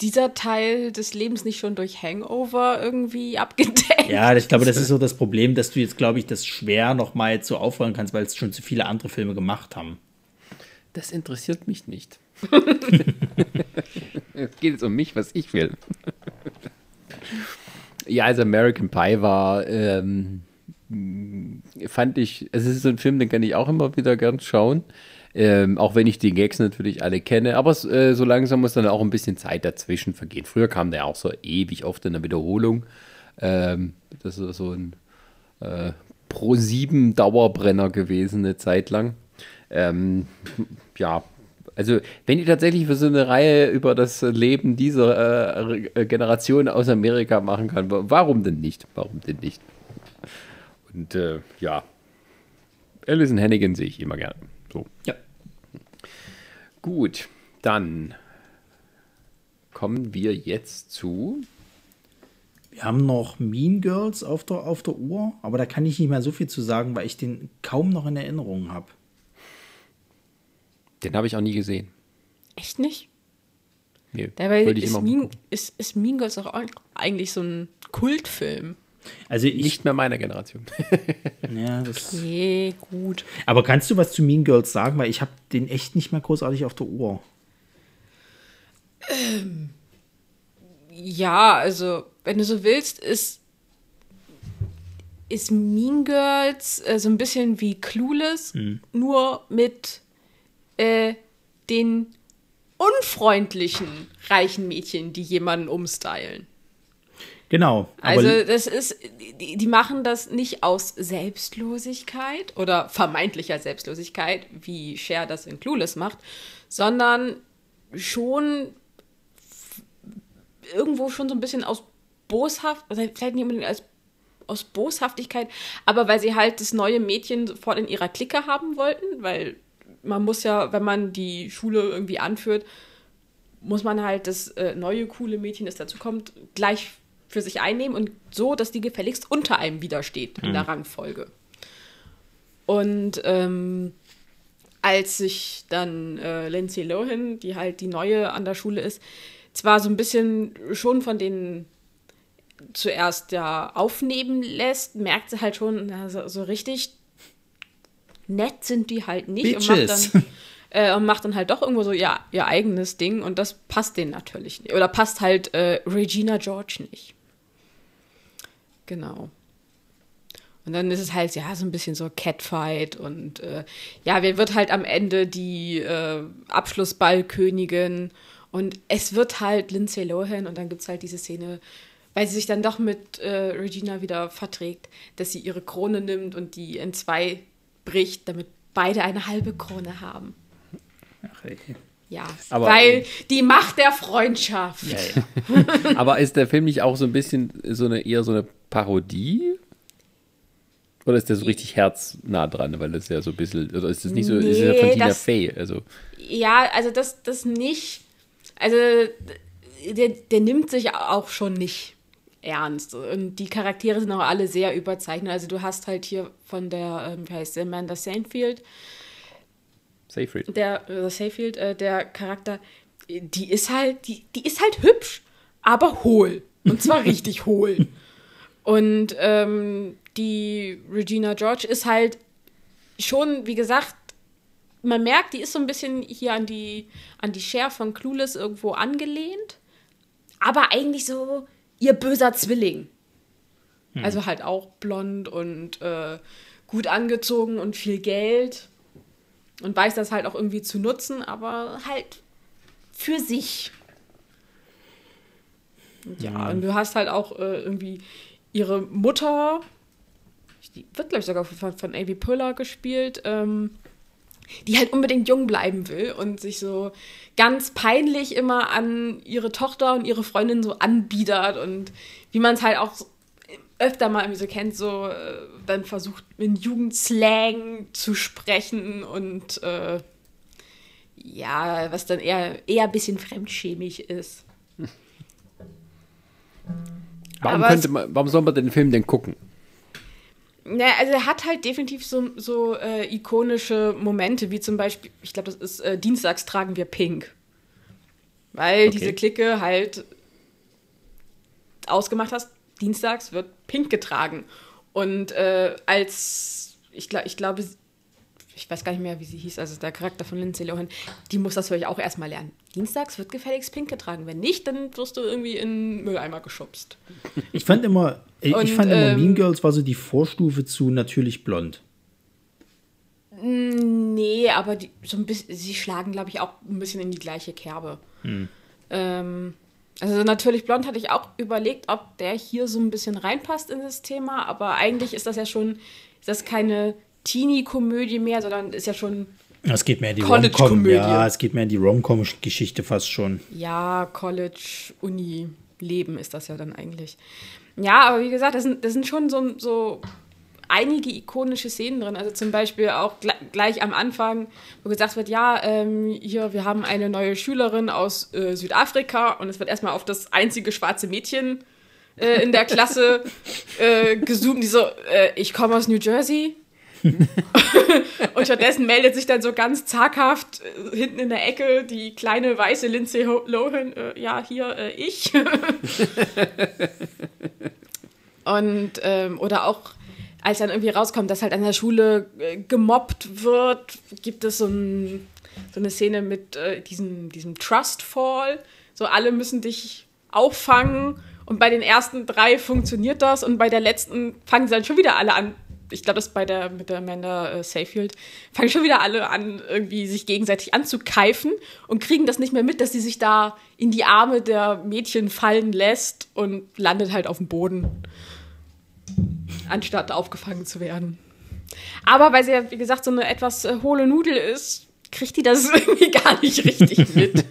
dieser Teil des Lebens nicht schon durch Hangover irgendwie abgedeckt? Ja, ich glaube, das ist so das Problem, dass du jetzt, glaube ich, das schwer nochmal jetzt so aufrollen kannst, weil es schon zu viele andere Filme gemacht haben. Das interessiert mich nicht. es geht jetzt um mich, was ich will. ja, also American Pie war ähm, fand ich, es ist so ein Film, den kann ich auch immer wieder gern schauen. Ähm, auch wenn ich die Gags natürlich alle kenne, aber äh, so langsam muss dann auch ein bisschen Zeit dazwischen vergehen. Früher kam der auch so ewig oft in der Wiederholung. Ähm, das ist so ein äh, Pro 7 Dauerbrenner gewesen, eine Zeit lang. Ähm, ja, also wenn ihr tatsächlich für so eine Reihe über das Leben dieser äh, Generation aus Amerika machen kann, warum denn nicht? Warum denn nicht? Und äh, ja, Alison Hannigan sehe ich immer gerne. So. Ja. Gut, dann kommen wir jetzt zu. Wir haben noch Mean Girls auf der, auf der Uhr, aber da kann ich nicht mehr so viel zu sagen, weil ich den kaum noch in Erinnerung habe. Den habe ich auch nie gesehen. Echt nicht? Nee, Dabei wollte ich ist immer mean, ist, ist mean Girls auch eigentlich so ein Kultfilm. Also ich, Nicht mehr meiner Generation. ja, das, Nee, gut. aber kannst du was zu Mean Girls sagen, weil ich habe den echt nicht mehr großartig auf der Uhr. Ja, also, wenn du so willst, ist, ist Mean Girls äh, so ein bisschen wie Clueless, nur mit äh, den unfreundlichen reichen Mädchen, die jemanden umstylen. Genau. Also das ist, die, die machen das nicht aus Selbstlosigkeit oder vermeintlicher Selbstlosigkeit, wie Cher das in Clueless macht, sondern schon irgendwo schon so ein bisschen aus Boshaft, also vielleicht nicht unbedingt als aus Boshaftigkeit, aber weil sie halt das neue Mädchen sofort in ihrer Clique haben wollten, weil man muss ja, wenn man die Schule irgendwie anführt, muss man halt das äh, neue coole Mädchen, das dazu kommt, gleich für sich einnehmen und so, dass die gefälligst unter einem widersteht in der Rangfolge. Und ähm, als sich dann äh, Lindsay Lohan, die halt die neue an der Schule ist, zwar so ein bisschen schon von den zuerst ja aufnehmen lässt, merkt sie halt schon, na, so, so richtig nett sind die halt nicht und macht Bitches. dann äh, und macht dann halt doch irgendwo so ihr, ihr eigenes Ding und das passt denen natürlich nicht. Oder passt halt äh, Regina George nicht. Genau. Und dann ist es halt, ja, so ein bisschen so Catfight und äh, ja, wer wird halt am Ende die äh, Abschlussballkönigin und es wird halt Lindsay Lohan und dann gibt es halt diese Szene, weil sie sich dann doch mit äh, Regina wieder verträgt, dass sie ihre Krone nimmt und die in zwei bricht, damit beide eine halbe Krone haben. Ach, ey. Ja, Aber- weil die Macht der Freundschaft. Ja, ja. Aber ist der Film nicht auch so ein bisschen so eine eher so eine Parodie? Oder ist der so richtig herznah dran, weil das ja so ein bisschen, oder ist das nicht so, ist ja von Nee, Tina das- Fey, also Ja, also das, das nicht. Also der, der nimmt sich auch schon nicht ernst. Und die Charaktere sind auch alle sehr überzeichnet. Also du hast halt hier von der, ähm, wie heißt sie, Amanda Seinfeld, Seyfried. der, äh, Seyfield, äh, der Charakter, die ist halt, die, die ist halt hübsch, aber hohl. Und zwar richtig hohl. Und ähm, die Regina George ist halt schon, wie gesagt, man merkt, die ist so ein bisschen hier an die, an die Cher von Clueless irgendwo angelehnt, aber eigentlich so ihr böser Zwilling. Also halt auch blond und äh, gut angezogen und viel Geld und weiß das halt auch irgendwie zu nutzen, aber halt für sich. Und ja, und du hast halt auch äh, irgendwie ihre Mutter, die wird, glaube ich, sogar von, von Avi Puller gespielt, ähm, die halt unbedingt jung bleiben will und sich so ganz peinlich immer an ihre Tochter und ihre Freundin so anbiedert und wie man es halt auch öfter mal irgendwie so kennt, so äh, dann versucht in Jugendslang zu sprechen und äh, ja, was dann eher, eher ein bisschen fremdschämig ist. Warum, könnte man, warum soll man den Film denn gucken? Ja, also er hat halt definitiv so, so äh, ikonische Momente, wie zum Beispiel, ich glaube, das ist äh, Dienstags tragen wir pink. Weil Okay. diese Clique halt ausgemacht hast, Dienstags wird pink getragen. Und äh, als, ich, glaub, ich glaube, ich weiß gar nicht mehr, wie sie hieß, also der Charakter von Lindsay Lohan, die muss das natürlich auch erstmal lernen. Dienstags wird gefälligst pink getragen. Wenn nicht, dann wirst du irgendwie in den Mülleimer geschubst. Ich fand immer, ich Und, fand immer ähm, Mean Girls war so die Vorstufe zu natürlich blond. Nee, aber die, so ein bisschen, sie schlagen, glaube ich, auch ein bisschen in die gleiche Kerbe. Ähm, also natürlich blond hatte ich auch überlegt, ob der hier so ein bisschen reinpasst in das Thema, aber eigentlich ist das ja schon, ist das keine Teenie-Komödie mehr, sondern ist ja schon, Es geht mehr in die. Rom-Com. Ja, es geht mehr in die Rom-Com-Geschichte fast schon. ja, College, Uni, Leben ist das ja dann eigentlich. Ja, aber wie gesagt, das sind, das sind schon so, so einige ikonische Szenen drin. Also zum Beispiel auch gle gleich am Anfang, wo gesagt wird, ja, ähm, hier, wir haben eine neue Schülerin aus äh, Südafrika und es wird erstmal auf das einzige schwarze Mädchen äh, in der Klasse äh, gezoomt, die so, äh, ich komme aus New Jersey. und stattdessen meldet sich dann so ganz zaghaft äh, hinten in der Ecke die kleine weiße Lindsay Lohan, äh, ja, hier, äh, ich. Und, ähm, oder auch, als dann irgendwie rauskommt, dass halt an der Schule äh, gemobbt wird, gibt es so, ein, so eine Szene mit äh, diesem, diesem Trust Fall. So, alle müssen dich auffangen. Und bei den ersten drei funktioniert das. Und bei der letzten fangen sie dann schon wieder alle an. Ich glaube, das bei der, mit der Amanda äh, Seyfield. Fangen schon wieder alle an, irgendwie sich gegenseitig anzukeifen und kriegen das nicht mehr mit, dass sie sich da in die Arme der Mädchen fallen lässt und landet halt auf dem Boden anstatt aufgefangen zu werden. Aber weil sie ja, wie gesagt, so eine etwas äh, hohle Nudel ist, kriegt die das irgendwie gar nicht richtig mit.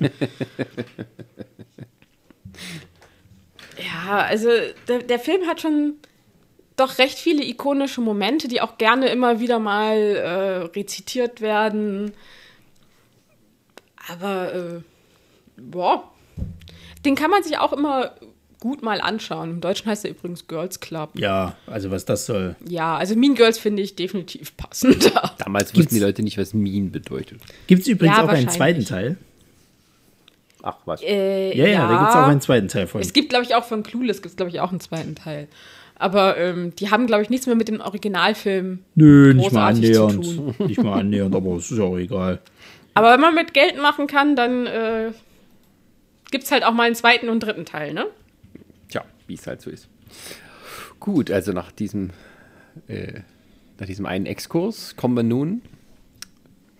ja, also der, der Film hat schon doch recht viele ikonische Momente, die auch gerne immer wieder mal äh, rezitiert werden. Aber, äh, boah, den kann man sich auch immer gut mal anschauen. Im Deutschen heißt er übrigens Girls Club. Ja, also was das soll. Ja, also Mean Girls finde ich definitiv passender. Damals Gibt's- wussten die Leute nicht, was Mean bedeutet. Gibt es übrigens Ja, auch einen zweiten Teil? Ach, was? Äh, Ja, ja, da gibt es auch einen zweiten Teil von. Es gibt, glaube ich, auch von Clueless gibt es, glaube ich, auch einen zweiten Teil. Aber ähm, die haben, glaube ich, nichts mehr mit dem Originalfilm. Nö, nicht mal großartig zu annähernd. Nicht mal annähernd, aber es ist auch egal. Aber wenn man mit Geld machen kann, dann äh, gibt es halt auch mal einen zweiten und dritten Teil, ne? Wie es halt so ist. Gut, also nach diesem, äh, nach diesem einen Exkurs kommen wir nun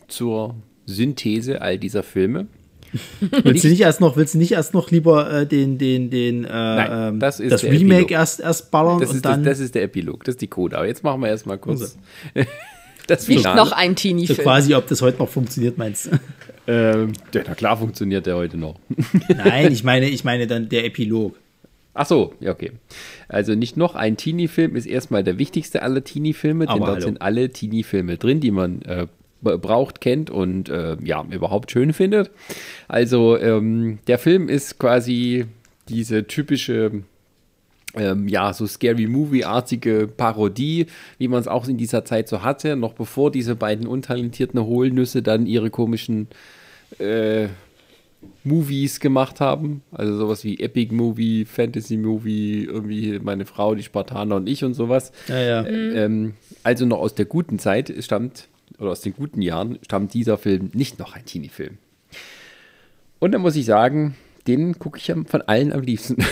zur Synthese all dieser Filme. Willst du nicht erst noch, willst du nicht erst noch lieber äh, den, den, den, äh, Nein, ähm, das ist das Remake Epilog. erst, erst ballern Das und ist, das, dann das ist der Epilog, das ist die Coda. Aber jetzt machen wir erstmal kurz das Nicht Finale. noch ein so Teenie-Film. quasi, ob das heute noch funktioniert, meinst du? Ähm, ja, na klar funktioniert der heute noch. Nein, ich meine, ich meine dann der Epilog. Ach so, ja, okay. Also nicht noch ein Teenie-Film ist erstmal der wichtigste aller Teenie-Filme, denn Aber dort hallo. sind alle Teenie-Filme drin, die man äh, braucht, kennt und äh, ja, überhaupt schön findet. Also ähm, der Film ist quasi diese typische ähm, ja, so Scary Movie-artige Parodie, wie man es auch in dieser Zeit so hatte, noch bevor diese beiden untalentierten Hohlnüsse dann ihre komischen äh, Movies gemacht haben. Also sowas wie Epic Movie, Fantasy Movie, irgendwie meine Frau, die Spartaner und ich und sowas. Ja, ja. Ähm, also noch aus der guten Zeit stammt, oder aus den guten Jahren, stammt dieser Film nicht noch ein Teenie-Film. Und dann muss ich sagen, den gucke ich von allen am liebsten.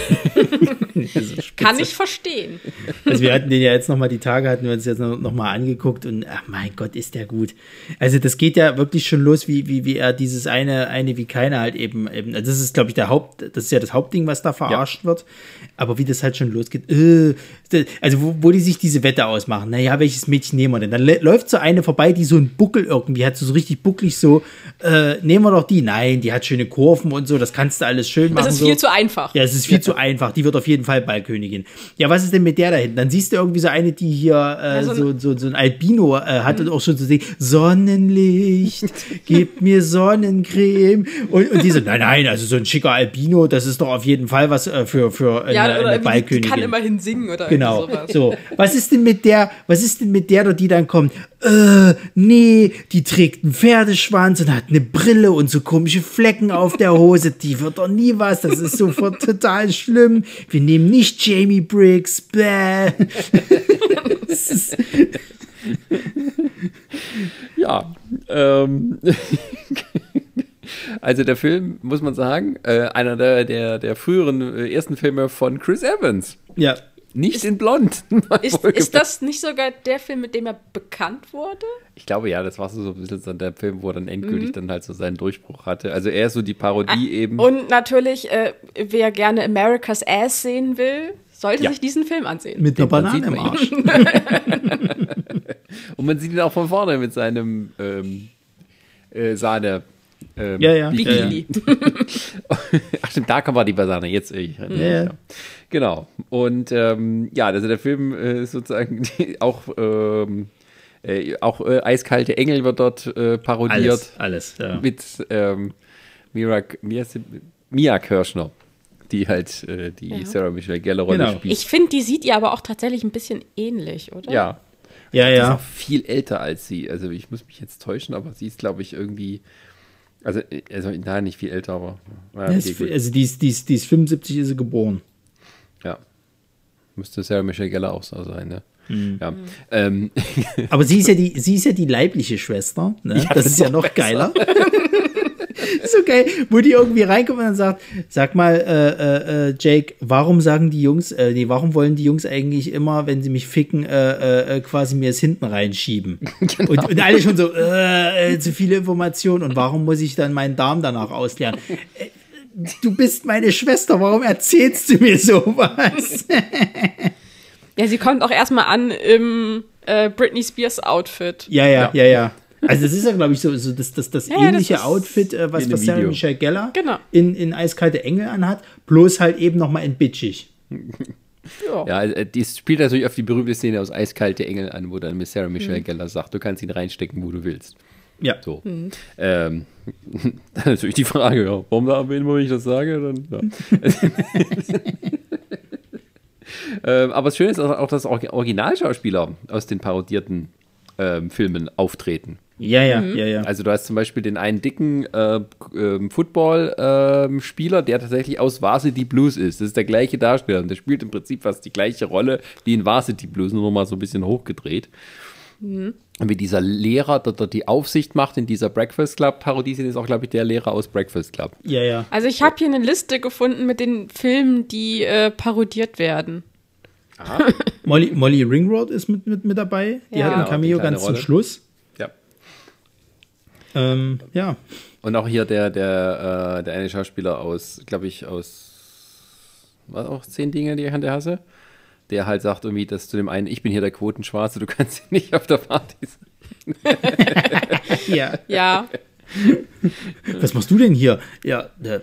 Kann ich verstehen. Also wir hatten den ja jetzt nochmal, die Tage hatten wir uns jetzt nochmal noch mal angeguckt und ach mein Gott, ist der gut. Also das geht ja wirklich schon los, wie, wie, wie er dieses eine, eine wie keine halt eben, eben also das ist glaube ich der Haupt, das ist ja das Hauptding, was da verarscht wird. Aber wie das halt schon losgeht, äh, also wo, wo die sich diese Wette ausmachen, naja, welches Mädchen nehmen wir denn? Dann lä- läuft so eine vorbei, die so einen Buckel irgendwie hat, so, so richtig bucklig so, äh, nehmen wir doch die. Nein, die hat schöne Kurven und so, das kannst du alles schön machen. Das ist so. viel zu einfach. Ja, es ist viel zu einfach. Die wird auf jeden Fall Ballkönigin. Ja, was ist denn mit der da hinten? Dann siehst du irgendwie so eine, die hier äh, so so, ein- so, so ein Albino äh, hat und auch schon so sehen, Sonnenlicht, gib mir Sonnencreme. Und, und die so, nein, nein, also so ein schicker Albino, das ist doch auf jeden Fall was äh, für, für eine, Ja, eine oder irgendwie, die Ballkönigin. kann immerhin singen oder Genau. sowas. So, was ist denn mit der, was ist denn mit der, die dann kommt? Äh, nee, die trägt einen Pferdeschwanz und hat eine Brille und so komische Flecken auf der Hose. Die wird doch nie was. Das ist sofort total schlimm. Wir nehmen nicht Jamie Briggs. Bäh. Ja, ähm, also der Film, muss man sagen, äh, einer der, der, der früheren äh, ersten Filme von Chris Evans. Ja. Nicht in Blond. Ist, ist das nicht sogar der Film, mit dem er bekannt wurde? Ich glaube ja, das war so ein bisschen so der Film, wo er dann endgültig dann halt so seinen Durchbruch hatte. Also er ist so die Parodie eben. Und natürlich, äh, wer gerne America's Ass sehen will, sollte Ja. sich diesen Film ansehen. Mit einer Man Banane im Arsch. Und man sieht ihn auch von vorne mit seinem ähm, äh, Sahne. Ähm, Ja, ja. Bikini. Ach stimmt, da war die Basane, jetzt ich. Ja, ja. Genau. Und ähm, ja, also der Film äh, ist sozusagen auch, ähm, äh, auch äh, Eiskalte Engel wird dort äh, parodiert Alles, alles. Ja. mit ähm, Mira, Mia, Mia Kirschner, die halt äh, die Ja. Sarah Michelle Gellar Rolle Genau. spielt. Ich finde, die sieht ihr aber auch tatsächlich ein bisschen ähnlich, oder? ja, Ja, Die ist ja. auch viel älter als sie. Also ich muss mich jetzt täuschen, aber sie ist, glaube ich, irgendwie. Also, also nein, nicht viel älter, aber. Ja, Ja, ist-. Also die ist, die, ist, die ist 75 ist sie geboren. ja. Müsste Sarah Michelle Gellar auch so sein, ne? Mhm. Ja. Ähm, Aber sie ist ja die, sie ist ja die leibliche Schwester. Ne? das, ist ja noch geiler. so geil, wo die irgendwie reinkommt und dann sagt, sag mal, äh, äh, äh, Jake, warum sagen die Jungs, äh, nee, warum wollen die Jungs eigentlich immer, wenn sie mich ficken, äh, äh, quasi mir es hinten reinschieben? Genau. Und, und alle schon so, äh, äh, zu viele Informationen und warum muss ich dann meinen Darm danach ausleeren? Äh, Du bist meine Schwester, warum erzählst du mir sowas? Ja, sie kommt auch erstmal an im äh, Britney Spears Outfit. Ja, ja, Ja. ja, ja. Also das ist ja, glaube ich, so, so das, das, das Ja, das ähnliche ist Outfit, äh, was, was Sarah. Michelle Gellar Genau. in, in Eiskalte Engel anhat, bloß halt eben nochmal in bitchig. Ja. ja, äh, die spielt natürlich auf die berühmte Szene aus Eiskalte Engel an, wo dann mit Sarah Michelle Gellar sagt, du kannst ihn reinstecken, wo du willst. Ja. So. Ähm, dann natürlich die Frage, ja, warum da wenn ich das sage? Dann, ja. ähm, aber das Schöne ist auch, dass auch Originalschauspieler aus den parodierten ähm, Filmen auftreten. Ja, ja, ja, ja. Also du hast zum Beispiel den einen dicken äh, ähm, Football-Spieler, der tatsächlich aus Varsity Blues ist. Das ist der gleiche Darsteller und der spielt im Prinzip fast die gleiche Rolle wie in Varsity Blues, nur noch mal so ein bisschen hochgedreht. Und wie dieser Lehrer, der dort die Aufsicht macht in dieser Breakfast Club-Parodie, ist auch, glaube ich, der Lehrer aus Breakfast Club. ja, ja. Also ich habe hier eine Liste gefunden mit den Filmen, die äh, parodiert werden. Molly, Molly Ringroad ist mit, mit, mit dabei. Die Ja. hat ein Genau, Cameo ganz zum Rolle. Schluss. Ja. Ähm, ja. Und auch hier der, der, äh, der eine Schauspieler aus, glaube ich, aus was auch zehn Dinge, die ich an der hasse, der halt sagt irgendwie, dass zu dem einen, ich bin hier der Quotenschwarze, du kannst hier nicht auf der Party sein. ja. Ja, Was machst du denn hier? Ja, der,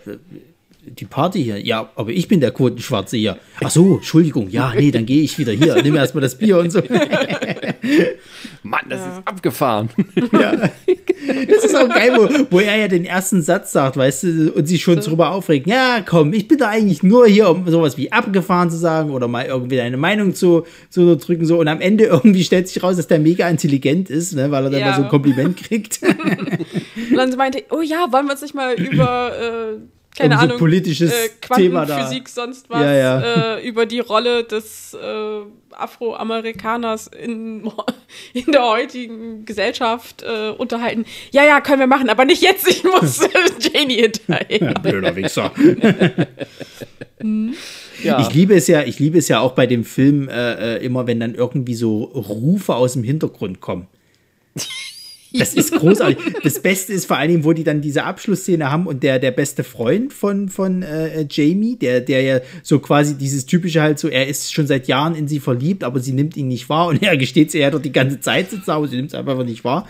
die Party hier. Ja, aber ich bin der Quotenschwarze hier. Ach so, Entschuldigung. Ja, nee, dann gehe ich wieder hier. Nimm erstmal das Bier und so. Mann, das ist abgefahren. Das ist auch geil, wo, wo er ja den ersten Satz sagt, weißt du, und sich schon drüber aufregt. Ja, komm, ich bin da eigentlich nur hier, um sowas wie abgefahren zu sagen oder mal irgendwie eine Meinung zu, zu unterdrücken. So. Und am Ende irgendwie stellt sich raus, dass der mega intelligent ist, ne, weil er dann Ja. mal so ein Kompliment kriegt. und dann meinte, oh ja, wollen wir uns nicht mal über, äh, keine Um so Ahnung, politisches äh. Quantenphysik, sonst was, Ja, ja. Äh, über die Rolle des äh, Afroamerikaners in, in der heutigen Gesellschaft äh, unterhalten. Ja, ja, können wir machen, aber nicht jetzt, ich muss Janie hinterher. Blöder Wichser. Ja. Ich liebe es ja, ich liebe es ja auch bei dem Film äh, äh, immer, wenn dann irgendwie so Rufe aus dem Hintergrund kommen. Das ist großartig. Das Beste ist vor allen Dingen, wo die dann diese Abschlussszene haben und der, der beste Freund von, von äh, Jamie, der, der ja so quasi dieses typische halt so, er ist schon seit Jahren in sie verliebt, aber sie nimmt ihn nicht wahr und er gesteht sie ja doch die ganze Zeit sitzt, aber sie nimmt es einfach nicht wahr.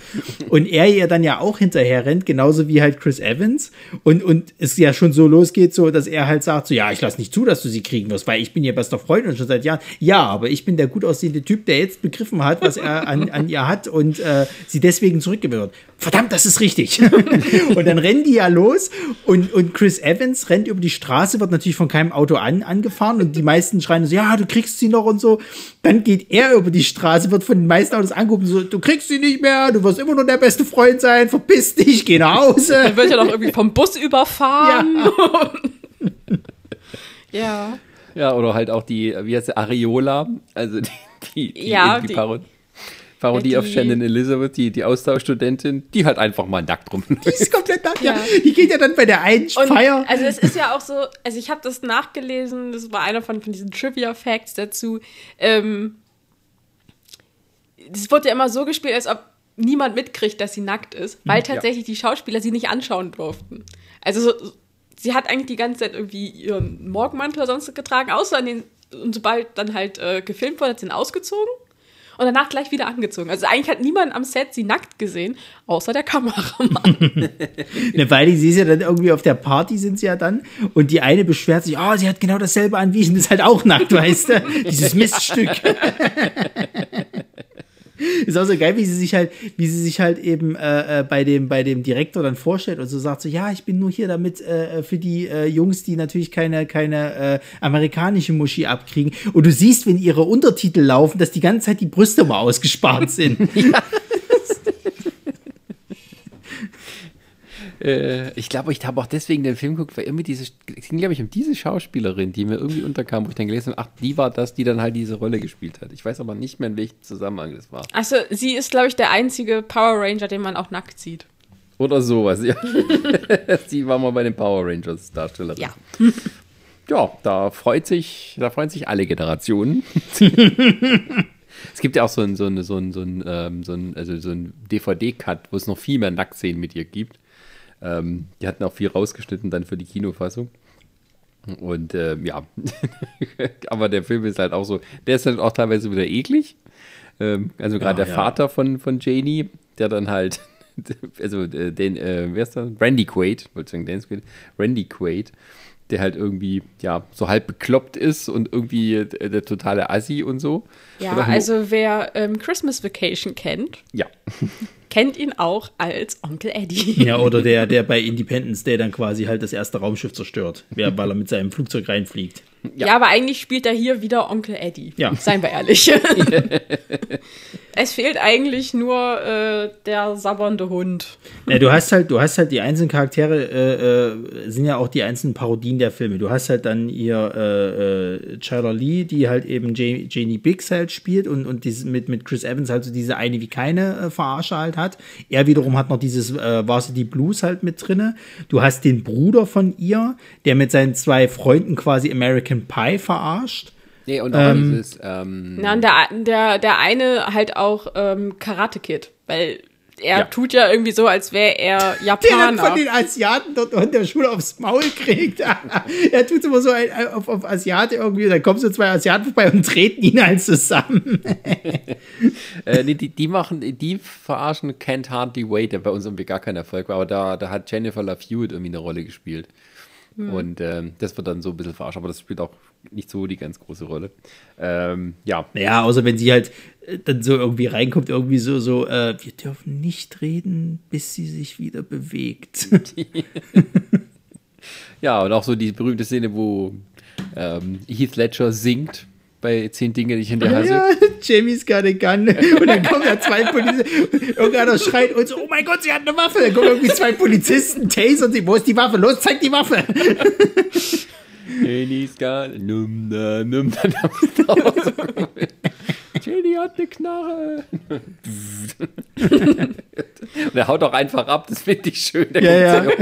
Und er ihr dann ja auch hinterher rennt, genauso wie halt Chris Evans und, und es ja schon so losgeht, so, dass er halt sagt, so, ja, ich lass nicht zu, dass du sie kriegen wirst, weil ich bin ihr bester Freund und schon seit Jahren. Ja, aber ich bin der gut aussehende Typ, der jetzt begriffen hat, was er an, an ihr hat und äh, sie deswegen zurückgewirkt. Verdammt, das ist richtig. und dann rennen die ja los und, und Chris Evans rennt über die Straße, wird natürlich von keinem Auto an, angefahren und die meisten schreien so, ja, du kriegst sie noch und so. Dann geht er über die Straße, wird von den meisten Autos angerufen, so, du kriegst sie nicht mehr, du wirst immer nur der beste Freund sein, verpiss dich, geh nach Hause. Dann wird ja noch irgendwie vom Bus überfahren. Ja. Ja, oder halt auch die, wie heißt sie, Areola, also die, die, die, Ja, die, die- Parod Parodie Ja, auf die- Shannon Elizabeth, die, die Austauschstudentin, die halt einfach mal nackt rum. Die ist komplett nackt, ja. Ja. Die geht ja dann bei der einen Und, Feier. Also es ist ja auch so, also ich habe das nachgelesen, das war einer von, von diesen Trivia-Facts dazu. Ähm, das wurde ja immer so gespielt, als ob niemand mitkriegt, dass sie nackt ist, weil tatsächlich die Schauspieler sie nicht anschauen durften. Also so, sie hat eigentlich die ganze Zeit irgendwie ihren Morgenmantel oder sonst was getragen, außer an den, und sobald dann halt äh, gefilmt wurde, hat sie ihn ausgezogen und danach gleich wieder angezogen. Also eigentlich hat niemand am Set sie nackt gesehen, außer der Kameramann. Ne, weil die, sie ist ja dann irgendwie auf der Party, sind sie ja dann. Und die eine beschwert sich, oh, sie hat genau dasselbe an wie ich und ist halt auch nackt, weißt du? Dieses Miststück. Ist auch so geil, wie sie sich halt, wie sie sich halt eben äh, äh, bei dem bei dem Direktor dann vorstellt und so sagt so, ja, ich bin nur hier damit äh, für die äh, Jungs, die natürlich keine keine äh, amerikanische Muschi abkriegen. Und du siehst, wenn ihre Untertitel laufen, dass die ganze Zeit die Brüste mal ausgespart sind. Äh, ich glaube, ich habe auch deswegen den Film geguckt, weil irgendwie diese, es ging, glaube ich, um diese Schauspielerin, die mir irgendwie unterkam, wo ich dann gelesen habe, ach, die war das, die dann halt diese Rolle gespielt hat. Ich weiß aber nicht mehr, in welchem Zusammenhang das war. Also sie ist, glaube ich, der einzige Power Ranger, den man auch nackt sieht. Oder sowas, ja. Sie war mal bei den Power Rangers Darstellerin. Ja. Ja, da freut sich, da freuen sich alle Generationen. es gibt ja auch so ein, so ein, so ein, so ein, ähm, so ein, also so ein DVD-Cut, wo es noch viel mehr Nacktszenen mit ihr gibt. Ähm, die hatten auch viel rausgeschnitten dann für die Kinofassung. Und ähm, ja, aber der Film ist halt auch so, der ist halt auch teilweise wieder eklig. Ähm, also gerade Ja, der ja. Vater von, von Janie, der dann halt, also äh, den, äh, wer ist das? Randy Quaid, wollte ich sagen, Dennis Quaid, Randy Quaid, der halt irgendwie, ja, so halb bekloppt ist und irgendwie äh, der totale Assi und so. Ja, also wer ähm, Christmas Vacation kennt, Ja, kennt ihn auch als Onkel Eddie. Ja, oder der, der bei Independence Day dann quasi halt das erste Raumschiff zerstört, weil er mit seinem Flugzeug reinfliegt. Ja. aber eigentlich spielt er hier wieder Onkel Eddie. Ja. Seien wir ehrlich. es fehlt eigentlich nur äh, der sabbernde Hund. Ja, du hast halt, du hast halt die einzelnen Charaktere, äh, äh, sind ja auch die einzelnen Parodien der Filme. Du hast halt dann ihr äh, äh, Chyler Lee, die halt eben Ja- Janie Biggs halt spielt und, und dieses, mit, mit Chris Evans halt so diese eine wie keine äh, Verarsche halt hat. Er wiederum hat noch dieses äh, Varsity Blues halt mit drinne. Du hast den Bruder von ihr, der mit seinen zwei Freunden quasi American Pie verarscht. nee, und auch dieses, ähm, Ja, und der, der, der eine halt auch ähm, Karate Kid, weil er Ja. tut ja irgendwie so, als wäre er Der dann Japaner. von den Asiaten dort in der Schule aufs Maul kriegt. er tut immer so ein, auf, auf Asiate irgendwie. Dann kommen so zwei Asiaten vorbei und treten ihn halt zusammen. Äh, nee, die, die machen, die verarschen Can't Hardly Wait, der bei uns irgendwie gar kein Erfolg war, aber da, da hat Jennifer Love Hewitt irgendwie eine Rolle gespielt. Und ähm, das wird dann so ein bisschen verarscht, aber das spielt auch nicht so die ganz große Rolle. Ähm, ja, Naja, außer wenn sie halt äh, dann so irgendwie reinkommt, irgendwie so, so, äh, wir dürfen nicht reden, bis sie sich wieder bewegt. ja, und auch so die berühmte Szene, wo ähm, Heath Ledger singt bei zehn Dinge, die ich in der hasse. ja, Jamie's got a gun. Und dann kommen da zwei Polizisten. Irgendeiner schreit und so, oh mein Gott, sie hat eine Waffe. Dann kommen irgendwie zwei Polizisten, tasern sie. Wo ist die Waffe? Los, zeig die Waffe. Na, num, dann hab ich auch so Jenny hat eine Knarre. Und er haut auch einfach ab, das finde ich schön. Der Ja, ja.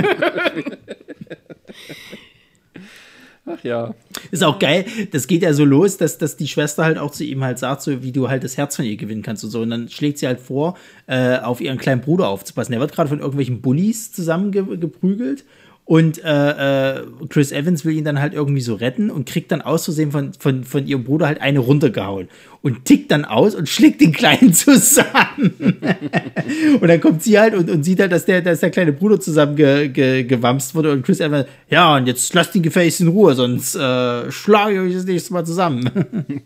Ach ja. Ist auch geil, das geht ja so los, dass, dass die Schwester halt auch zu ihm halt sagt, so wie du halt das Herz von ihr gewinnen kannst und so. Und dann schlägt sie halt vor, äh, auf ihren kleinen Bruder aufzupassen. Der wird gerade von irgendwelchen Bullies zusammengeprügelt. Und äh, äh, Chris Evans will ihn dann halt irgendwie so retten und kriegt dann aus Versehen von, von, von ihrem Bruder halt eine runtergehauen. Und tickt dann aus und schlägt den Kleinen zusammen. und dann kommt sie halt und, und sieht halt, dass der, dass der kleine Bruder zusammen ge, ge, gewamst wurde. Und Chris Evans, ja, und jetzt lasst den Gefäß in Ruhe, sonst äh, schlage ich euch das nächste Mal zusammen.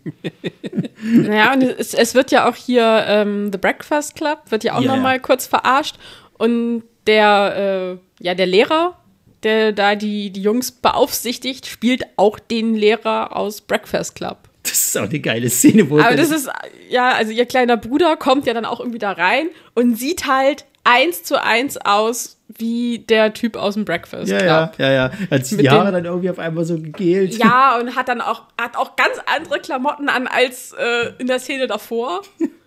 Naja, und es, es wird ja auch hier ähm, The Breakfast Club, wird ja auch Ja, noch mal ja. kurz verarscht. Und der, äh, ja, der Lehrer, der da die, die Jungs beaufsichtigt, spielt auch den Lehrer aus Breakfast Club. Das ist auch eine geile Szene, wo Aber das ist, ja, also ihr kleiner Bruder kommt ja dann auch irgendwie da rein und sieht halt eins zu eins aus wie der Typ aus dem Breakfast ja, Club. ja, ja, ja. Hat sich die Haare dann irgendwie auf einmal so gegelt. Ja, und hat dann auch, hat auch ganz andere Klamotten an als äh, in der Szene davor.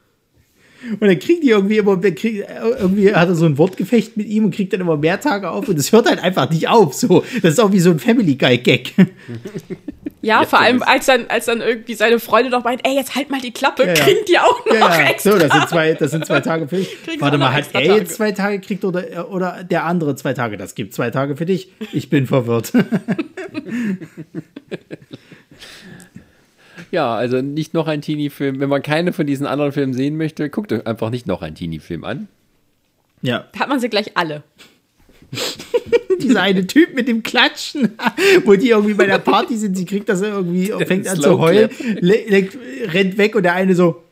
Und dann kriegt die irgendwie immer, krieg, irgendwie hat er so ein Wortgefecht mit ihm und kriegt dann immer mehr Tage auf und es hört halt einfach nicht auf. So, das ist auch wie so ein Family Guy Gag. Ja, jetzt vor allem als dann, als dann irgendwie seine Freunde noch meint, ey, jetzt halt mal die Klappe, ja, ja. kriegt die auch noch ja, extra. So, das sind zwei, das sind zwei Tage für dich. Warte mal, hat er jetzt zwei Tage gekriegt oder, oder der andere zwei Tage? Das gibt zwei Tage für dich. Ich bin verwirrt. Ja, also nicht noch ein Teenie-Film. Wenn man keine von diesen anderen Filmen sehen möchte, guckt euch einfach nicht noch einen Teenie-Film an. Ja. Hat man sie gleich alle. Dieser eine Typ mit dem Klatschen, wo die irgendwie bei der Party sind, sie kriegt das irgendwie, der fängt an zu heulen, rennt weg und der eine so.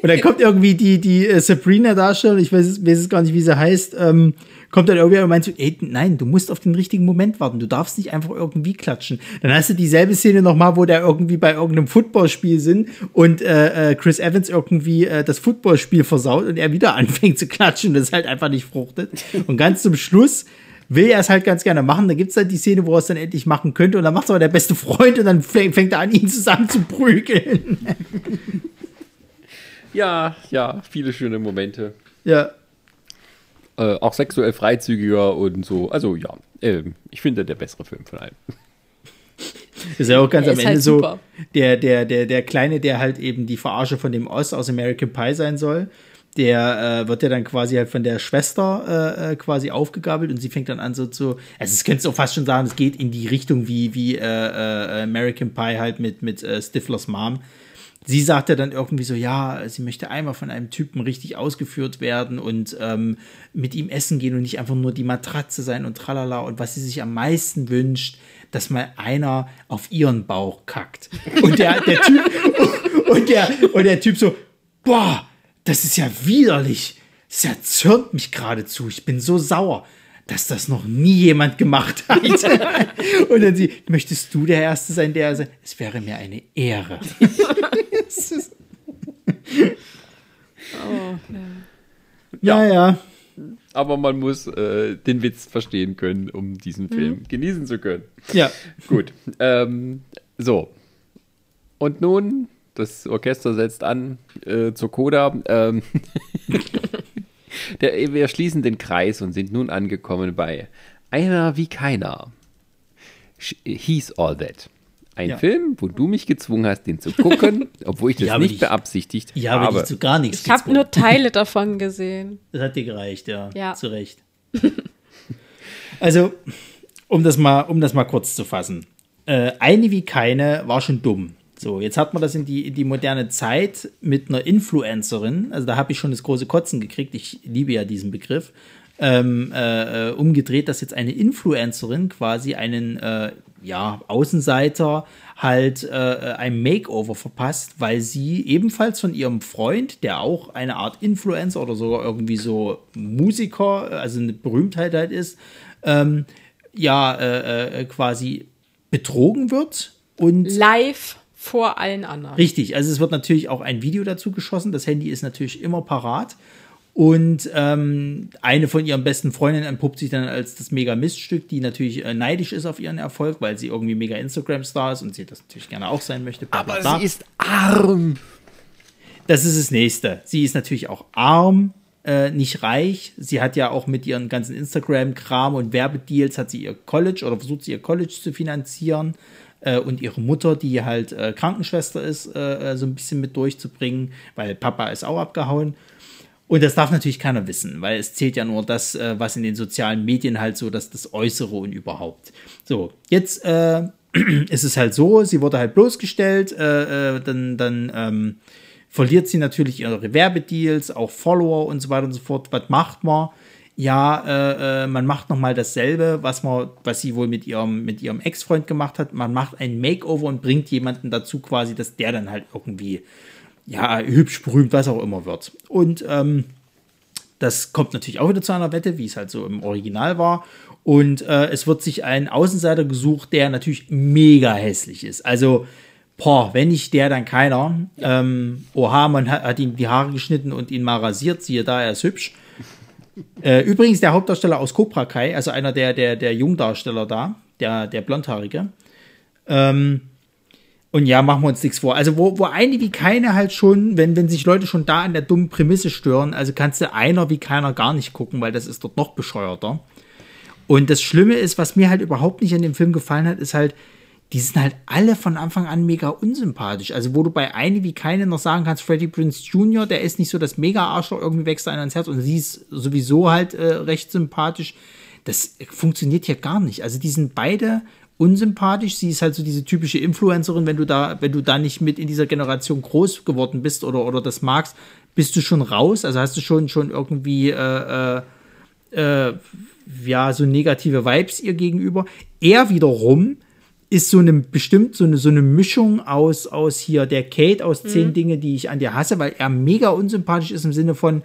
Und dann kommt irgendwie die, die äh, Sabrina-Darstellerin, ich weiß, weiß es gar nicht, wie sie heißt, ähm, kommt dann irgendwie und meint so, ey, nein, du musst auf den richtigen Moment warten. Du darfst nicht einfach irgendwie klatschen. Dann hast du dieselbe Szene nochmal, wo der irgendwie bei irgendeinem Footballspiel sind und äh, äh, Chris Evans irgendwie äh, das Footballspiel versaut und er wieder anfängt zu klatschen. Das ist halt einfach nicht fruchtet. Und ganz zum Schluss will er es halt ganz gerne machen. Da gibt es halt die Szene, wo er es dann endlich machen könnte. Und dann macht es aber der beste Freund und dann fängt er an, ihn zusammen zu prügeln. Ja, ja, viele schöne Momente. Ja. Äh, auch sexuell freizügiger und so. Also ja, äh, ich finde der bessere Film von allen. Ist ja auch ganz am Ende halt so, der, der, der, der Kleine, der halt eben die Verarsche von dem Oz aus American Pie sein soll, der äh, wird ja dann quasi halt von der Schwester äh, äh quasi aufgegabelt und sie fängt dann an so zu, also es könntest du auch fast schon sagen, es geht in die Richtung wie, wie äh, äh, American Pie halt mit, mit äh, Stiflers Mom, sie sagte dann irgendwie so, ja, sie möchte einmal von einem Typen richtig ausgeführt werden und ähm, mit ihm essen gehen und nicht einfach nur die Matratze sein und tralala. Und was sie sich am meisten wünscht, dass mal einer auf ihren Bauch kackt. Und der, der Typ, und der, und der Typ so, boah, das ist ja widerlich. Das erzürnt mich geradezu. Ich bin so sauer dass das noch nie jemand gemacht hat. und dann sie, möchtest du der Erste sein, der sagt, es wäre mir eine Ehre. oh, ja. ja, ja. Aber man muss äh, den Witz verstehen können, um diesen Film mhm. genießen zu können. Ja. Gut. Ähm, so. Und nun, das Orchester setzt an äh, zur Coda. Ähm Der, wir schließen den Kreis und sind nun angekommen bei Einer wie keiner. He's All That. Ein ja. Film, wo du mich gezwungen hast, den zu gucken, obwohl ich das ja, nicht ich, beabsichtigt ja, habe. Ja, aber zu gar nichts Ich habe nur Teile davon gesehen. Das hat dir gereicht, ja. ja. Zu Recht. also, um das mal, um das mal kurz zu fassen. Äh, eine wie keine war schon dumm. So, jetzt hat man das in die, in die moderne Zeit mit einer Influencerin, also da habe ich schon das große Kotzen gekriegt, ich liebe ja diesen Begriff, ähm, äh, umgedreht, dass jetzt eine Influencerin quasi einen äh, ja, Außenseiter halt äh, ein Makeover verpasst, weil sie ebenfalls von ihrem Freund, der auch eine Art Influencer oder sogar irgendwie so Musiker, also eine Berühmtheit halt ist, ähm, ja, äh, äh, quasi betrogen wird und live vor allen anderen. Richtig, also es wird natürlich auch ein Video dazu geschossen. Das Handy ist natürlich immer parat. Und ähm, eine von ihren besten Freundinnen entpuppt sich dann als das mega Miststück, die natürlich äh, neidisch ist auf ihren Erfolg, weil sie irgendwie mega Instagram-Star ist und sie das natürlich gerne auch sein möchte. Bla, bla, bla. Aber sie ist arm. Das ist das Nächste. Sie ist natürlich auch arm, äh, nicht reich. Sie hat ja auch mit ihren ganzen Instagram-Kram und Werbedeals hat sie ihr College oder versucht sie ihr College zu finanzieren äh, und ihre Mutter, die halt äh, Krankenschwester ist, äh, äh, so ein bisschen mit durchzubringen, weil Papa ist auch abgehauen. Und das darf natürlich keiner wissen, weil es zählt ja nur das, äh, was in den sozialen Medien halt so, dass das Äußere und überhaupt. So, jetzt äh, ist es halt so, sie wurde halt bloßgestellt, dann, dann ähm, verliert sie natürlich ihre Werbedeals, auch Follower und so weiter und so fort. Was macht man? ja, äh, äh, man macht nochmal dasselbe, was man, was sie wohl mit ihrem, mit ihrem Ex-Freund gemacht hat. Man macht ein Makeover und bringt jemanden dazu quasi, dass der dann halt irgendwie, ja, hübsch, berühmt, was auch immer wird. Und ähm, das kommt natürlich auch wieder zu einer Wette, wie es halt so im Original war. Und äh, es wird sich ein Außenseiter gesucht, der natürlich mega hässlich ist. Also, boah, wenn nicht der, dann keiner. Ähm, oha, man hat, hat ihm die Haare geschnitten und ihn mal rasiert, siehe da, er ist hübsch. Äh, übrigens der Hauptdarsteller aus Cobra Kai, also einer der, der, der Jungdarsteller da, der, der Blondhaarige. Ähm, Und ja, machen wir uns nichts vor. Also, wo, wo eine wie keine halt schon, wenn, wenn sich Leute schon da an der dummen Prämisse stören, also kannst du einer wie keiner gar nicht gucken, weil das ist dort noch bescheuerter. Und das Schlimme ist, was mir halt überhaupt nicht an dem Film gefallen hat, ist halt, die sind halt alle von Anfang an mega unsympathisch. Also, wo du bei eine wie keine noch sagen kannst, Freddie Prince Jr., der ist nicht so das Mega-Arschloch, irgendwie wächst einer ans Herz und sie ist sowieso halt äh, recht sympathisch. Das funktioniert hier gar nicht. Also, die sind beide unsympathisch. Sie ist halt so diese typische Influencerin, wenn du da, wenn du da nicht mit in dieser Generation groß geworden bist oder, oder das magst, bist du schon raus. Also hast du schon, schon irgendwie äh, äh, äh, ja, so negative Vibes ihr gegenüber. Er wiederum ist so eine bestimmt so eine, so eine Mischung aus, aus hier der Kate aus zehn mhm. Dinge, die ich an dir hasse, weil er mega unsympathisch ist im Sinne von,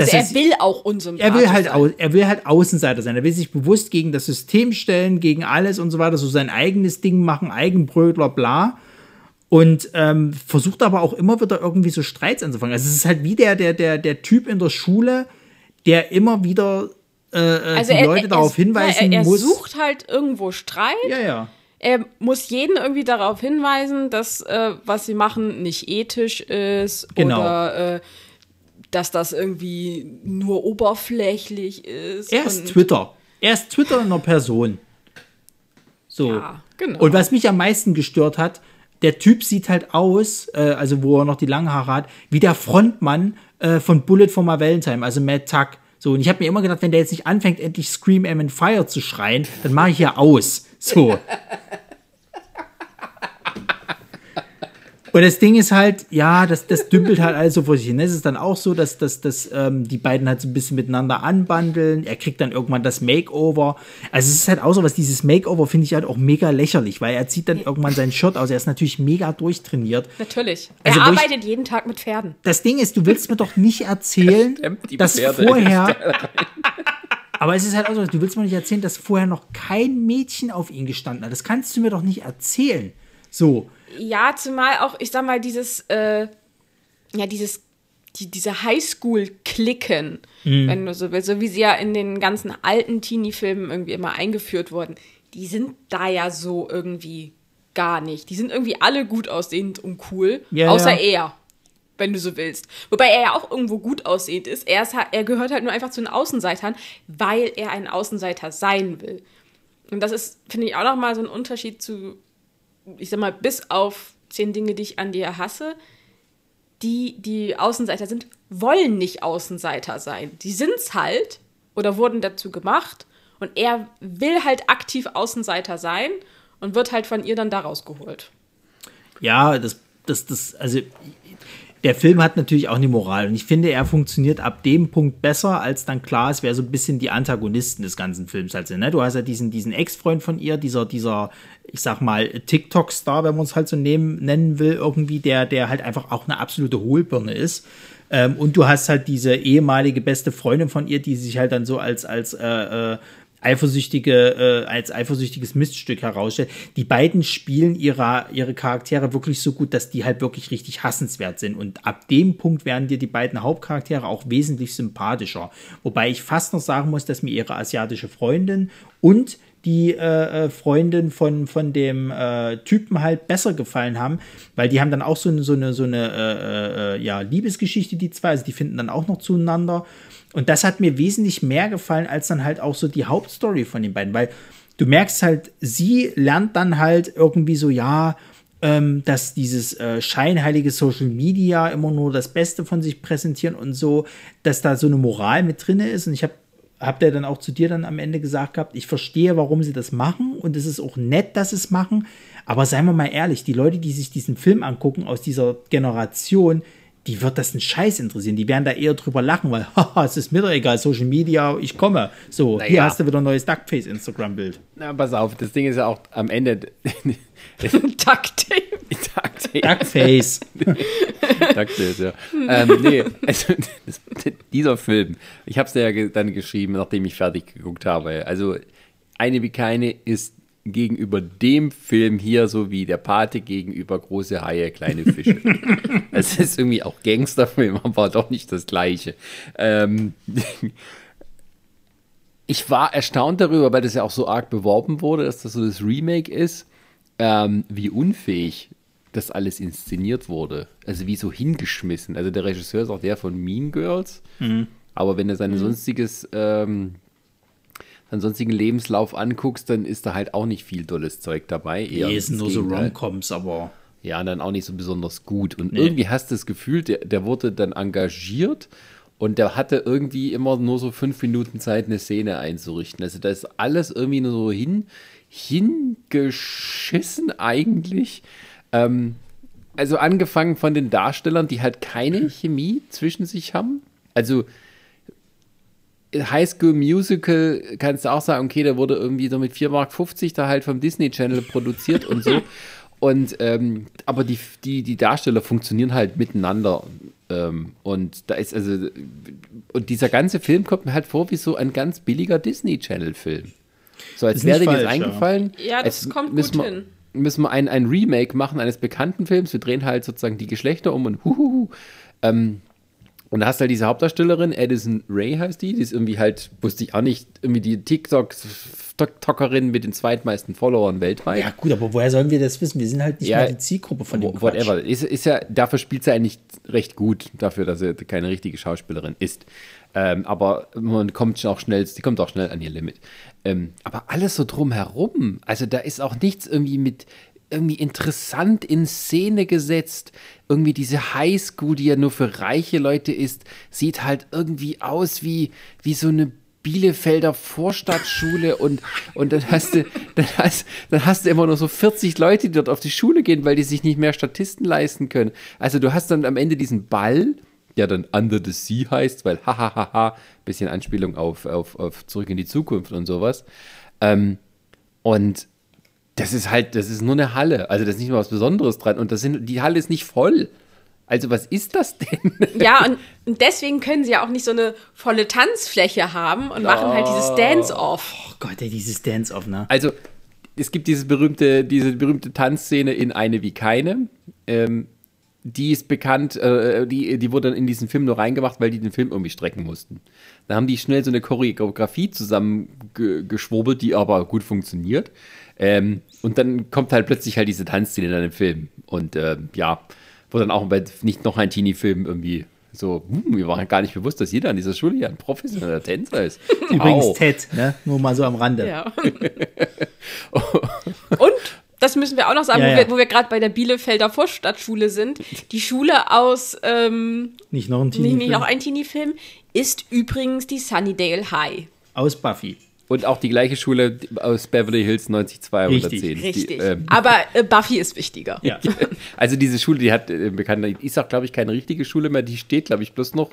also er will auch unsympathisch er will halt sein. er will halt Außenseiter sein. Er will sich bewusst gegen das System stellen, gegen alles und so weiter, so sein eigenes Ding machen, Eigenbrötler, bla. Und ähm, versucht aber auch immer wieder irgendwie so Streits anzufangen. Also es ist halt wie der, der, der, der Typ in der Schule, der immer wieder äh, äh also die er, Leute er, darauf hinweisen er, er muss. Er sucht halt irgendwo Streit. Ja, ja. Er muss jeden irgendwie darauf hinweisen, dass äh, was sie machen nicht ethisch ist genau. oder äh, dass das irgendwie nur oberflächlich ist. Er ist Twitter. Er ist Twitter in einer Person. So. Ja, genau. Und was mich am meisten gestört hat, der Typ sieht halt aus, äh, also wo er noch die langen Haare hat, wie der Frontmann äh, von Bullet for my Valentine, also Matt Tuck. So, und ich habe mir immer gedacht, wenn der jetzt nicht anfängt, endlich Scream Am and Fire zu schreien, dann mache ich ja aus. So. Und das Ding ist halt, ja, das, das dümpelt halt alles so vor sich hin. Es ist dann auch so, dass, dass, dass ähm, die beiden halt so ein bisschen miteinander anbandeln. Er kriegt dann irgendwann das Makeover. Also es ist halt auch so was, dieses Makeover finde ich halt auch mega lächerlich, weil er zieht dann irgendwann sein Shirt aus. Er ist natürlich mega durchtrainiert. Natürlich. Also, er arbeitet ich, jeden Tag mit Pferden. Das Ding ist, du willst mir doch nicht erzählen, dass vorher... Aber es ist halt auch so, du willst mir nicht erzählen, dass vorher noch kein Mädchen auf ihn gestanden hat. Das kannst du mir doch nicht erzählen. So. Ja, zumal auch, ich sag mal, dieses, äh, ja, dieses, die, diese Highschool-Klicken, mhm. wenn du so willst, so wie sie ja in den ganzen alten Teenie-Filmen irgendwie immer eingeführt wurden, die sind da ja so irgendwie gar nicht. Die sind irgendwie alle gut aussehend und cool, ja, außer ja. er, wenn du so willst. Wobei er ja auch irgendwo gut aussehend ist. Er, ist er gehört halt nur einfach zu den Außenseitern, weil er ein Außenseiter sein will. Und das ist, finde ich, auch nochmal so ein Unterschied zu ich sag mal, bis auf zehn Dinge, die ich an dir hasse, die, die Außenseiter sind, wollen nicht Außenseiter sein. Die sind's halt oder wurden dazu gemacht und er will halt aktiv Außenseiter sein und wird halt von ihr dann da rausgeholt. Ja, das, das, das, also der Film hat natürlich auch eine Moral und ich finde, er funktioniert ab dem Punkt besser, als dann klar ist, wer so ein bisschen die Antagonisten des ganzen Films halt sind. Ne? Du hast ja diesen, diesen Ex-Freund von ihr, dieser, dieser, ich sag mal, TikTok-Star, wenn man es halt so nehmen, nennen will, irgendwie, der, der halt einfach auch eine absolute Hohlbirne ist. Ähm, und du hast halt diese ehemalige beste Freundin von ihr, die sich halt dann so als, als äh, äh, eifersüchtige, äh, als eifersüchtiges Miststück herausstellt. Die beiden spielen ihre, ihre Charaktere wirklich so gut, dass die halt wirklich richtig hassenswert sind. Und ab dem Punkt werden dir die beiden Hauptcharaktere auch wesentlich sympathischer. Wobei ich fast noch sagen muss, dass mir ihre asiatische Freundin und die äh, äh, Freundin von, von dem äh, Typen halt besser gefallen haben, weil die haben dann auch so eine, so eine, so eine äh, äh, ja, Liebesgeschichte, die zwei, also die finden dann auch noch zueinander. Und das hat mir wesentlich mehr gefallen als dann halt auch so die Hauptstory von den beiden, weil du merkst halt, sie lernt dann halt irgendwie so, ja, ähm, dass dieses äh, scheinheilige Social Media immer nur das Beste von sich präsentieren und so, dass da so eine Moral mit drin ist. Und ich habe hab der dann auch zu dir dann am Ende gesagt gehabt, ich verstehe, warum sie das machen und es ist auch nett, dass sie es machen. Aber seien wir mal ehrlich, die Leute, die sich diesen Film angucken aus dieser Generation, die wird das einen Scheiß interessieren. Die werden da eher drüber lachen, weil, haha, es ist mir doch egal, Social Media, ich komme. So, naja. hier hast du wieder ein neues Duckface Instagram-Bild. Na, pass auf, das Ding ist ja auch am Ende. Ducktape. Duckface. Duckface, ja. ähm, nee, also, das, dieser Film, ich habe es ja dann geschrieben, nachdem ich fertig geguckt habe. Also, eine wie keine ist gegenüber dem Film hier so wie der Pate gegenüber große Haie, kleine Fische. Es ist irgendwie auch Gangsterfilm, aber doch nicht das gleiche. Ähm, ich war erstaunt darüber, weil das ja auch so arg beworben wurde, dass das so das Remake ist, ähm, wie unfähig das alles inszeniert wurde. Also wie so hingeschmissen. Also der Regisseur ist auch der von Mean Girls. Mhm. Aber wenn du seine sonstiges, ähm, seinen sonstigen Lebenslauf anguckst, dann ist da halt auch nicht viel dolles Zeug dabei. Eher Die sind das nur so Gegenteil. Romcoms, aber Ja, dann auch nicht so besonders gut. Und Nee. irgendwie hast du das Gefühl, der, der wurde dann engagiert und der hatte irgendwie immer nur so fünf Minuten Zeit, eine Szene einzurichten. Also da ist alles irgendwie nur so hin, hingeschissen eigentlich. Ähm, also angefangen von den Darstellern, die halt keine Chemie zwischen sich haben. Also High School Musical kannst du auch sagen, okay, der wurde irgendwie so mit 4,50 Mark da halt vom Disney Channel produziert und so. Und ähm, aber die, die, die Darsteller funktionieren halt miteinander. Ähm, und da ist also, und dieser ganze Film kommt mir halt vor wie so ein ganz billiger Disney Channel-Film. So als wäre dir jetzt ja. eingefallen. Ja, das kommt müssen gut wir, hin. Müssen wir ein, ein Remake machen eines bekannten Films. Wir drehen halt sozusagen die Geschlechter um und huhuhu. Ähm, und da hast du halt diese Hauptdarstellerin, Addison Ray heißt die, die ist irgendwie halt, wusste ich auch nicht, irgendwie die TikTok-Talkerin mit den zweitmeisten Followern weltweit. ja gut, aber woher sollen wir das wissen? Wir sind halt nicht Ja, mal die Zielgruppe von dem Whatever. Ist, ist ja, dafür spielt sie eigentlich recht gut, dafür, dass sie keine richtige Schauspielerin ist. Ähm, aber man kommt schon auch schnell, die kommt auch schnell an ihr Limit. Ähm, aber alles so drumherum, also da ist auch nichts irgendwie mit irgendwie interessant in Szene gesetzt. Irgendwie diese Highschool, die ja nur für reiche Leute ist, sieht halt irgendwie aus wie, wie so eine Bielefelder Vorstadtschule und, und dann hast du, dann hast, dann hast du immer nur so 40 Leute, die dort auf die Schule gehen, weil die sich nicht mehr Statisten leisten können. Also du hast dann am Ende diesen Ball, der dann Under the Sea heißt, weil hahaha, bisschen Anspielung auf, auf, auf Zurück in die Zukunft und sowas. Ähm, und das ist halt, das ist nur eine Halle. Also da ist nicht mal was Besonderes dran. Und das sind, die Halle ist nicht voll. Also was ist das denn? Ja, und, und deswegen können sie ja auch nicht so eine volle Tanzfläche haben und machen halt dieses Dance-Off. Oh Gott, ey, dieses Dance-Off, ne? Also, es gibt diese berühmte, diese berühmte Tanzszene in Eine wie keine. Ähm, die ist bekannt, äh, die, die wurde dann in diesen Film nur reingemacht, weil die den Film irgendwie strecken mussten. Da haben die schnell so eine Choreografie zusammengeschwurbelt, die aber gut funktioniert. Ähm, und dann kommt halt plötzlich halt diese Tanzszene dann im Film. Und äh, ja, wo dann auch bei nicht noch ein Teenie-Film irgendwie so, hm, mir war gar nicht bewusst, dass jeder an dieser Schule ja ein professioneller Tänzer ist. Übrigens Au. Ted, ne? Nur mal so am Rande. Ja. und das müssen wir auch noch sagen, Ja, wo ja. wir, wo wir gerade bei der Bielefelder Vorstadtschule sind. Die Schule aus ähm, Nicht noch ein nicht, Teenie nicht noch ein Teenie-Film ist übrigens die Sunnydale High. aus Buffy. Und auch die gleiche Schule aus Beverly Hills 90210. Richtig, Die, Richtig. ähm, Aber äh, Buffy ist wichtiger. Ja. also diese Schule, die hat äh, bekannt, die ist auch, glaube ich, keine richtige Schule mehr. Die steht, glaube ich, bloß noch.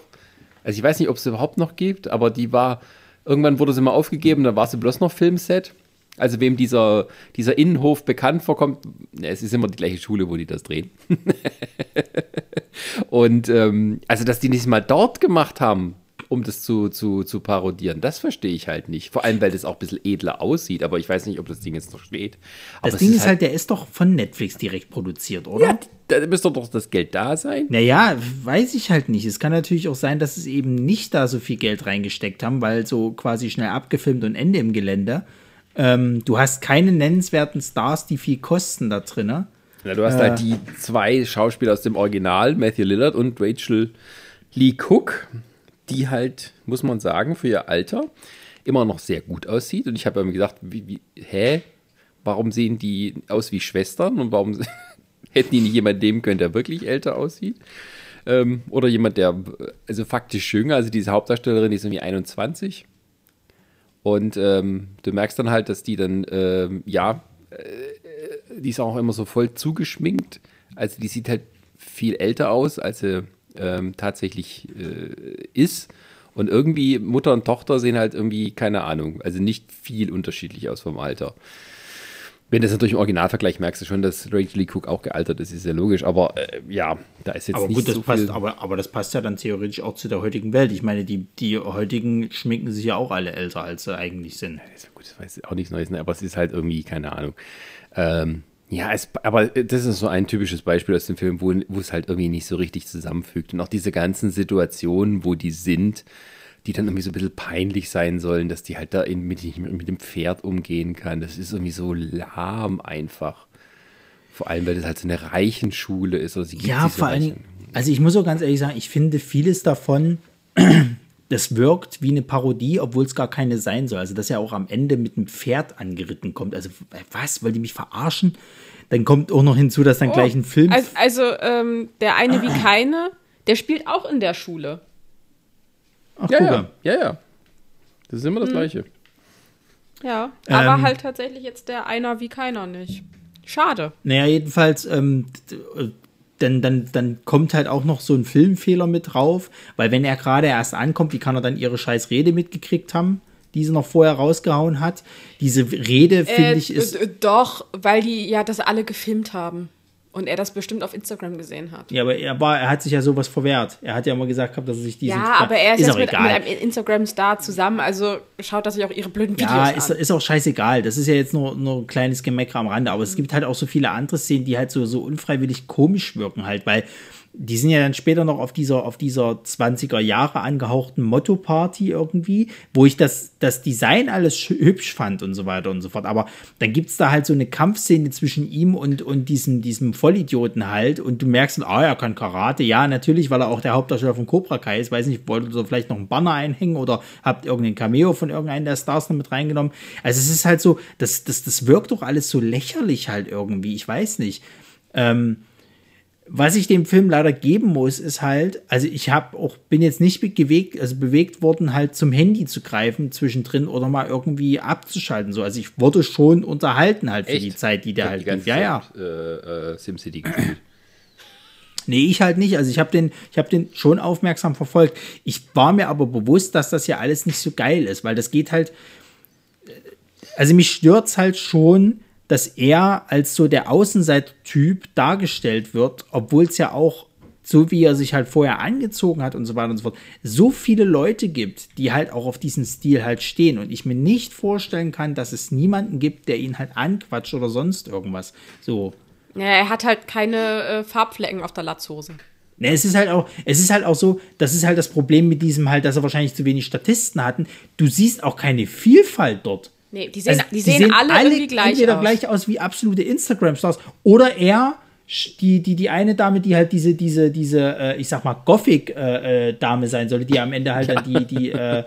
Also ich weiß nicht, ob es sie überhaupt noch gibt, aber die war, irgendwann wurde sie mal aufgegeben, dann war sie bloß noch Filmset. Also wem dieser, dieser Innenhof bekannt vorkommt, es ist immer die gleiche Schule, wo die das drehen. Und ähm, also, dass die nicht mal dort gemacht haben, um das zu, zu, zu parodieren, das verstehe ich halt nicht. Vor allem, weil das auch ein bisschen edler aussieht, aber ich weiß nicht, ob das Ding jetzt noch steht. Aber Das Ding ist halt, der ist doch von Netflix direkt produziert, oder? ja, da müsste doch das Geld da sein. Naja, weiß ich halt nicht. Es kann natürlich auch sein, dass es eben nicht da so viel Geld reingesteckt haben, weil so quasi schnell abgefilmt und Ende im Gelände. Ähm, du hast keine nennenswerten Stars, die viel kosten da drin. Ne? Ja, du hast halt die zwei Schauspieler aus dem Original, Matthew Lillard und Rachel Lee Cook, die halt, muss man sagen, für ihr Alter immer noch sehr gut aussieht. Und ich habe mir gedacht, wie, wie, hä? Warum sehen die aus wie Schwestern und warum hätten die nicht jemanden nehmen können, der wirklich älter aussieht? Ähm, oder jemand, der, also faktisch jünger, also diese Hauptdarstellerin, die ist irgendwie 21. Und ähm, du merkst dann halt, dass die dann, ähm, ja, die ist auch immer so voll zugeschminkt. Also die sieht halt viel älter aus, als sie ähm, tatsächlich äh, ist. Und irgendwie Mutter und Tochter sehen halt irgendwie, keine Ahnung, also nicht viel unterschiedlich aus vom Alter. Wenn du das natürlich im Originalvergleich merkst du schon, dass Rachel Lee Cook auch gealtert ist, ist ja logisch. Aber äh, ja, da ist jetzt Aber nicht gut, das so passt, viel. aber, aber das passt ja dann theoretisch auch zu der heutigen Welt. Ich meine, die, die heutigen schminken sich ja auch alle älter, als sie eigentlich sind. ist ja gut, das weiß ich auch nichts Neues, ne? aber es ist halt irgendwie, keine Ahnung. Ähm, ja, es, aber das ist so ein typisches Beispiel aus dem Film, wo, wo es halt irgendwie nicht so richtig zusammenfügt. Und auch diese ganzen Situationen, wo die sind, die dann irgendwie so ein bisschen peinlich sein sollen, dass die halt da in, mit, mit dem Pferd umgehen kann. Das ist irgendwie so lahm einfach. Vor allem, weil das halt so eine Reichenschule ist. Also sie gibt Ja, vor allen Reichen- Dingen, also ich muss auch ganz ehrlich sagen, ich finde vieles davon, das wirkt wie eine Parodie, obwohl es gar keine sein soll. Also dass er auch am Ende mit einem Pferd angeritten kommt. Also was, wollt ihr mich verarschen? Dann kommt auch noch hinzu, dass dann gleich ein Film... Also, also ähm, der eine wie keine, der spielt auch in der Schule. Ach, Ja, ja, ja, ja. Das ist immer das Gleiche. Ja, aber Ähm. halt tatsächlich jetzt der einer wie keiner nicht. Schade. Naja, jedenfalls, ähm, äh, dann, dann, dann kommt halt auch noch so ein Filmfehler mit drauf, weil wenn er gerade erst ankommt, wie kann er dann ihre scheiß Rede mitgekriegt haben, die sie noch vorher rausgehauen hat? Diese Rede, finde Äh, ich, ist. äh, doch, weil die ja das alle gefilmt haben. Und er das bestimmt auf Instagram gesehen hat. Ja, aber er, war, er hat sich ja sowas verwehrt. Er hat ja immer gesagt gehabt, dass er sich diesen. Ja, aber er ist, ist jetzt auch mit, mit einem Instagram-Star zusammen, also schaut er sich auch ihre blöden Videos Ja, an. ist, ist auch scheißegal. Das ist ja jetzt nur, nur ein kleines Gemecker am Rande. Aber es gibt halt auch so viele andere Szenen, die halt so, so unfreiwillig komisch wirken halt, weil die sind ja dann später noch auf dieser, auf dieser 20er Jahre angehauchten Motto-Party irgendwie, wo ich das, das Design alles sch- hübsch fand und so weiter und so fort. Aber dann gibt's da halt so eine Kampfszene zwischen ihm und, und diesem, diesem Vollidioten halt. Und du merkst, ah, er kann Karate. Ja, natürlich, weil er auch der Hauptdarsteller von Cobra Kai ist. Weiß nicht, wollt ihr vielleicht noch einen Banner einhängen oder habt irgendein Cameo von irgendeinem der Stars noch mit reingenommen? Also es ist halt so, das, das, das wirkt doch alles so lächerlich halt irgendwie. Ich weiß nicht. Ähm, was ich dem Film leider geben muss, ist halt, also ich habe auch, bin jetzt nicht bewegt, also bewegt worden, halt zum Handy zu greifen zwischendrin oder mal irgendwie abzuschalten. So, also ich wurde schon unterhalten halt für Echt? die Zeit, die der halt die ganze lief. Ja, ja. Äh, äh, SimCity gespielt. Nee, ich halt nicht. Also ich habe den, ich habe den schon aufmerksam verfolgt. Ich war mir aber bewusst, dass das ja alles nicht so geil ist, weil das geht halt. Also mich stört's halt schon, dass er als so der Außenseiter-Typ dargestellt wird, obwohl es ja auch so wie er sich halt vorher angezogen hat und so weiter und so fort, so viele Leute gibt, die halt auch auf diesen Stil halt stehen und ich mir nicht vorstellen kann, dass es niemanden gibt, der ihn halt anquatscht oder sonst irgendwas. So, ja, er hat halt keine äh, Farbflecken auf der Latzhose. Ne, es ist halt auch, es ist halt auch so, das ist halt das Problem mit diesem halt, dass er wahrscheinlich zu wenig Statisten hatten. Du siehst auch keine Vielfalt dort. Nee, die sehen, Also, die sehen, alle, irgendwie gleich entweder aus. gleich aus wie absolute Instagram-Stars oder er, die, die, die eine Dame, die halt diese, diese, diese, äh, ich sag mal, Gothic-Dame sein sollte, die am Ende halt dann die, die, äh,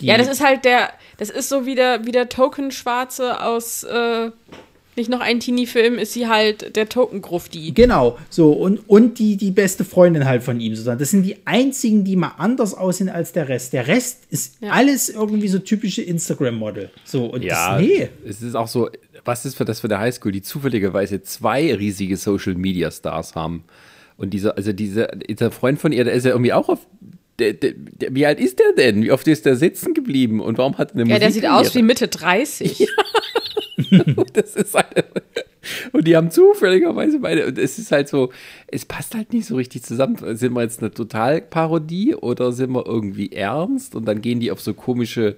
die Ja, das ist halt der, das ist so wie der, wie der Token-Schwarze aus, äh, nicht noch ein Teenie-Film, ist sie halt der Token-Grufti. Genau, so und, und die, die beste Freundin halt von ihm sozusagen. Das sind die einzigen, die mal anders aussehen als der Rest. Der Rest ist Ja. alles irgendwie so typische Instagram-Model. So, und Ja, das, nee. es ist auch so, was ist für das für der Highschool, die zufälligerweise zwei riesige Social Media Stars haben. Und dieser, also dieser, dieser Freund von ihr, der ist ja irgendwie auch auf. Der, der, der, wie alt ist der denn? Wie oft ist der sitzen geblieben? Und warum hat er eine Ja, der sieht aus wie? Mitte 30. das ist halt, und die haben zufälligerweise beide. Und es ist halt so, es passt halt nicht so richtig zusammen. Sind wir jetzt eine Totalparodie oder sind wir irgendwie ernst? Und dann gehen die auf so komische,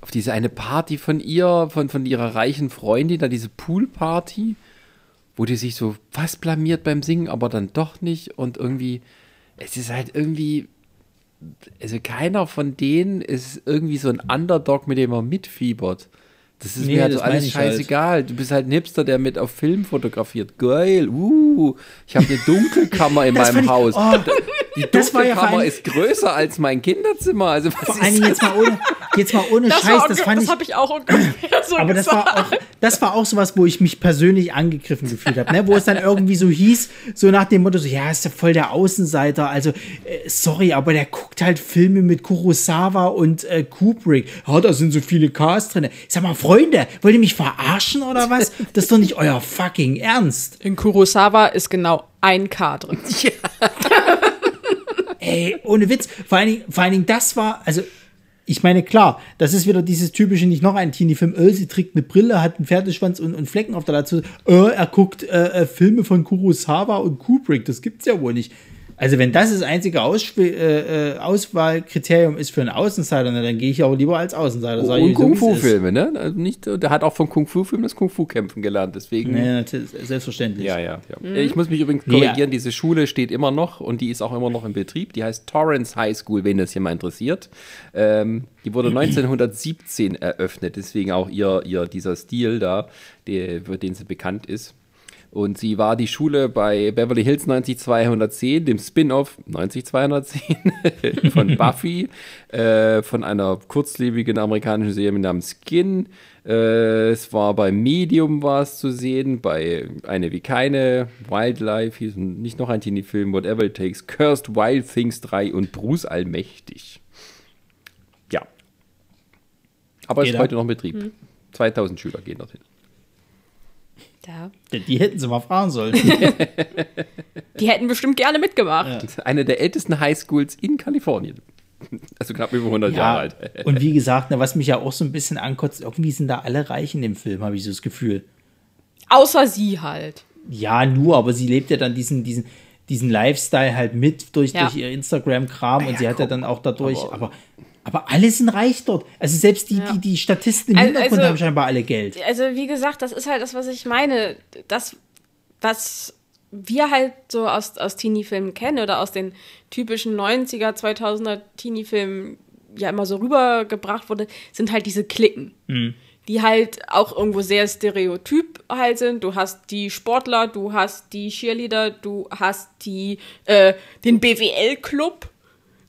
auf diese eine Party von ihr, von, von ihrer reichen Freundin, da diese Poolparty, wo die sich so fast blamiert beim Singen, aber dann doch nicht. Und irgendwie, es ist halt irgendwie. Also keiner von denen ist irgendwie so ein Underdog, mit dem man mitfiebert. Das ist Nee, mir halt so alles halt. scheißegal. Du bist halt ein Hipster, der mit auf Film fotografiert. Geil. Uh, ich habe eine Dunkelkammer in meinem ich- Haus. oh, Die das war ja vor Dunkelkammer allem- ist größer als mein Kinderzimmer. Also was Vor Dingen jetzt mal ohne, jetzt mal ohne Das, Scheiß, war das fand das ich. habe ich auch ungefähr so Aber das gesagt. war auch, das war auch sowas, wo ich mich persönlich angegriffen gefühlt habe, ne? wo es dann irgendwie so hieß, so nach dem Motto, so, ja, ist ja voll der Außenseiter, also, äh, sorry, aber der guckt halt Filme mit Kurosawa und äh, Kubrick. Ja, da sind so viele Cars drin. Sag mal, Freunde, wollt ihr mich verarschen oder was? Das ist doch nicht euer fucking Ernst. In Kurosawa ist genau ein K drin. Ey, ohne Witz. Vor allen, Dingen, vor allen Dingen, das war, also, ich meine, klar, das ist wieder dieses typische, nicht noch ein Teenie-Film, äh, sie trägt eine Brille, hat einen Pferdeschwanz und, und Flecken auf der Latzhose, äh, er guckt äh, äh, Filme von Kurosawa und Kubrick, das gibt's ja wohl nicht. Also wenn das das einzige Ausschw äh, äh, Auswahlkriterium ist für einen Außenseiter, dann gehe ich auch lieber als Außenseiter. ich, und so, Kung wie es Fu ist. Filme, ne? Also nicht, der hat auch von Kung Fu Filmen das Kung Fu kämpfen gelernt, deswegen. Nee, selbstverständlich. Ja, ja, ja. Ich muss mich übrigens korrigieren, ja. diese Schule steht immer noch und die ist auch immer noch in Betrieb. Die heißt Torrance High School, wenn das hier mal interessiert. Ähm, die wurde 1917 eröffnet, deswegen auch ihr, ihr dieser Stil da, der, für den sie bekannt ist. Und sie war die Schule bei Beverly Hills 90210, dem Spin-off 90210 von Buffy, äh, von einer kurzlebigen amerikanischen Serie namens Skin. Äh, es war bei Medium war es zu sehen, bei Eine wie keine, Wildlife, hieß nicht noch ein Teenie-Film, Whatever It Takes, Cursed Wild Things 3 und Bruce Allmächtig. Ja. Aber es ist heute noch in Betrieb. 2000 Schüler gehen dorthin. Ja. Die hätten sie mal fragen sollen. Die hätten bestimmt gerne mitgemacht. Ist eine der ältesten Highschools in Kalifornien. Also knapp über 100 Jahre alt. Und wie gesagt, ne, was mich ja auch so ein bisschen ankotzt, irgendwie sind da alle reich in dem Film, habe ich so das Gefühl. Außer sie halt. Ja, nur, aber sie lebt ja dann diesen, diesen, diesen Lifestyle halt mit durch, Ja. durch ihr Instagram-Kram und sie hat ja dann auch dadurch, aber- aber, aber alle sind reich dort. Also selbst die, die, die Statisten im Also- Hintergrund also- haben scheinbar alle Geld. Also, wie gesagt, das ist halt das, was ich meine. Das, was wir halt so aus, aus Teenie-Filmen kennen oder aus den typischen 90er, 2000er Teenie-Filmen ja immer so rübergebracht wurde, sind halt diese Klicken. Die halt auch irgendwo sehr stereotyp halt sind. Du hast die Sportler, du hast die Cheerleader, du hast die, äh, den BWL-Club,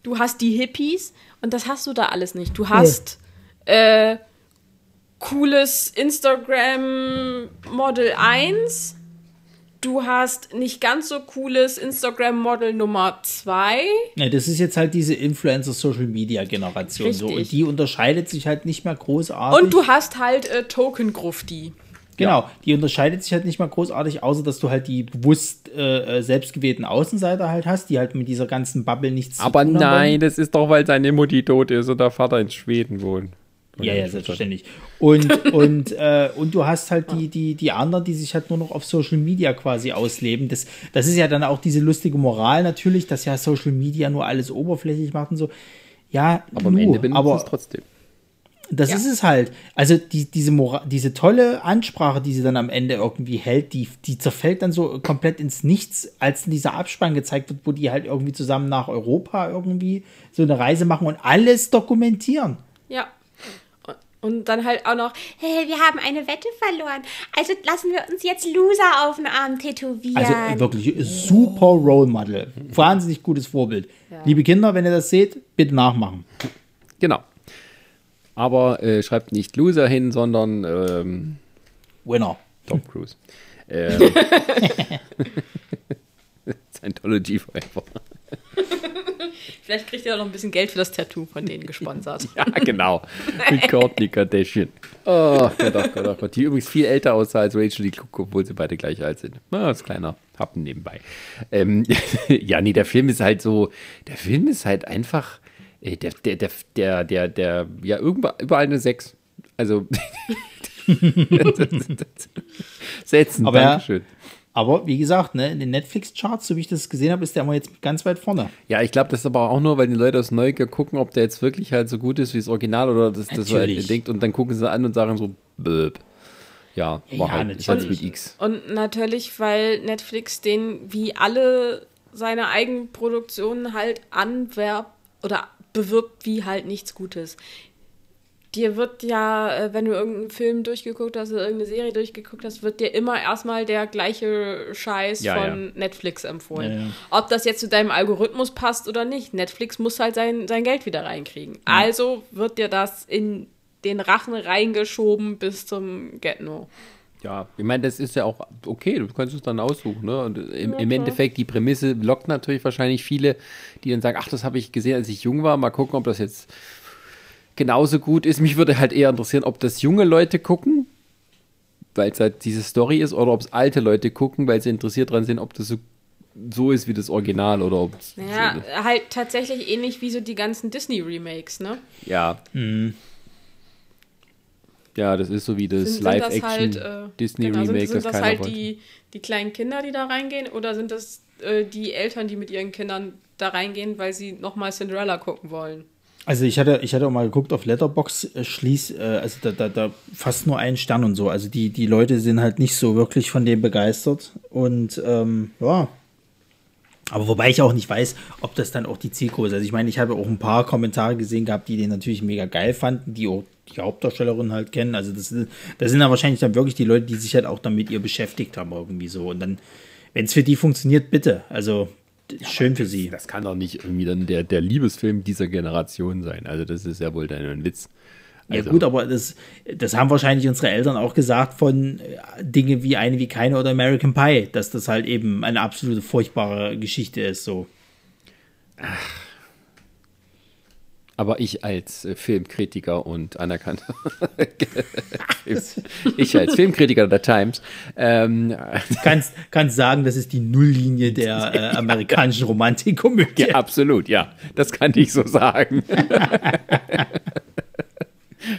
du hast die Hippies und das hast du da alles nicht. Du hast äh, cooles Instagram Model 1. Du hast nicht ganz so cooles Instagram Model Nummer 2. Ja, das ist jetzt halt diese Influencer-Social-Media-Generation so. Richtig. Und die unterscheidet sich halt nicht mehr großartig. Und du hast halt äh, Token Grufti. Genau, die unterscheidet sich halt nicht mal großartig, außer dass du halt die bewusst äh, äh, selbstgewählten Außenseiter halt hast, die halt mit dieser ganzen Bubble nichts Aber zu tun haben. nein, das ist doch, weil seine Mutti tot ist und der Vater in Schweden wohnt. Ja, ja, selbstverständlich. Und, und, äh, und du hast halt die, die, die anderen, die sich halt nur noch auf Social Media quasi ausleben. Das, das ist ja dann auch diese lustige Moral natürlich, dass ja Social Media nur alles oberflächlich macht und so. Ja, Aber am Ende benutzen aber es trotzdem. Das Ja. ist es halt. Also die, diese, diese tolle Ansprache, die sie dann am Ende irgendwie hält, die, die zerfällt dann so komplett ins Nichts, als dann dieser Abspann gezeigt wird, wo die halt irgendwie zusammen nach Europa irgendwie so eine Reise machen und alles dokumentieren. Ja. Und- dann halt auch noch, Hey, wir haben eine Wette verloren. Also lassen wir uns jetzt Loser auf den Arm tätowieren. Also wirklich super Role Model. Wahnsinnig gutes Vorbild. Liebe Kinder, wenn ihr das seht, bitte nachmachen. Genau. Aber äh, schreibt nicht Loser hin, sondern ähm, Winner. Tom Cruise. Ähm, Scientology forever. vielleicht kriegt ihr auch noch ein bisschen Geld für das Tattoo von denen gesponsert. Ja, genau. Mit Courtney Kardashian. Oh Gott, oh Gott, oh Gott. Die übrigens viel älter aussah als Rachel Lee Cook, obwohl sie beide gleich alt sind. Na, das kleiner Happen nebenbei. Ähm, ja, nee, der Film ist halt so, der Film ist halt einfach, äh, der, der, der, der, der, der ja, irgendwo, überall eine 6. Also, setzen, Aber ja. Dankeschön. Aber wie gesagt, ne, in den Netflix-Charts, so wie ich das gesehen habe, ist der immer jetzt ganz weit vorne. Ja, ich glaube, das ist aber auch nur, weil die Leute aus Neugier gucken, ob der jetzt wirklich halt so gut ist wie das Original oder das, das so halt denkt und dann gucken sie an und sagen so, blöb. Ja, war Ja, halt, ist halt mit X. Und natürlich, weil Netflix den wie alle seine Eigenproduktionen halt anwerbt oder bewirbt wie halt nichts Gutes. Dir wird ja, äh, wenn du irgendeinen Film durchgeguckt hast oder irgendeine Serie durchgeguckt hast, wird dir immer erstmal der gleiche Scheiß Ja, von Netflix empfohlen. Ja, ja. Ob das jetzt zu deinem Algorithmus passt oder nicht, Netflix muss halt sein, sein Geld wieder reinkriegen. Also wird dir das in den Rachen reingeschoben bis zum Get-No. Ja, ich meine, das ist ja auch okay, du kannst es dann aussuchen. Ne? Und im, Ja, im. Endeffekt, die Prämisse lockt natürlich wahrscheinlich viele, die dann sagen, ach, das habe ich gesehen, als ich jung war, mal gucken, ob das jetzt genauso gut ist. Mich würde halt eher interessieren, ob das junge Leute gucken, weil es halt diese Story ist, oder ob es alte Leute gucken, weil sie interessiert dran sind, ob das so, so ist wie das Original oder ob es Ja, so, halt tatsächlich ähnlich wie so die ganzen Disney-Remakes, ne? ja. Ja, das ist so wie das Sind, sind das Live-Action halt, äh, Disney-Remake, genau, sind, sind das das keiner halt wollte. die, die kleinen Kinder, die da reingehen, oder sind das äh, die Eltern, die mit ihren Kindern da reingehen, weil sie nochmal Cinderella gucken wollen? Also ich hatte, ich hatte auch mal geguckt auf Letterbox äh, schließ, äh, also da, da, da fast nur einen Stern und so. Also die, die Leute sind halt nicht so wirklich von dem begeistert. Und ähm, ja. Aber wobei ich auch nicht weiß, ob das dann auch die Zielgröße ist. Also ich meine, ich habe auch ein paar Kommentare gesehen gehabt, die den natürlich mega geil fanden, die auch die Hauptdarstellerin halt kennen. Also das, das sind ja wahrscheinlich dann wirklich die Leute, die sich halt auch damit ihr beschäftigt haben irgendwie so. Und dann, wenn es für die funktioniert, bitte. Also schön für sie. Das kann doch nicht irgendwie dann der, der Liebesfilm dieser Generation sein. Also das ist ja wohl dann ein Witz. Ja Also- gut, aber das, das haben wahrscheinlich unsere Eltern auch gesagt von äh, Dinge wie eine wie keine oder American Pie, dass das halt eben eine absolute furchtbare Geschichte ist. So. Aber ich als äh, Filmkritiker und anerkannter, ich als Filmkritiker der Times, ähm, Kannst, kannst sagen, das ist die Nulllinie der äh, amerikanischen Romantikkomödie. ja, absolut, ja, das kann ich so sagen.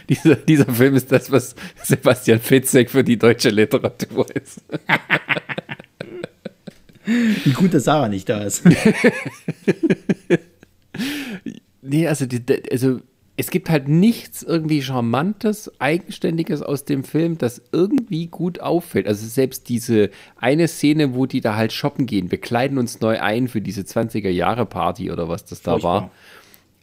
dieser, dieser Film ist das, was Sebastian Fitzek für die deutsche Literatur ist. Wie gut, dass Sarah nicht da ist. Nee, also, die, also es gibt halt nichts irgendwie Charmantes, Eigenständiges aus dem Film, das irgendwie gut auffällt. Also selbst diese eine Szene, wo die da halt shoppen gehen, wir kleiden uns neu ein für diese 20er-Jahre-Party oder was das da Furchtbar. war.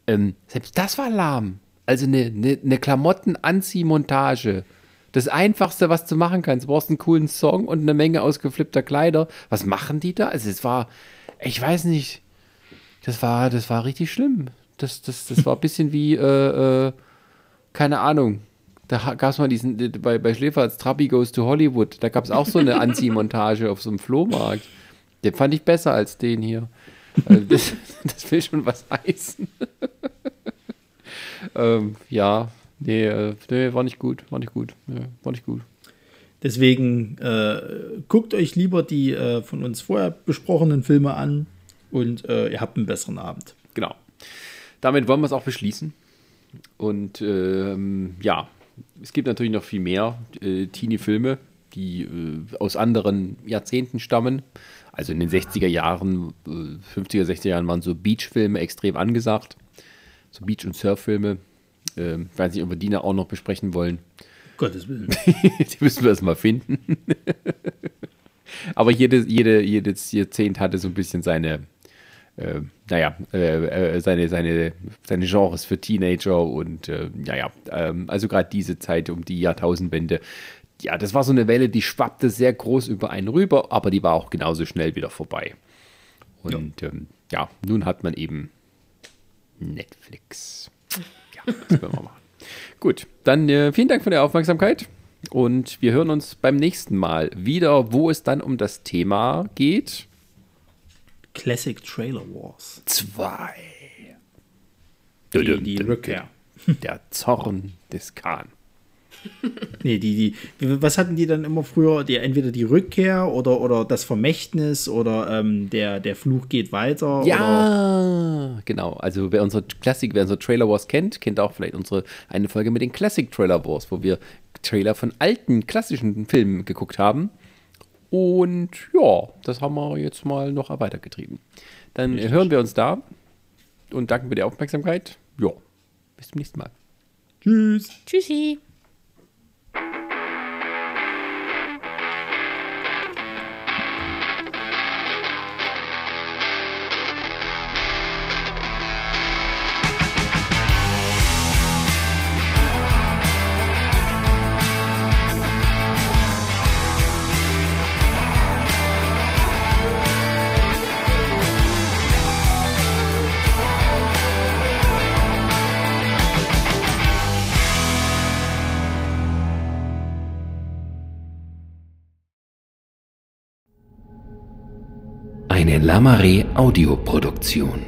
Ähm, selbst das war lahm. Also eine, eine, eine Klamotten-Anziehmontage. Das Einfachste, was du machen kannst. Du brauchst einen coolen Song und eine Menge ausgeflippter Kleider. Was machen die da? Also es war, ich weiß nicht, das war, das war richtig schlimm. Das, das, das war ein bisschen wie, äh, äh, keine Ahnung. Da gab es mal diesen, bei, bei Schläferz, Trabi Goes to Hollywood, da gab es auch so eine Anziehmontage auf so einem Flohmarkt. Den fand ich besser als den hier. Also das, das will schon was heißen. ähm, ja, nee, äh, nee, war nicht gut, war nicht gut, nee, war nicht gut. Deswegen äh, guckt euch lieber die äh, von uns vorher besprochenen Filme an und äh, ihr habt einen besseren Abend. Genau. Damit wollen wir es auch beschließen. Und ähm, ja, es gibt natürlich noch viel mehr äh, Teenie-Filme, die äh, aus anderen Jahrzehnten stammen. Also in den 60er Jahren, äh, 50er, 60er Jahren waren so Beach-Filme extrem angesagt. So Beach- und Surf-Filme. Ähm, ich weiß nicht, ob wir die auch noch besprechen wollen. Gottes Willen. die müssen wir erstmal finden. Aber jede, jede, jedes Jahrzehnt hatte so ein bisschen seine, äh, naja, äh, äh, seine, seine, seine Genres für Teenager und äh, naja, ähm, also gerade diese Zeit um die Jahrtausendwende. Ja, das war so eine Welle, die schwappte sehr groß über einen rüber, aber die war auch genauso schnell wieder vorbei. Und ja, ähm, ja nun hat man eben Netflix. Ja, das werden wir machen. Gut, dann äh, vielen Dank für die Aufmerksamkeit und wir hören uns beim nächsten Mal wieder, wo es dann um das Thema geht. Classic Trailer Wars. Zwei. Die, die Rückkehr. Der Zorn des Khan. Nee, die, die, was hatten die dann immer früher? Die, entweder die Rückkehr oder, oder das Vermächtnis oder ähm, der, der Fluch geht weiter. Oder, Ja, genau. Also wer unsere Classic, wer unsere Trailer Wars kennt, kennt auch vielleicht unsere eine Folge mit den Classic Trailer Wars, wo wir Trailer von alten klassischen Filmen geguckt haben. Und ja, das haben wir jetzt mal noch weitergetrieben. Dann hören wir uns da und danken für die Aufmerksamkeit. Ja, bis zum nächsten Mal. Tschüss. Tschüssi. Eine Lamare Audioproduktion.